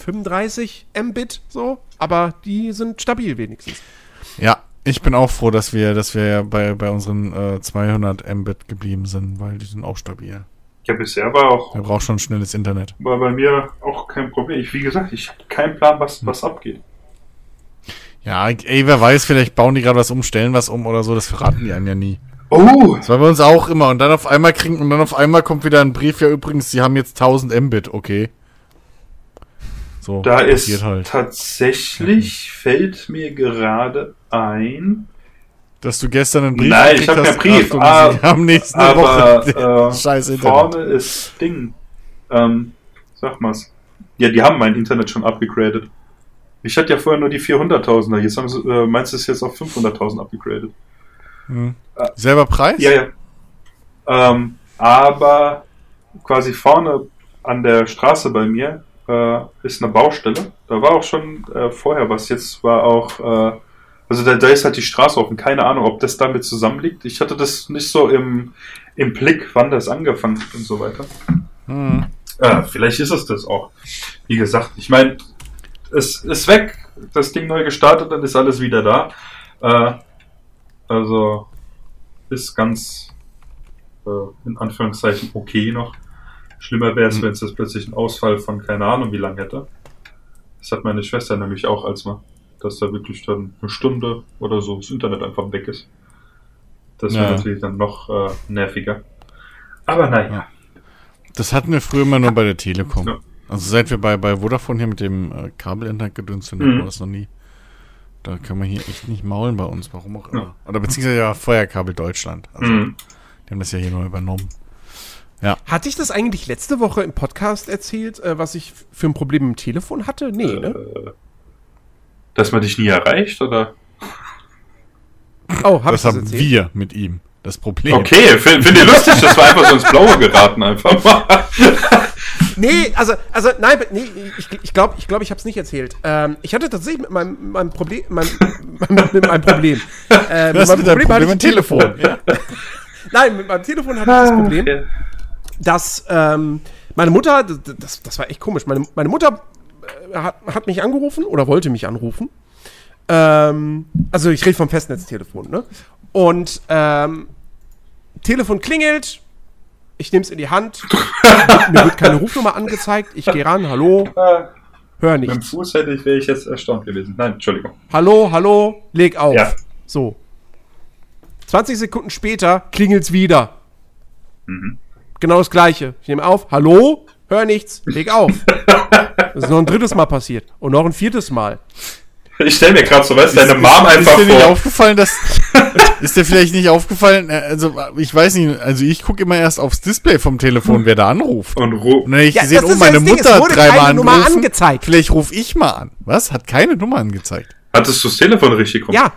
35 Mbit, so, aber die sind stabil wenigstens. Ja, ich bin auch froh, dass wir, dass wir bei, bei unseren äh, 200 Mbit geblieben sind, weil die sind auch stabil. Ja, bisher war auch Man braucht schon schnelles Internet. war bei mir auch kein Problem. Ich, wie gesagt, ich habe keinen Plan, was, was abgeht. Ja, ey, wer weiß, vielleicht bauen die gerade was um, stellen was um oder so, das verraten die einem ja nie. Oh! Das war bei uns auch immer. Und dann auf einmal kriegen, und dann auf einmal kommt wieder ein Brief, ja übrigens, sie haben jetzt 1000 Mbit, okay. So, Da ist halt. tatsächlich, fällt mir gerade ein, Dass du gestern einen Brief Nein, ich gekriegt hab hast, keinen Brief, ah, sie haben nächste aber Woche äh, *laughs* vorne ist Ding. Ähm, sag mal's. Ja, die haben mein Internet schon abgegradet. Ich hatte ja vorher nur die 400.000er. Jetzt haben sie, äh, meinst du es jetzt auf 500.000 abgegradet? Selber Preis? Ja, ja. Ähm, aber quasi vorne an der Straße bei mir äh, ist eine Baustelle. Da war auch schon äh, vorher was. Jetzt war auch, äh, also da, da ist halt die Straße offen. Keine Ahnung, ob das damit zusammenliegt. Ich hatte das nicht so im, im Blick, wann das angefangen hat und so weiter. Hm. Ja, vielleicht ist es das auch. Wie gesagt, ich meine, es ist weg, das Ding neu gestartet, dann ist alles wieder da. Äh, also ist ganz äh, in Anführungszeichen okay noch. Schlimmer wäre es, Mhm. wenn es jetzt plötzlich einen Ausfall von keine Ahnung wie lang hätte. Das hat meine Schwester nämlich auch als mal, dass da wirklich dann eine Stunde oder so das Internet einfach weg ist. Das wäre Ja. natürlich dann noch äh, nerviger. Aber naja. Ja. Das hatten wir früher immer nur bei der Telekom. Ja. Also seit wir bei, bei Vodafone hier mit dem äh, Kabelinternet gedünst sind, Mhm. wir das noch nie. Da kann man hier echt nicht maulen bei uns, warum auch immer. Oder beziehungsweise ja Feuerkabel Deutschland. Also, Mhm. Die haben das ja hier nur übernommen. Hatte ich das eigentlich letzte Woche im Podcast erzählt, äh, was ich für ein Problem im Telefon hatte? Nee, ne? Äh, dass man dich nie erreicht, oder? Oh, hab das ich das haben erzählt? wir mit ihm. Das Problem. Okay, finde find ich lustig, das war einfach so ins Blaue geraten, einfach mal. *laughs* Nee, also, also nein, nee, ich, ich glaube, ich, glaub, ich habe es nicht erzählt. Ähm, ich hatte tatsächlich mit meinem, meinem Problem, mein, mit, *laughs* mit meinem Problem. Äh, mit deinem Problem hatte ich ein Telefon. Ja. *laughs* Nein, mit meinem Telefon hatte ich das Problem, dass ähm, meine Mutter, das, das war echt komisch, meine, meine Mutter äh, hat, hat mich angerufen oder wollte mich anrufen. Ähm, also ich rede vom Festnetztelefon, ne? Und ähm, Telefon klingelt, ich nehme es in die Hand, mir wird keine Rufnummer angezeigt, ich gehe ran, hallo, hör Mit dem. Fuß hätte ich, wäre ich jetzt erstaunt gewesen. Nein, Entschuldigung. Hallo, hallo, leg auf. Ja. So. 20 Sekunden später klingelt's wieder. Genau das gleiche. Ich nehme auf, hallo, hör nichts, leg auf. *laughs* Das ist noch ein drittes Mal passiert. Und noch ein viertes Mal. Ich stelle mir gerade so, weißt du, deine Mom ist einfach dir nicht vor. aufgefallen, dass *laughs* ist dir vielleicht nicht aufgefallen? äh, Also ich weiß nicht. Also ich gucke immer erst aufs Display vom Telefon, wer da anruft. Und Und dann habe ich Ja, gesehen, oh ist meine Mutter wurde dreimal angerufen. angezeigt. Vielleicht rufe ich mal an. Was? Hat keine Nummer angezeigt. hattest du das Telefon richtig rum? Ja.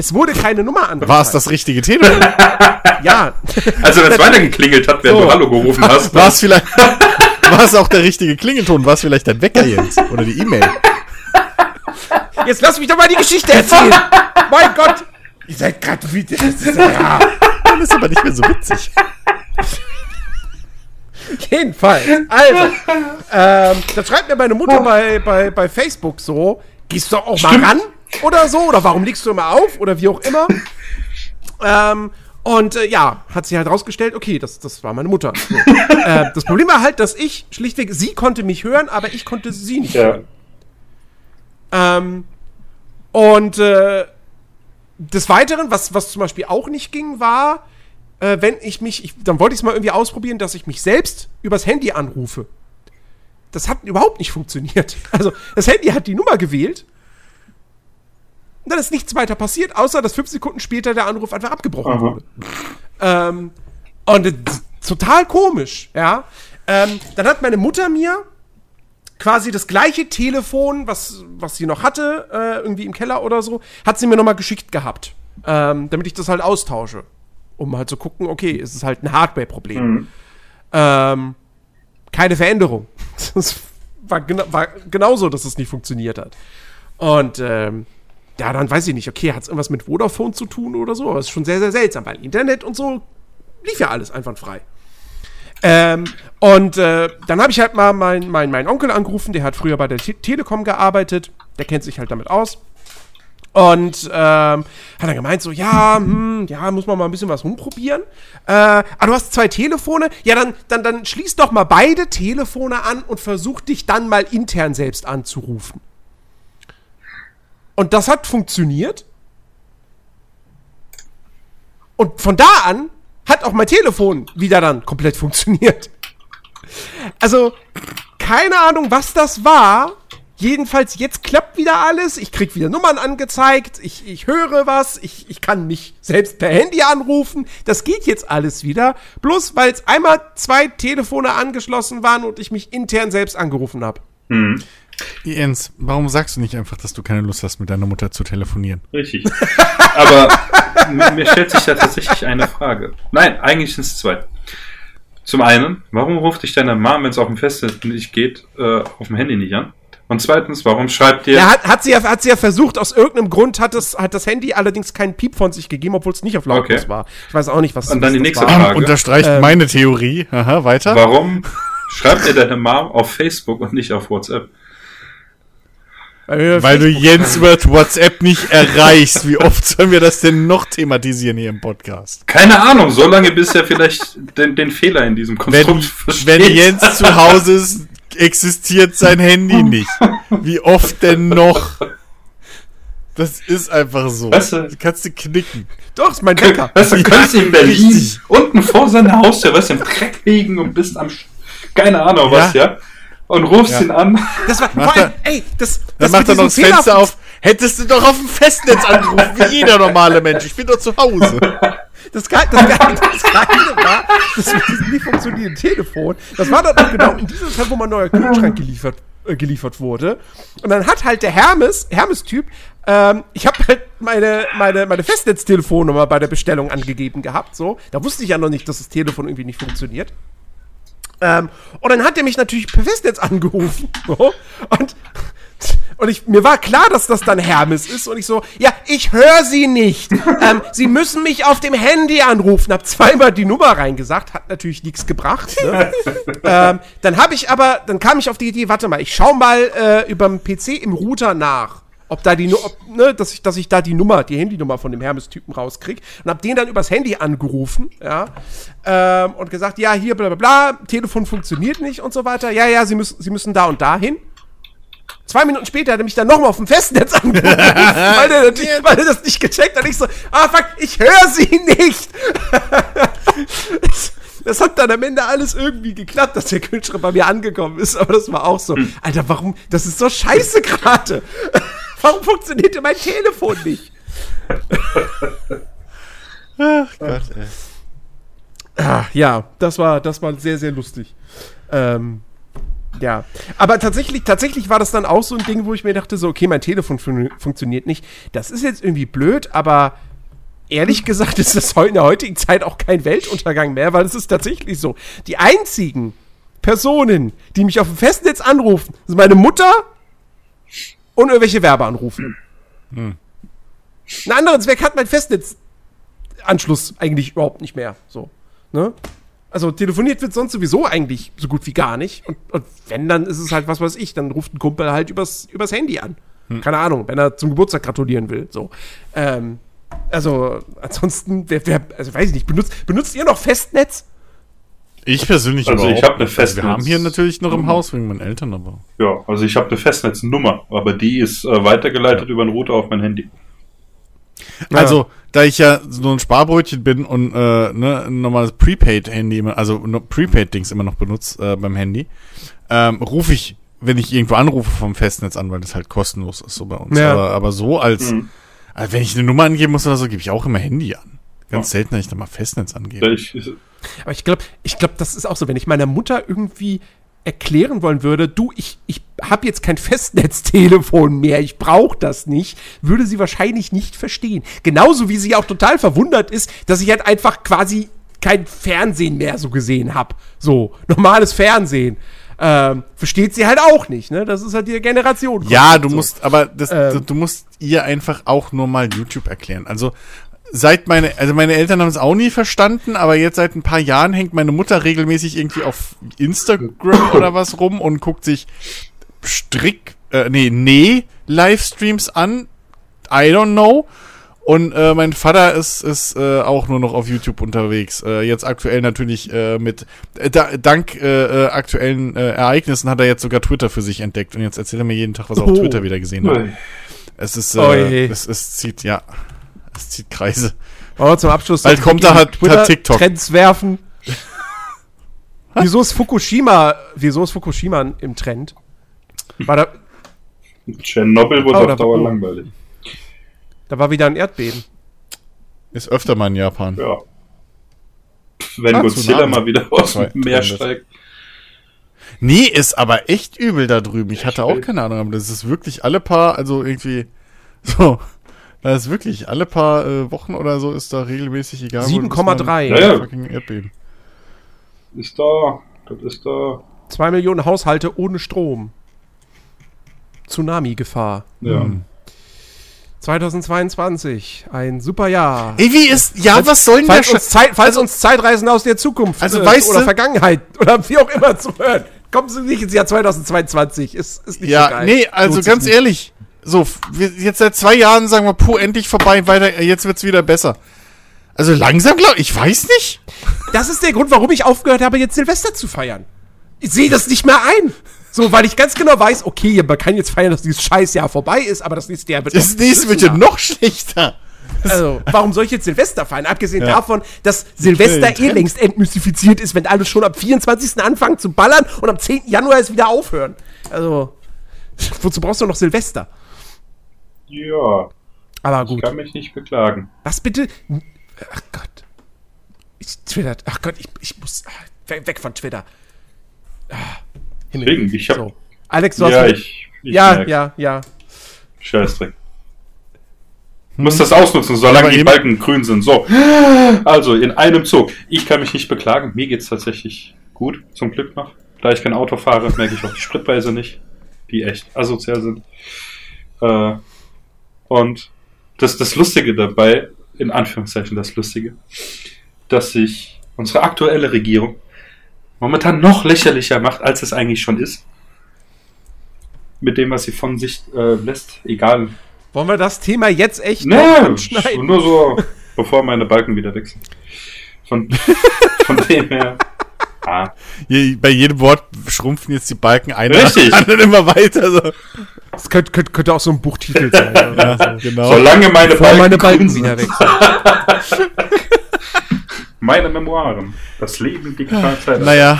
Es wurde keine Nummer angezeigt. War es das richtige Telefon? *laughs* Ja. Also wenn es weiter geklingelt hat, während So. du Hallo gerufen hast. War es vielleicht *laughs* war es auch der richtige Klingelton? War es vielleicht dein Wecker jetzt oder die E-Mail? Jetzt lass mich doch mal die Geschichte erzählen. *laughs* mein Gott. Ihr seid gerade wie. Das ist, ja. Das ist aber nicht mehr so witzig. Jedenfalls. Also. ähm, da schreibt mir meine Mutter bei, bei, bei Facebook so: Gehst du auch mal ran? Oder so? Oder warum legst du immer auf? Oder wie auch immer. Ähm, und äh, ja, hat sich halt rausgestellt, okay, das, das war meine Mutter. So. *laughs* äh, das Problem war halt, dass ich schlichtweg, sie konnte mich hören, aber ich konnte sie nicht Ja. Ähm, und äh, des Weiteren, was, was zum Beispiel auch nicht ging, war, äh, wenn ich mich, ich, dann wollte ich es mal irgendwie ausprobieren, dass ich mich selbst übers Handy anrufe. Das hat überhaupt nicht funktioniert. *laughs* Also, das Handy hat die Nummer gewählt. Und dann ist nichts weiter passiert, außer dass fünf Sekunden später der Anruf einfach abgebrochen Aha. wurde. Ähm, und total komisch, ja. Ähm, dann hat meine Mutter mir quasi das gleiche Telefon, was, was sie noch hatte, äh, irgendwie im Keller oder so, hat sie mir nochmal geschickt gehabt. Ähm, damit ich das halt austausche. Um halt zu gucken, okay, ist es halt ein Hardware-Problem. Ähm, keine Veränderung. *laughs* Das war, gena war genauso, dass es nicht funktioniert hat. Und ähm, ja, dann weiß ich nicht, okay, hat es irgendwas mit Vodafone zu tun oder so, aber es ist schon sehr, sehr seltsam, weil Internet und so lief ja alles einwandfrei. Ähm, und äh, dann habe ich halt mal meinen mein, mein Onkel angerufen, der hat früher bei der Te Telekom gearbeitet, der kennt sich halt damit aus. Und ähm, hat dann gemeint, so, ja, hm, ja, muss man mal ein bisschen was rumprobieren. Äh, ah, du hast zwei Telefone. Ja, dann, dann, dann schließ doch mal beide Telefone an und versuch dich dann mal intern selbst anzurufen. Und das hat funktioniert. Und von da an hat auch mein Telefon wieder dann komplett *laughs* funktioniert. Also, keine Ahnung, was das war. Jedenfalls, jetzt klappt wieder alles. Ich krieg wieder Nummern angezeigt. Ich, ich höre was. Ich, ich kann mich selbst per Handy anrufen. Das geht jetzt alles wieder. Bloß, weil es einmal zwei Telefone angeschlossen waren und ich mich intern selbst angerufen habe. Hm. Jens, warum sagst du nicht einfach, dass du keine Lust hast, mit deiner Mutter zu telefonieren? Richtig. *laughs* Aber mir, stellt sich da tatsächlich eine Frage. Nein, eigentlich sind es zwei. Zum einen, warum ruft dich deine Mom, wenn es auf dem Festnetz nicht geht, äh, auf dem Handy nicht an? Und zweitens, warum schreibt dir. Ja, hat, hat, sie ja, hat sie ja versucht, aus irgendeinem Grund hat, es, hat das Handy allerdings keinen Piep von sich gegeben, obwohl es nicht auf lautlos Okay. war. Ich weiß auch nicht, was Und dann die nächste war. Frage. Unterstreicht Ähm, meine Theorie. Aha, weiter. Warum schreibt dir deine Mom auf Facebook und nicht auf WhatsApp? Äh, Weil du Jens über WhatsApp nicht erreichst. Wie oft sollen wir das denn noch thematisieren hier im Podcast? Keine Ahnung, so lange bis er vielleicht den, den Fehler in diesem Wenn, Konstrukt versteht. wenn Jens zu Hause ist, existiert sein Handy nicht. Wie oft denn noch? Das ist einfach so. Weißt du- kannst du knicken. Doch, ist mein Wecker. Weißt du, könntest du in Berlin richtig. unten vor seiner Haustür, weißt du, im Dreck liegen und bist am, Sch- keine Ahnung was, ja? Und rufst Ja. ihn an. Das war, Macht vor allem, ey, das, Dann das macht er noch das diesem Fehler- Fenster auf. Hättest du doch auf dem Festnetz angerufen, wie jeder normale Mensch. Ich bin doch zu Hause. Das, Ge das, Ge das Geile war, das mit diesem nicht funktionierenden Telefon, das war dann auch genau in dieser Zeit, wo mein neuer Kühlschrank geliefert, äh, geliefert wurde. Und dann hat halt der Hermes, Hermes-Typ, ähm, ich habe halt meine, meine, meine Festnetztelefonnummer bei der Bestellung angegeben gehabt, so. Da wusste ich ja noch nicht, dass das Telefon irgendwie nicht funktioniert. Ähm, und dann hat er mich natürlich per Festnetz *laughs* angerufen. So, und und ich, mir war klar, dass das dann Hermes ist. Und ich so, ja, ich höre Sie nicht. ähm, Sie müssen mich auf dem Handy anrufen. Hab zweimal die Nummer reingesagt, hat natürlich nichts gebracht. Ne? *laughs* ähm, dann habe ich aber, dann kam ich auf die Idee, warte mal, ich schau mal äh, überm PC im Router nach. Ob da die, ob, ne, dass ich, dass ich da die Nummer, die Handynummer von dem Hermes-Typen rauskrieg und hab den dann übers Handy angerufen, ja, ähm, und gesagt, ja, hier, bla, bla, bla, Telefon funktioniert nicht und so weiter. Ja, ja, Sie müssen, Sie müssen da und da hin. Zwei Minuten später hat er mich dann nochmal auf dem Festnetz *laughs* angerufen, weil, er weil er das nicht gecheckt hat. Ich so, ah fuck, ich höre sie nicht. *laughs* das hat dann am Ende alles irgendwie geklappt, dass der Kühlschrank bei mir angekommen ist. Aber das war auch so, Alter, warum, das ist so scheiße gerade. *laughs* warum funktioniert denn mein Telefon nicht? Ach Gott, ey. Ah, ja, das war, das war sehr, sehr lustig. Ähm, ja, aber tatsächlich, tatsächlich war das dann auch so ein Ding, wo ich mir dachte, so, okay, mein Telefon fun funktioniert nicht. Das ist jetzt irgendwie blöd, aber ehrlich gesagt ist das in der heutigen Zeit auch kein Weltuntergang mehr, weil es ist tatsächlich so. Die einzigen Personen, die mich auf dem Festnetz anrufen, sind meine Mutter und irgendwelche Werbeanrufe. Einen anderen Zweck hat mein Festnetzanschluss eigentlich überhaupt nicht mehr. So. Ne? Also telefoniert wird sonst sowieso eigentlich so gut wie gar nicht. Und, und wenn, dann ist es halt, was weiß ich, dann ruft ein Kumpel halt übers, übers Handy an. Keine Ahnung, wenn er zum Geburtstag gratulieren will. So. Ähm, also, ansonsten, wer, wer, also weiß ich nicht, benutzt, benutzt ihr noch Festnetz? Ich persönlich Also ich überhaupt hab eine nicht. Also Wir Festnetz- haben hier natürlich noch im Haus wegen meinen Eltern, aber. Ja, also ich habe eine Festnetznummer, aber die ist äh, weitergeleitet über einen Router auf mein Handy. Also, da ich ja so ein Sparbrötchen bin und äh, ne, ein normales Prepaid-Handy, immer, also Prepaid-Dings immer noch benutze äh, beim Handy, ähm, rufe ich, wenn ich irgendwo anrufe vom Festnetz an, weil das halt kostenlos ist so bei uns. Ja. Aber, aber so als, Mhm. also wenn ich eine Nummer angeben muss oder so, gebe ich auch immer Handy an. Ganz selten, dass ich da mal Festnetz angebe. Ich, Aber ich glaube, ich glaube, das ist auch so, wenn ich meiner Mutter irgendwie erklären wollen würde, du, ich, ich habe jetzt kein Festnetztelefon mehr, ich brauche das nicht, würde sie wahrscheinlich nicht verstehen. Genauso wie sie auch total verwundert ist, dass ich halt einfach quasi kein Fernsehen mehr so gesehen habe. So, normales Fernsehen. Ähm, versteht sie halt auch nicht, ne? Das ist halt die Generation. Ja, du so. musst, aber das, Ähm. du musst ihr einfach auch nur mal YouTube erklären. Also seit meine, also meine Eltern haben es auch nie verstanden, aber jetzt seit ein paar Jahren hängt meine Mutter regelmäßig irgendwie auf Instagram *coughs* oder was rum und guckt sich Strick, äh, nee, nee, Livestreams an. I don't know. Und äh, mein Vater ist, ist äh, auch nur noch auf YouTube unterwegs. Äh, jetzt aktuell natürlich äh, mit, äh, da, dank äh, äh, aktuellen äh, Ereignissen hat er jetzt sogar Twitter für sich entdeckt. Und jetzt erzählt er mir jeden Tag, was er auf Oh. Twitter wieder gesehen hat. Es ist, Oh äh, je. es, es zieht, ja, es zieht Kreise. Wir zum Abschluss Bald kommt da halt- Twitter- TikTok. Trends werfen. *laughs* wieso ist Fukushima, wieso ist Fukushima im Trend? War da, Tschernobyl wurde Oh, auf da- Dauer langweilig. da war wieder ein Erdbeben. Ist öfter mal in Japan. Ja. Wenn Ah, Godzilla mal wieder aus dem Meer 300. steigt. Nee, ist aber echt übel da drüben. Ich hatte auch keine Ahnung, aber das ist wirklich alle paar, also irgendwie *laughs* so. Da ist wirklich alle paar äh, Wochen oder so ist da regelmäßig egal. wo du bist, 7,3. mal ein Ja, ja. Fucking Erdbeben. Ist da, das ist da. Zwei Millionen Haushalte ohne Strom. Tsunami-Gefahr. Ja. Hm. 2022. Ein super Jahr. Ey, wie ist, ja, was soll denn der Falls uns, Scheiß? Zeit, falls uns Zeitreisen aus der Zukunft Also äh, weißt oder du- Vergangenheit *laughs* oder wie auch immer zu hören, kommen Sie nicht ins Jahr 2022. Ist, ist nicht so Ja, geil. nee, also ganz nicht. ehrlich. So, wir, jetzt seit zwei Jahren sagen wir, puh, endlich vorbei, weiter, jetzt wird's wieder besser. Also langsam, glaub ich, weiß nicht. Das ist der Grund, warum ich aufgehört habe, jetzt Silvester zu feiern. Ich sehe das nicht mehr ein. So, weil ich ganz genau weiß, okay, man kann jetzt feiern, dass dieses Scheißjahr vorbei ist, aber das nächste Jahr wird Das nächste wird ja noch schlechter. Also, warum soll ich jetzt Silvester feiern? Abgesehen Ja. davon, dass Silvester eh längst entmystifiziert ist, wenn alle schon am 24. anfangen zu ballern und am 10. Januar es wieder aufhören. Also, wozu brauchst du noch Silvester? Ja, Aber ich gut. kann mich nicht beklagen. Was bitte? Ach Gott. Ich Twitter. Ach Gott, ich, ich muss. ah, Weg, von Twitter. Ah. Deswegen, ich hab- So. Alex, du hast. Ja, wieder- ich, ich ja, merk. ja, ja. Scheißdreck. Muss das ausnutzen, solange die Balken grün sind. So. *gasps* Also, in einem Zug. Ich kann mich nicht beklagen. Mir geht's tatsächlich gut, zum Glück noch. Da ich kein Auto fahre, merke ich auch die Spritpreise nicht, die echt asozial sind. Äh, und das, das Lustige dabei, in Anführungszeichen das Lustige, dass sich unsere aktuelle Regierung momentan noch lächerlicher macht, als es eigentlich schon ist. Mit dem, was sie von sich äh, lässt. Egal. Wollen wir das Thema jetzt echt Nee, nur so, bevor meine Balken wieder sind. Von, von *laughs* dem her. Ah, Je, bei jedem Wort schrumpfen jetzt die Balken ein Richtig. *laughs* anderen immer weiter. So. Das könnte, könnte, könnte auch so ein Buchtitel sein. *laughs* so. Genau. solange meine Bevor Balken, meine Balken wieder weg sind. *laughs* Meine Memoiren. Das Leben digital Zeit. Naja.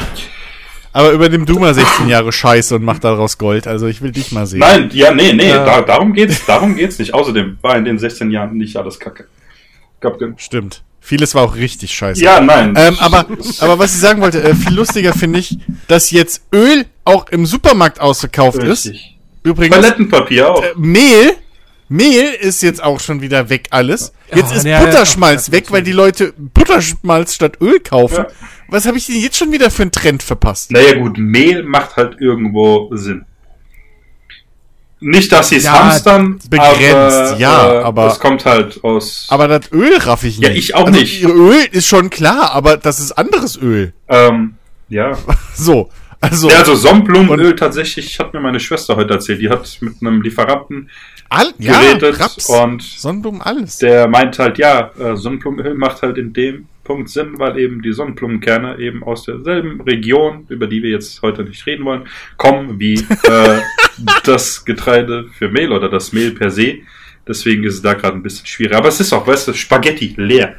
Aber übernimm du mal 16 Jahre Scheiße und mach daraus Gold. Also ich will dich mal sehen. Nein, ja, nee, nee, Ja. Da, darum geht's, darum geht's nicht. Außerdem war in den 16 Jahren nicht alles kacke. Gen- Stimmt. Vieles war auch richtig scheiße. Ja, nein. Ähm, aber, aber was ich sagen wollte, äh, viel lustiger finde ich, dass jetzt Öl auch im Supermarkt ausverkauft ist. Richtig. Übrigens, Toilettenpapier auch. äh, Mehl, Mehl ist jetzt auch schon wieder weg alles. Jetzt Oh, ist ja, Butterschmalz ja, weg, weil die Leute Butterschmalz statt Öl kaufen. Ja. Was habe ich denn jetzt schon wieder für einen Trend verpasst? Naja gut, Mehl macht halt irgendwo Sinn. Nicht, dass sie es Ja, hamstern, begrenzt, aber, ja, äh, aber- Es kommt halt aus. Aber das Öl raff ich nicht. Ja, ich auch also, nicht. Öl ist schon klar, aber das ist anderes Öl. ähm, ja. *laughs* So. Also, ja, also Sonnenblumenöl tatsächlich, hat mir meine Schwester heute erzählt. Die hat mit einem Lieferanten all, ja, geredet Raps, und Sonnenblumen, alles. der meint halt, ja, äh, Sonnenblumenöl macht halt in dem Punkt Sinn, weil eben die Sonnenblumenkerne eben aus derselben Region, über die wir jetzt heute nicht reden wollen, kommen wie *laughs* äh, das Getreide für Mehl oder das Mehl per se. Deswegen ist es da gerade ein bisschen schwierig. Aber es ist auch, weißt du, Spaghetti leer.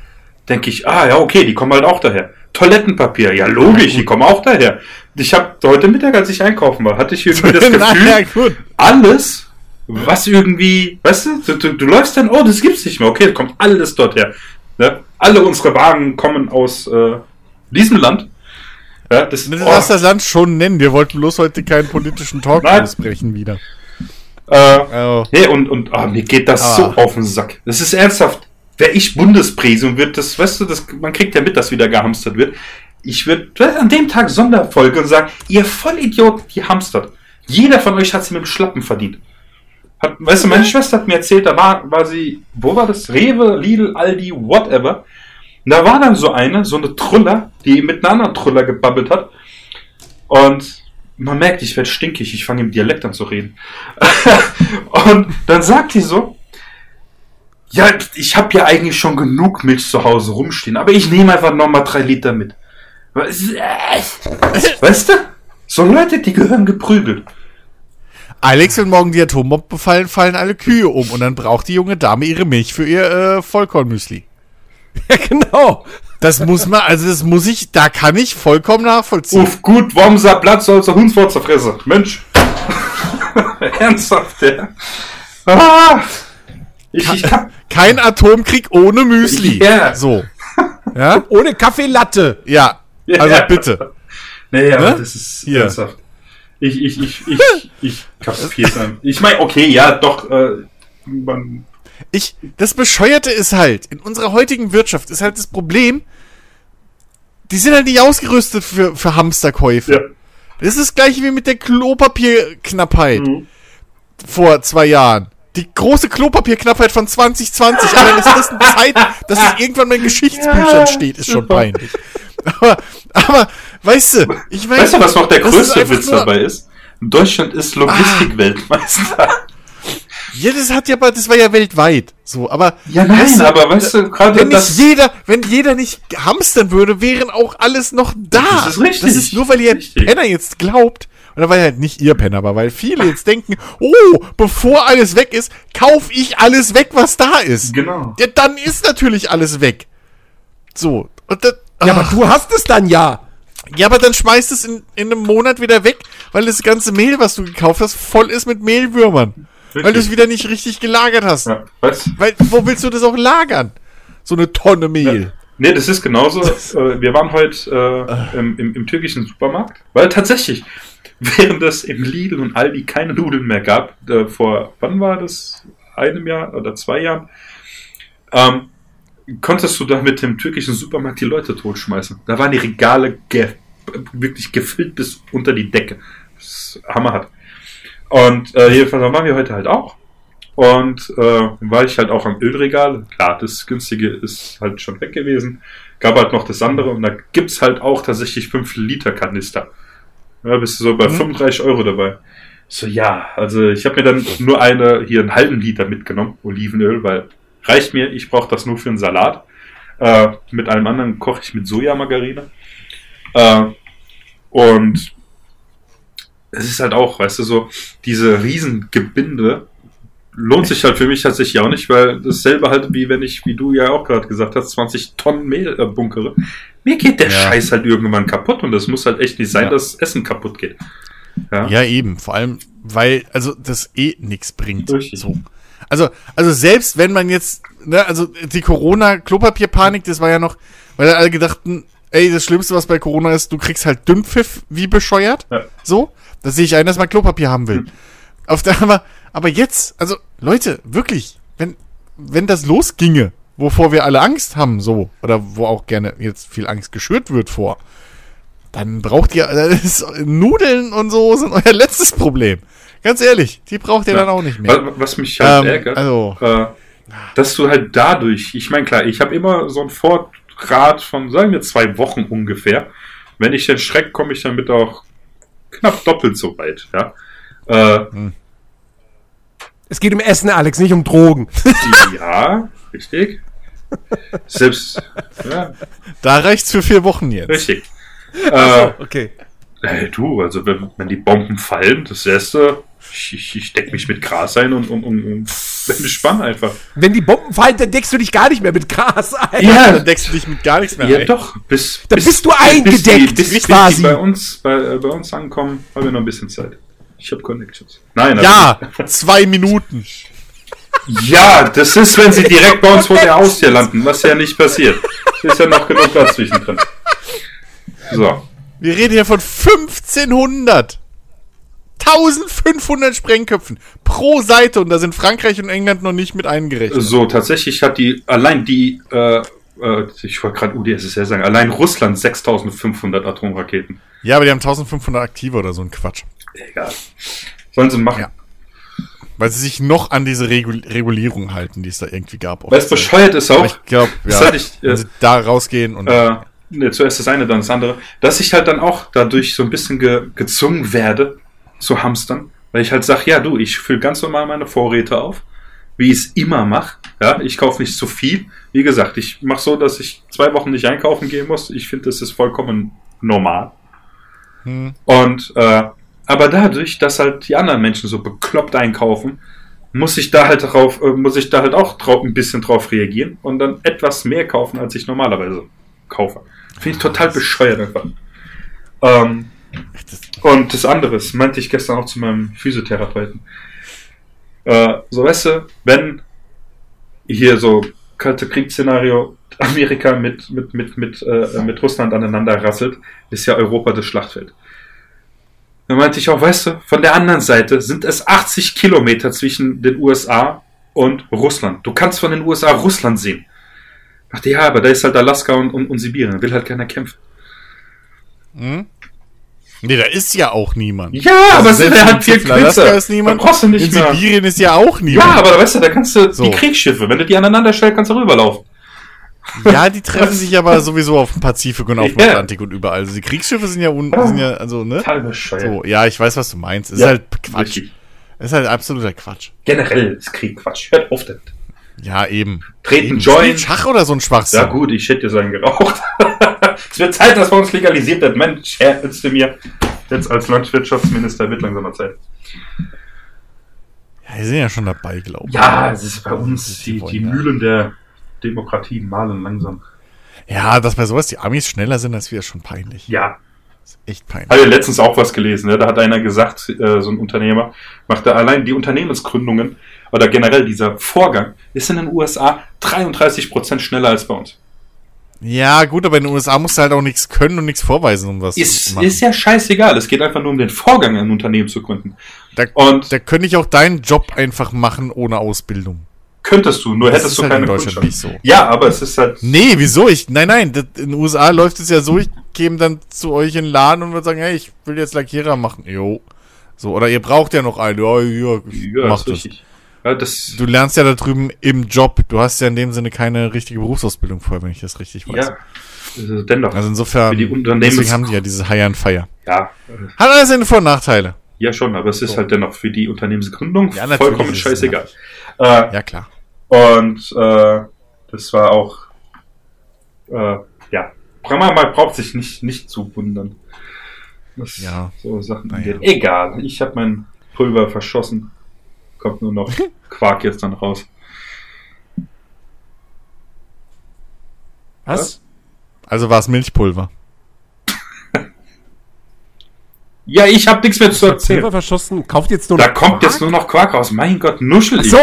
Denke ich, ah ja, okay, die kommen halt auch daher. Toilettenpapier, ja logisch, die kommen auch daher. Ich habe heute Mittag, als ich einkaufen war, hatte ich irgendwie das *laughs* Gefühl, alles, was irgendwie, weißt du, du, du, du läufst dann, oh, das gibt's nicht mehr, okay, kommt alles dort her. Ne? Alle unsere Wagen kommen aus äh, diesem Land. Ja, das, Du oh, darfst das Land schon nennen. Wir wollten bloß heute keinen politischen Talk ausbrechen wieder. äh, Oh. nee, und, und ah, mir geht das Ah. so auf den Sack. Das ist ernsthaft. Wäre ich Bundespräsident, wird das, weißt du, das, man kriegt ja mit, dass wieder gehamstert wird. Ich würde an dem Tag Sonderfolge und sagen, ihr Vollidioten, die hamstert. Jeder von euch hat sie mit dem Schlappen verdient. Hat, weißt du, meine Schwester hat mir erzählt, da war, war sie, wo war das? Rewe, Lidl, Aldi, whatever. Und da war dann so eine, so eine Truller, die mit einer anderen Truller gebabbelt hat. Und man merkt, ich werde stinkig, ich fange im Dialekt an zu reden. *laughs* und dann sagt die so, ja, ich habe ja eigentlich schon genug Milch zu Hause rumstehen, aber ich nehme einfach nochmal drei Liter mit. Weißt du? So Leute, die gehören geprügelt. Alex, wenn morgen die Atombombe befallen, fallen alle Kühe um und dann braucht die junge Dame ihre Milch für ihr äh, Vollkornmüsli. *laughs* Ja, genau. Das muss man, also das muss ich, da kann ich vollkommen nachvollziehen. Uff, gut, Wormser Platz soll zur Hundswort zerfressen. Mensch. *laughs* Ernsthaft, ja. Ah, ich, ich hab, Kein Atomkrieg ohne Müsli. Ja. So. Ja? *laughs* Ohne Kaffeelatte. Ja. Also Ja. bitte. Nee, aber Ne? das ist Hier. ernsthaft. Ich, ich, ich, ich, ich kapier's an. Ich meine, okay, ja, doch, äh, man, Ich, das Bescheuerte ist halt, in unserer heutigen Wirtschaft ist halt das Problem, die sind halt nicht ausgerüstet für, für Hamsterkäufe. ja. Das ist das gleiche wie mit der Klopapierknappheit Mhm. vor zwei Jahren. Die große Klopapierknappheit von 2020, aber das eine Zeit, dass es irgendwann mal in Geschichtsbüchern Ja, steht, ist schon super. peinlich. Aber, aber, weißt du, ich meine. Weißt du, was noch der ist größte Witz dabei ist? Deutschland ist Logistik-Weltmeister. Ja, das hat ja, aber das war ja weltweit. So, aber. Ja, nein, weißt du, aber weißt du, gerade Wenn das. nicht jeder, wenn jeder nicht hamstern würde, wären auch alles noch da. Das ist richtig. Das ist nur, weil ihr Richtig. Penner jetzt glaubt, oder weil halt nicht ihr Penner, aber weil viele jetzt denken, oh, bevor alles weg ist, kauf ich alles weg, was da ist. Genau. Ja, dann ist natürlich alles weg. So. Und das, Ja, aber ach, du hast es dann ja. ja, aber dann schmeißt es in, in einem Monat wieder weg, weil das ganze Mehl, was du gekauft hast, voll ist mit Mehlwürmern. Weil du es Richtig. wieder nicht richtig gelagert hast. Ja, weißt Weil, wo willst du das auch lagern? So eine Tonne Mehl. Nee, das ist genauso. äh, wir waren heute äh, im, im, im türkischen Supermarkt, weil tatsächlich, *laughs* während es im Lidl und Aldi keine Nudeln mehr gab, äh, vor, wann war das? Einem Jahr oder zwei Jahren, ähm, konntest du da mit dem türkischen Supermarkt die Leute totschmeißen. Da waren die Regale ge wirklich gefüllt bis unter die Decke. Das ist hammerhart. Und äh, jedenfalls waren wir heute halt auch. Und äh, war ich halt auch am Ölregal. Klar, das günstige ist halt schon weg gewesen. Gab halt noch das andere und da gibt's halt auch tatsächlich 5 Liter Kanister. Ja, bist du so bei Mhm. 35 Euro dabei. So, ja, also ich habe mir dann nur eine, hier einen halben Liter mitgenommen, Olivenöl, weil reicht mir, ich brauche das nur für einen Salat. Äh, mit allem anderen koche ich mit Sojamargarine. Äh, und es ist halt auch, weißt du, so, diese Riesengebinde lohnt sich halt für mich tatsächlich auch nicht, weil dasselbe halt wie wenn ich, wie du ja auch gerade gesagt hast, 20 Tonnen Mehl äh, bunkere. Mir geht der Ja. Scheiß halt irgendwann kaputt und es muss halt echt nicht sein, Ja. dass Essen kaputt geht. Ja. Ja, eben. Vor allem, weil, also, das eh nix bringt. So. Also, also selbst wenn man jetzt, ne, also die Corona-Klopapierpanik, das war ja noch, weil alle gedachten, ey, das Schlimmste, was bei Corona ist, du kriegst halt Dünnpfiff wie bescheuert. Ja. So. Da sehe ich ein, dass man Klopapier haben will. Auf der, aber, aber jetzt, also, Leute, wirklich, wenn, wenn das losginge, wovor wir alle Angst haben, so, oder wo auch gerne jetzt viel Angst geschürt wird vor, dann braucht ihr, *laughs* das ist, Nudeln und so sind euer letztes Problem. Ganz ehrlich, die braucht ihr Ja. dann auch nicht mehr. Wa- Was mich halt Ähm, ärgert, also- äh, dass du halt dadurch, ich meine klar, ich habe immer so einen Vorrat von, sagen wir, zwei Wochen ungefähr. Wenn ich den Schreck, komme ich damit auch knapp doppelt so weit, ja. Äh, Es geht um Essen, Alex, nicht um Drogen. *laughs* ja, richtig. Selbst, ja, Da reicht's für vier Wochen jetzt. richtig. Äh, Okay. Hey, du, also wenn, wenn die Bomben fallen, das erste, ich, ich, ich deck mich mit Gras ein und, und, und, und bin gespannt einfach. Wenn die Bomben fallen, dann deckst du dich gar nicht mehr mit Gras ein. Dann deckst du dich mit gar nichts mehr Ja, ein. doch. Bis, Da bis, bist du bis eingedeckt, die, bis, bis quasi. die bei uns, bei, äh, bei uns ankommen, haben wir noch ein bisschen Zeit. Ich habe Connections. Nein, aber- Ja, zwei Minuten. Ja, das ist, wenn sie direkt bei uns vor der Haustür landen, was ja nicht passiert. Ist ja noch genug Platz zwischendrin. So. Wir reden hier von 1500. 1500 Sprengköpfen pro Seite und da sind Frankreich und England noch nicht mit eingerechnet. So, tatsächlich hat die, allein die, äh, äh, ich wollte gerade UdSSR sagen, allein Russland 6500 Atomraketen. Ja, aber die haben 1500 aktive oder so ein Quatsch. Egal. Sollen sie machen. Ja. Weil sie sich noch an diese Regul Regulierung halten, die es da irgendwie gab. Weil es bescheuert ist auch, Aber ich glaube, ja, hatte ich, äh, wenn sie da rausgehen und äh, ne, zuerst das eine, dann das andere, dass ich halt dann auch dadurch so ein bisschen ge gezwungen werde zu hamstern, weil ich halt sage, ja du, ich fülle ganz normal meine Vorräte auf, wie ich es immer mache. Ja, ich kaufe nicht zu viel. Wie gesagt, ich mache so, dass ich zwei Wochen nicht einkaufen gehen muss. Ich finde, das ist vollkommen normal. Hm. Und äh, aber dadurch, dass halt die anderen Menschen so bekloppt einkaufen, muss ich da halt drauf, äh, muss ich da halt auch drauf, ein bisschen drauf reagieren und dann etwas mehr kaufen, als ich normalerweise kaufe. Finde ich total bescheuert einfach. Ähm, und das andere, das meinte ich gestern auch zu meinem Physiotherapeuten. Äh, so weißt du, wenn hier so kalte Kriegsszenario Amerika mit, mit, mit, mit, äh, mit Russland aneinander rasselt, ist ja Europa das Schlachtfeld. Da meinte ich auch, weißt du, von der anderen Seite sind es 80 Kilometer zwischen den USA und Russland. Du kannst von den USA Russland sehen. Dachte, ja, aber da ist halt Alaska und, und, und Sibirien. Da will halt keiner kämpfen. Hm? Nee, da ist ja auch niemand. Ja, aber es selbst halt viel Alaska ist niemand. Da brauchst du nicht in mehr. Sibirien ist ja auch Ja, niemand. aber da weißt du, da kannst du So. die Kriegsschiffe, wenn du die aneinander stellst, kannst du rüberlaufen. Ja, die treffen sich aber *laughs* sowieso auf dem Pazifik und auf dem Ja. Atlantik und überall. Also die Kriegsschiffe sind ja, un sind ja also, ne? So, ja, ich weiß, was du meinst. Ist Ja, halt Quatsch. richtig. Ist halt absoluter Quatsch. Generell ist Krieg Quatsch. Hört auf damit. Ja, eben. Treten eben. Join. Spielt Schach oder so ein Schwachsinn. Ja gut, ich hätte dir sagen geraucht. Es wird Zeit, dass bei uns legalisiert wird. Mensch, jetzt du mir jetzt als Landwirtschaftsminister wird langsam mal Zeit. Ja, die sind ja schon dabei, glaube ich. Ja, es ist bei uns Die die, die. Mühlen der Demokratie malen langsam. Ja, dass bei sowas die Amis schneller sind, das ist wieder schon peinlich. Ja, Das ist echt peinlich. Habe ja letztens auch was gelesen. Ne? Da hat einer gesagt, äh, so ein Unternehmer, macht da allein die Unternehmensgründungen oder generell dieser Vorgang ist in den USA 33% schneller als bei uns. Ja, gut, aber in den USA musst du halt auch nichts können und nichts vorweisen, um was zu Ist, machen. ist ja scheißegal. Es geht einfach nur um den Vorgang, ein Unternehmen zu gründen. da, Und da könnte ich auch deinen Job einfach machen ohne Ausbildung. könntest du, nur Das hättest du halt in keine Deutschland Kundschaft. nicht so. Ja, aber es ist halt. Nee, wieso? Ich, nein, nein, das, in den USA läuft es ja so, ich käme dann zu euch in den Laden und würde sagen, hey, ich will jetzt Lackierer machen. Jo. So, oder ihr braucht ja noch einen. Ja, ja, Ja, mach ist das. richtig. Ja, das, Du lernst ja da drüben im Job. Du hast ja in dem Sinne keine richtige Berufsausbildung vorher, wenn ich das richtig weiß. ja, also dennoch. Also insofern, die deswegen haben die ja diese High and Fire. ja, Hat alles seine Vor- und Nachteile. ja, schon, aber es ist halt dennoch für die Unternehmensgründung Ja, vollkommen scheißegal. Äh, Ja, klar. Und äh, das war auch, äh, ja, man, braucht sich nicht, nicht zu wundern. Was Ja. so Sachen Naja. angeht. Egal, ich habe mein Pulver verschossen. Kommt nur noch Quark jetzt dann raus. Was? Also war es Milchpulver. *laughs* Ja, ich habe nichts mehr zu Silber erzählen. verschossen, kauft jetzt nur Da noch kommt jetzt Quark? nur noch Quark raus. Mein Gott, nuschel dich. So,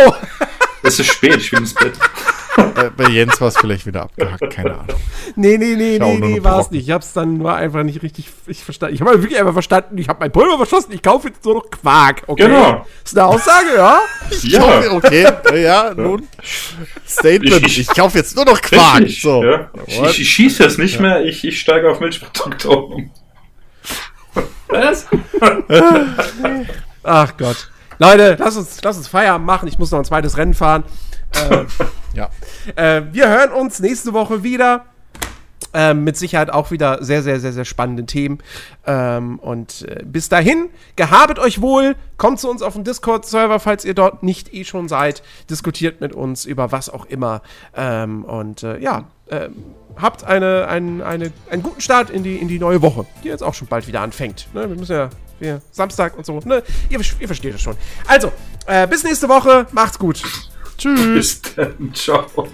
Es ist spät, ich will ins Bett. *laughs* Äh, bei Jens war es vielleicht wieder abgehackt, keine Ahnung. nee, nee, nee, Schau, nee, nee, war es nicht. Ich hab's dann nur einfach nicht richtig ich verstanden. Ich habe wirklich einfach verstanden, ich habe mein Pulver verschossen, ich kaufe jetzt nur noch Quark. Okay. Genau. Ist eine Aussage, ja? *laughs* Ja, Okay, äh, ja, nun. Statement. Ich- Ich, kaufe jetzt nur noch Quark. richtig. So. Ja. Ich, ich, ich schieße jetzt nicht mehr, ich, ich steige auf Milchprodukte um. Was? *laughs* Ach Gott. Leute, lass uns, lass uns Feierabend machen. Ich muss noch ein zweites Rennen fahren. Äh, *laughs* Ja. Äh, wir hören uns nächste Woche wieder. Ähm, mit Sicherheit auch wieder sehr, sehr, sehr, sehr spannende Themen. Ähm, und äh, bis dahin, gehabet euch wohl, kommt zu uns auf den Discord-Server, falls ihr dort nicht eh schon seid. Diskutiert mit uns über was auch immer. Ähm, und äh, ja, ähm, habt eine, ein, eine, einen guten Start in die, in die neue Woche, die jetzt auch schon bald wieder anfängt. Ne? Wir müssen ja wir, Samstag und so. Ne? Ihr, ihr versteht das schon. Also, äh, bis nächste Woche. Macht's gut. Tschüss. Bis dann. Ciao.